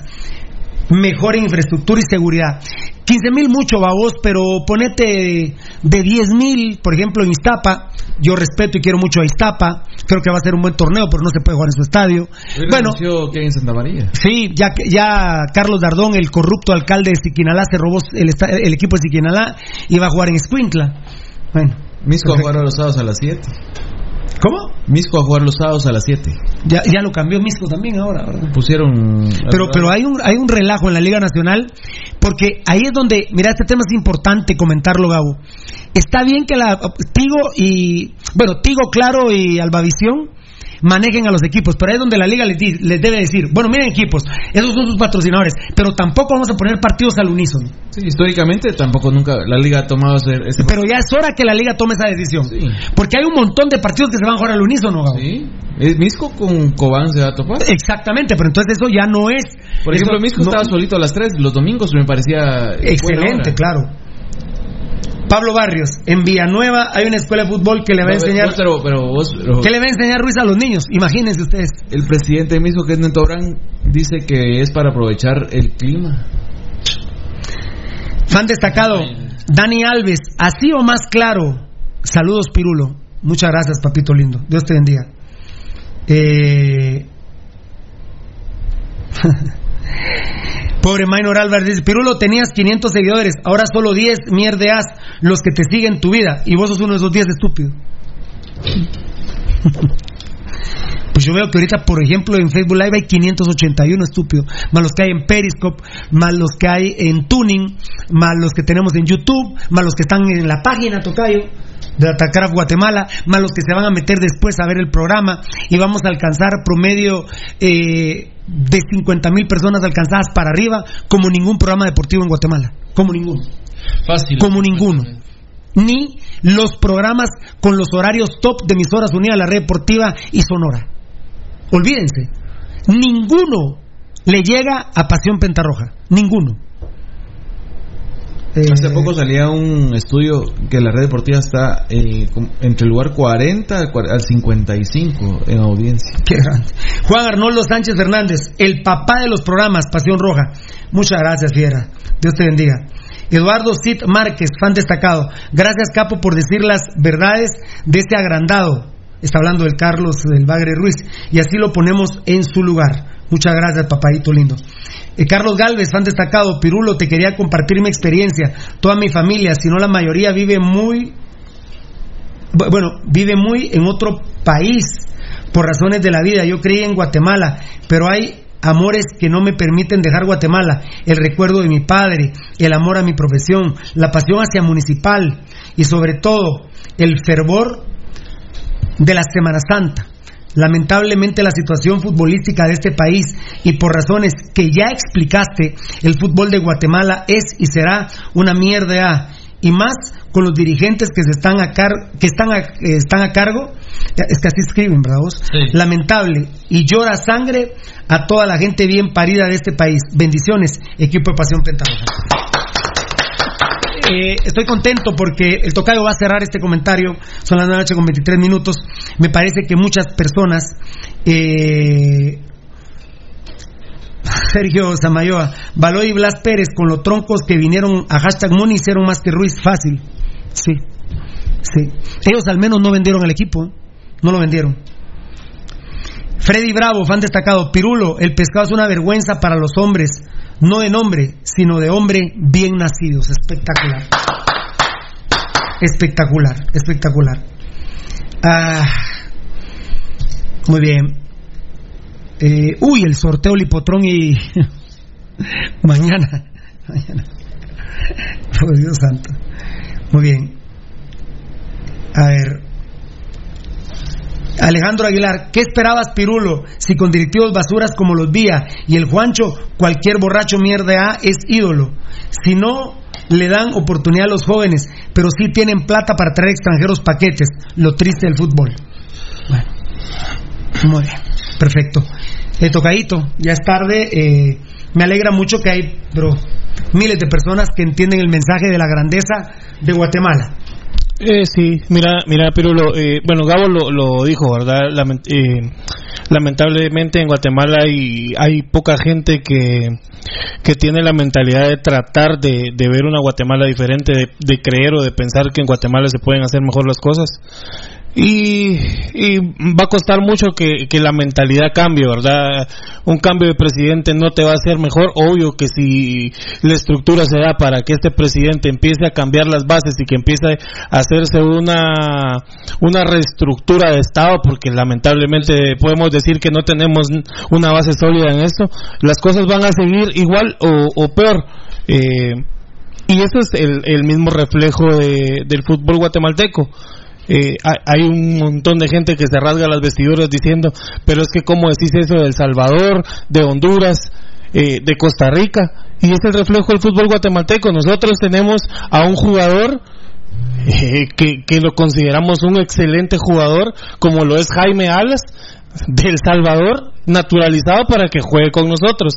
mejor infraestructura y seguridad. 15 mil mucho, babos, pero ponete de 10 mil, por ejemplo, en Iztapa. Yo respeto y quiero mucho a Iztapa. Creo que va a ser un buen torneo, pero no se puede jugar en su estadio. Bueno, que en Santa María. Sí, ya, ya Carlos Dardón, el corrupto alcalde de Siquinalá, se robó el, el equipo de Siquinalá y va a jugar en Escuintla. Bueno. Misco a jugar los sábados a las 7. ¿Cómo? Misco a jugar los sábados a las 7. Ya, ya lo cambió Misco también ahora, ¿verdad? Pusieron. Pero, pero hay un, hay un relajo en la Liga Nacional, porque ahí es donde, mira, este tema es importante comentarlo, Gabo. Está bien que la Tigo y, bueno, Tigo, Claro y Albavisión manejen a los equipos, pero ahí es donde la liga les, di- les debe decir, bueno, miren equipos, esos son sus patrocinadores, pero tampoco vamos a poner partidos al unísono. Sí, históricamente tampoco nunca la liga ha tomado ese. ese- Pero ya es hora que la liga tome esa decisión, porque hay un montón de partidos que se van a jugar al unísono, Gabo. Sí. Misco con Cobán se va a topar. Exactamente, pero entonces eso ya no es. Por ejemplo, eso Misco no- estaba solito a las 3, los domingos me parecía. Excelente, claro. Pablo Barrios, en Villanueva hay una escuela de fútbol que le va a enseñar. Pero, pero vos. pero- ¿Qué le va a enseñar Ruiz a los niños? Imagínense ustedes. El presidente mismo, que es Neto Brand, dice que es para aprovechar el clima. Fan destacado, Dani Alves, así o más claro. Saludos, Pirulo. Muchas gracias, papito lindo. Dios te bendiga. Eh... Pobre Minor Álvarez dice, Pirulo, tenías 500 seguidores, ahora solo 10 mierdeas los que te siguen tu vida y vos sos uno de esos 10 estúpidos. Pues yo veo que ahorita, por ejemplo, en Facebook Live hay 581 estúpidos, más los que hay en Periscope, más los que hay en Tuning, más los que tenemos en YouTube, más los que están en la página Tocayo de Atacar Guatemala, más los que se van a meter después a ver el programa y vamos a alcanzar promedio eh, de 50 mil personas alcanzadas para arriba, como ningún programa deportivo en Guatemala, como ninguno. Fácil. Como ninguno. Ni los programas con los horarios top de emisoras unidas a la red deportiva y Sonora. Olvídense. Ninguno le llega a Pasión Pentarroja. Ninguno. Eh, Hace poco salía un estudio que la red deportiva está eh, entre el lugar 40 al cua- al 55 en audiencia. Qué grande. Juan Arnoldo Sánchez Fernández, el papá de los programas Pasión Roja. Muchas gracias, Fiera. Dios te bendiga. Eduardo Cid Márquez, fan destacado. Gracias, Capo, por decir las verdades de este agrandado. Está hablando del Carlos del Bagre Ruiz. Y así lo ponemos en su lugar. Muchas gracias, papadito lindo. Eh, Carlos Galvez, fan destacado. Pirulo, te quería compartir mi experiencia. Toda mi familia, si no la mayoría, vive muy Bu- bueno, vive muy en otro país por razones de la vida. Yo creí en Guatemala, pero hay amores que no me permiten dejar Guatemala. El recuerdo de mi padre, el amor a mi profesión, la pasión hacia municipal y sobre todo el fervor de la Semana Santa. Lamentablemente la situación futbolística de este país y por razones que ya explicaste, el fútbol de Guatemala es y será una mierda y más con los dirigentes que se están a car- que están a, eh, están a cargo, es que así escriben, ¿verdad vos? Lamentable y llora sangre a toda la gente bien parida de este país. Bendiciones, equipo de Pasión Pentarroja. Eh, estoy contento porque el tocayo va a cerrar este comentario. Son las 9 de la noche con 23 minutos. Me parece que muchas personas. eh, Sergio Samayoa, Baloy Blas Pérez, con los troncos que vinieron a hashtag Money, hicieron más que Ruiz. Fácil. Sí. Sí. Ellos al menos no vendieron el equipo. ¿eh? No lo vendieron. Freddy Bravo, fan destacado. Pirulo, el pescado es una vergüenza para los hombres, no de nombre, sino de hombre bien nacidos. Espectacular. Espectacular, espectacular. Ah, muy bien. Eh, uy, el sorteo Lipotrón y. mañana. Mañana. Por Dios santo. Muy bien. A ver. Alejandro Aguilar, ¿qué esperabas, Pirulo? Si con directivos basuras como los Vía y el Juancho, cualquier borracho mierda A es ídolo. Si no, le dan oportunidad a los jóvenes, pero sí tienen plata para traer extranjeros paquetes. Lo triste del fútbol. Bueno, muy bien, perfecto. Eh, tocadito, ya es tarde. eh, me alegra mucho que hay, pero miles de personas que entienden el mensaje de la grandeza de Guatemala. Eh, sí, mira, mira, pero eh, bueno, Gabo lo, lo dijo, ¿verdad? Lament- eh, lamentablemente en Guatemala hay, hay poca gente que, que tiene la mentalidad de tratar de, de ver una Guatemala diferente, de creer o de pensar que en Guatemala se pueden hacer mejor las cosas. Y, y va a costar mucho que, la mentalidad cambie, ¿verdad? Un cambio de presidente no te va a hacer mejor. Obvio que si la estructura se da para que este presidente empiece a cambiar las bases y que empiece a hacerse una, una reestructura de Estado, porque lamentablemente podemos decir que no tenemos una base sólida en esto, las cosas van a seguir igual o, o peor. Eh, y eso es el, el mismo reflejo de- del fútbol guatemalteco. Eh, hay, un montón de gente que se rasga las vestiduras diciendo, pero es que cómo decís eso de El Salvador, de Honduras, eh, de Costa Rica, y es el reflejo del fútbol guatemalteco. Nosotros tenemos a un jugador eh, que, que lo consideramos un excelente jugador, como lo es Jaime Alas, del Salvador, naturalizado para que juegue con nosotros.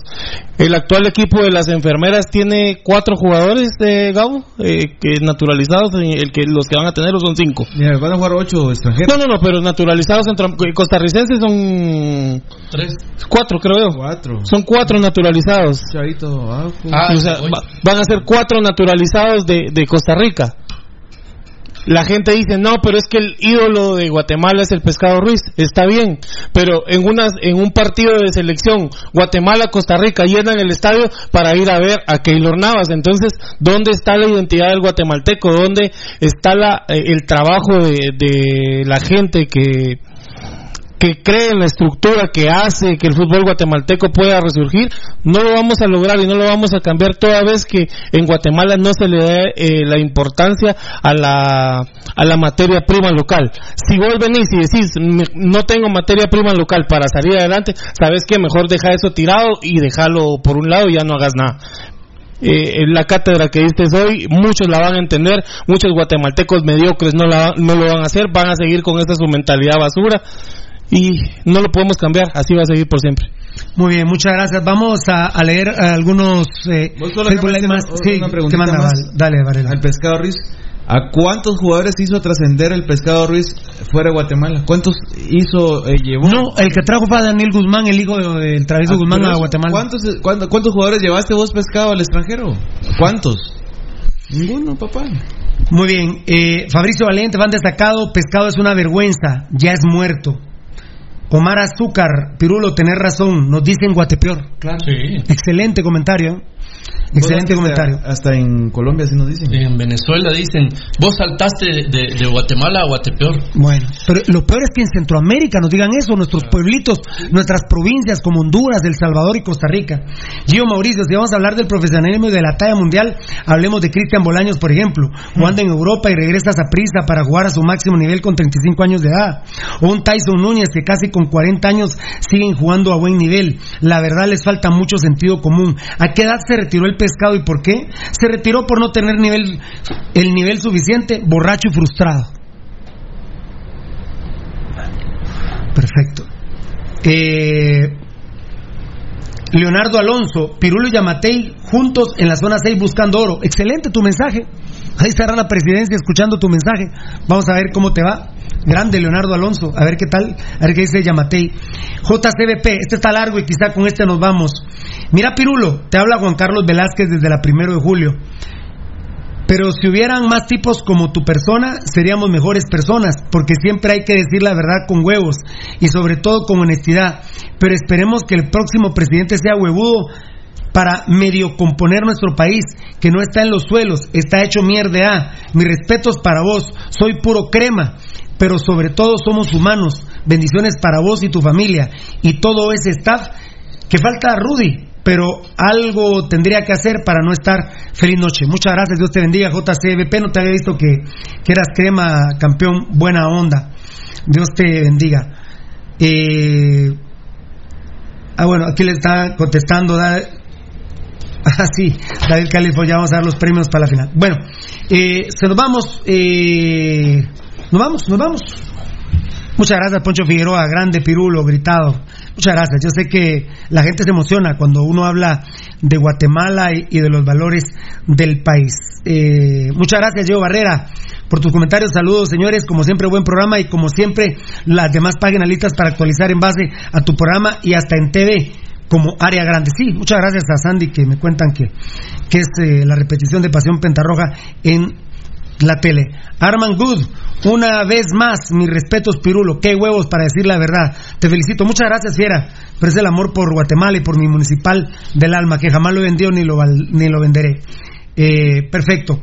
El actual equipo de las enfermeras tiene cuatro jugadores de Gabo, eh, que naturalizados, eh, el que los que van a tener son cinco. Mira, van a jugar ocho extranjeros. No, no, no, pero naturalizados centro- costarricenses son Tres. cuatro, creo yo. Cuatro. Son cuatro naturalizados. Chavito. Ah, O sea, oye. va- van a ser cuatro naturalizados de, de Costa Rica. La gente dice, no, pero es que el ídolo de Guatemala es el Pescado Ruiz. Está bien, pero en, unas, en un partido de selección, Guatemala-Costa Rica llenan el estadio para ir a ver a Keylor Navas. Entonces, ¿dónde está la identidad del guatemalteco? ¿Dónde está la, eh, el trabajo de, de la gente que, que cree en la estructura que hace que el fútbol guatemalteco pueda resurgir, no lo vamos a lograr y no lo vamos a cambiar toda vez que en Guatemala no se le dé eh, la importancia a la, a la materia prima local. Si vos venís y decís, "Me- no tengo materia prima local para salir adelante, sabes que mejor deja eso tirado y déjalo por un lado y ya no hagas nada. Eh, la cátedra que diste hoy, muchos la van a entender, muchos guatemaltecos mediocres no, la, no lo van a hacer, van a seguir con esta su mentalidad basura y no lo podemos cambiar, así va a seguir por siempre. Muy bien, muchas gracias. Vamos a, a leer algunos eh, más. Sí, una ¿qué manda? más. Dale, Varela. Al Pescado Ruiz. ¿A cuántos jugadores hizo trascender el Pescado Ruiz fuera de Guatemala? ¿Cuántos hizo, eh, llevó? No, el que trajo fue a Daniel Guzmán, el hijo de- del travieso Ah, Guzmán a Guatemala. ¿cuántos, cuántos, cuántos jugadores llevaste vos pescado al extranjero? ¿Cuántos? Ninguno, papá. Muy bien, eh, Fabricio Valente, van destacado, pescado es una vergüenza, ya es muerto. Omar Azúcar, Pirulo, tener razón, nos dicen Guatepeor. Claro. Sí. Excelente comentario. Excelente hasta- comentario. Hasta en Colombia así nos dicen. En Venezuela dicen, vos saltaste de, de- de Guatemala a Guatepeor. Bueno, pero lo peor es que en Centroamérica nos digan eso, nuestros pueblitos, nuestras provincias como Honduras, El Salvador y Costa Rica. Gio Mauricio, si vamos a hablar del profesionalismo y de la talla mundial, hablemos de Cristian Bolaños, por ejemplo, jugando en Europa y regresa a prisa para jugar a su máximo nivel con 35 años de edad. O un Tyson Núñez que casi con 40 años siguen jugando a buen nivel. La verdad les falta mucho sentido común. ¿A qué edad se retiró el pescado y por qué? Se retiró por no tener nivel, el nivel suficiente, borracho y frustrado. Perfecto. Eh, Leonardo Alonso, Pirulo y Yamatei juntos en la zona 6 buscando oro. Excelente tu mensaje. Ahí estará la presidencia escuchando tu mensaje. Vamos a ver cómo te va. Grande Leonardo Alonso. A ver qué tal. A ver qué dice Yamatei. JCBP, este está largo y quizá con este nos vamos. Mira Pirulo, te habla Juan Carlos Velázquez desde la primero de julio. Pero si hubieran más tipos como tu persona, seríamos mejores personas, porque siempre hay que decir la verdad con huevos y sobre todo con honestidad. Pero esperemos que el próximo presidente sea huevudo para medio componer nuestro país, que no está en los suelos, está hecho mierda. Mis respetos para vos, soy puro crema, pero sobre todo somos humanos. Bendiciones para vos y tu familia y todo ese staff que falta Rudy, pero algo tendría que hacer para no estar feliz noche. Muchas gracias, Dios te bendiga, JCBP. No te había visto que, que eras crema, campeón, buena onda. Dios te bendiga. Eh, ah, bueno, aquí le está contestando. ah, sí, David Califo, ya vamos a dar los premios para la final. Bueno, eh, se nos vamos. Eh, nos vamos, nos vamos. Muchas gracias, Poncho Figueroa, grande Pirulo, gritado. Muchas gracias. Yo sé que la gente se emociona cuando uno habla de Guatemala y, y de los valores del país. Eh, muchas gracias, Diego Barrera, por tus comentarios. Saludos, señores. Como siempre, buen programa y como siempre, las demás páginas listas para actualizar en base a tu programa y hasta en TV como área grande. Sí, muchas gracias a Sandy que me cuentan que, que es eh, la repetición de Pasión Pentarroja en la tele. Arman Good, una vez más, mis respetos, Pirulo. Qué huevos para decir la verdad. Te felicito. Muchas gracias, Fiera. Pero es el amor por Guatemala y por mi municipal del alma, que jamás lo he vendido ni lo, ni lo venderé. Eh, perfecto.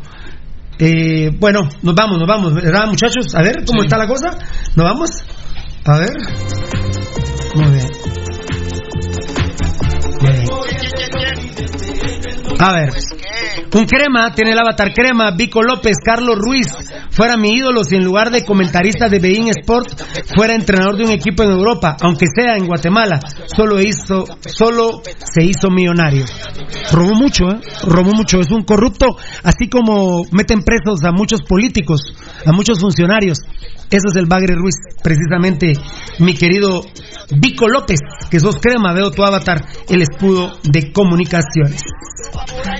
Eh, bueno, nos vamos, nos vamos, ¿verdad, muchachos? A ver, ¿cómo está la cosa? ¿Nos vamos? A ver. Muy bien. A ver. Un crema, tiene el avatar crema, Vico López, Carlos Ruiz, fuera mi ídolo si en lugar de comentarista de Bein Sport fuera entrenador de un equipo en Europa, aunque sea en Guatemala, solo hizo, solo se hizo millonario. Robó mucho, ¿eh? Robó mucho, es un corrupto, así como meten presos a muchos políticos, a muchos funcionarios. Eso es el Bagre Ruiz, precisamente, mi querido Vico López, que sos crema, veo tu avatar, el escudo de comunicaciones.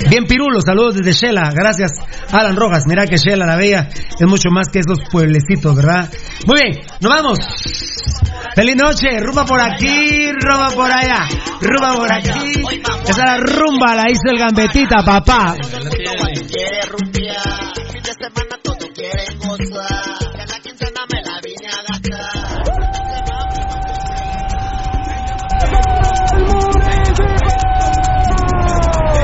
Bien, Pirulo, saludos desde Shela. Gracias, Alan Rojas. Mira que Shela, la Bella, es mucho más que esos pueblecitos, ¿verdad? Muy bien, nos vamos. Feliz noche, rumba por aquí, rumba por allá, rumba por aquí. Esa la rumba la hizo el gambetita, papá.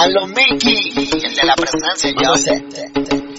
A lo Mickey, el de la presencia, yo sé.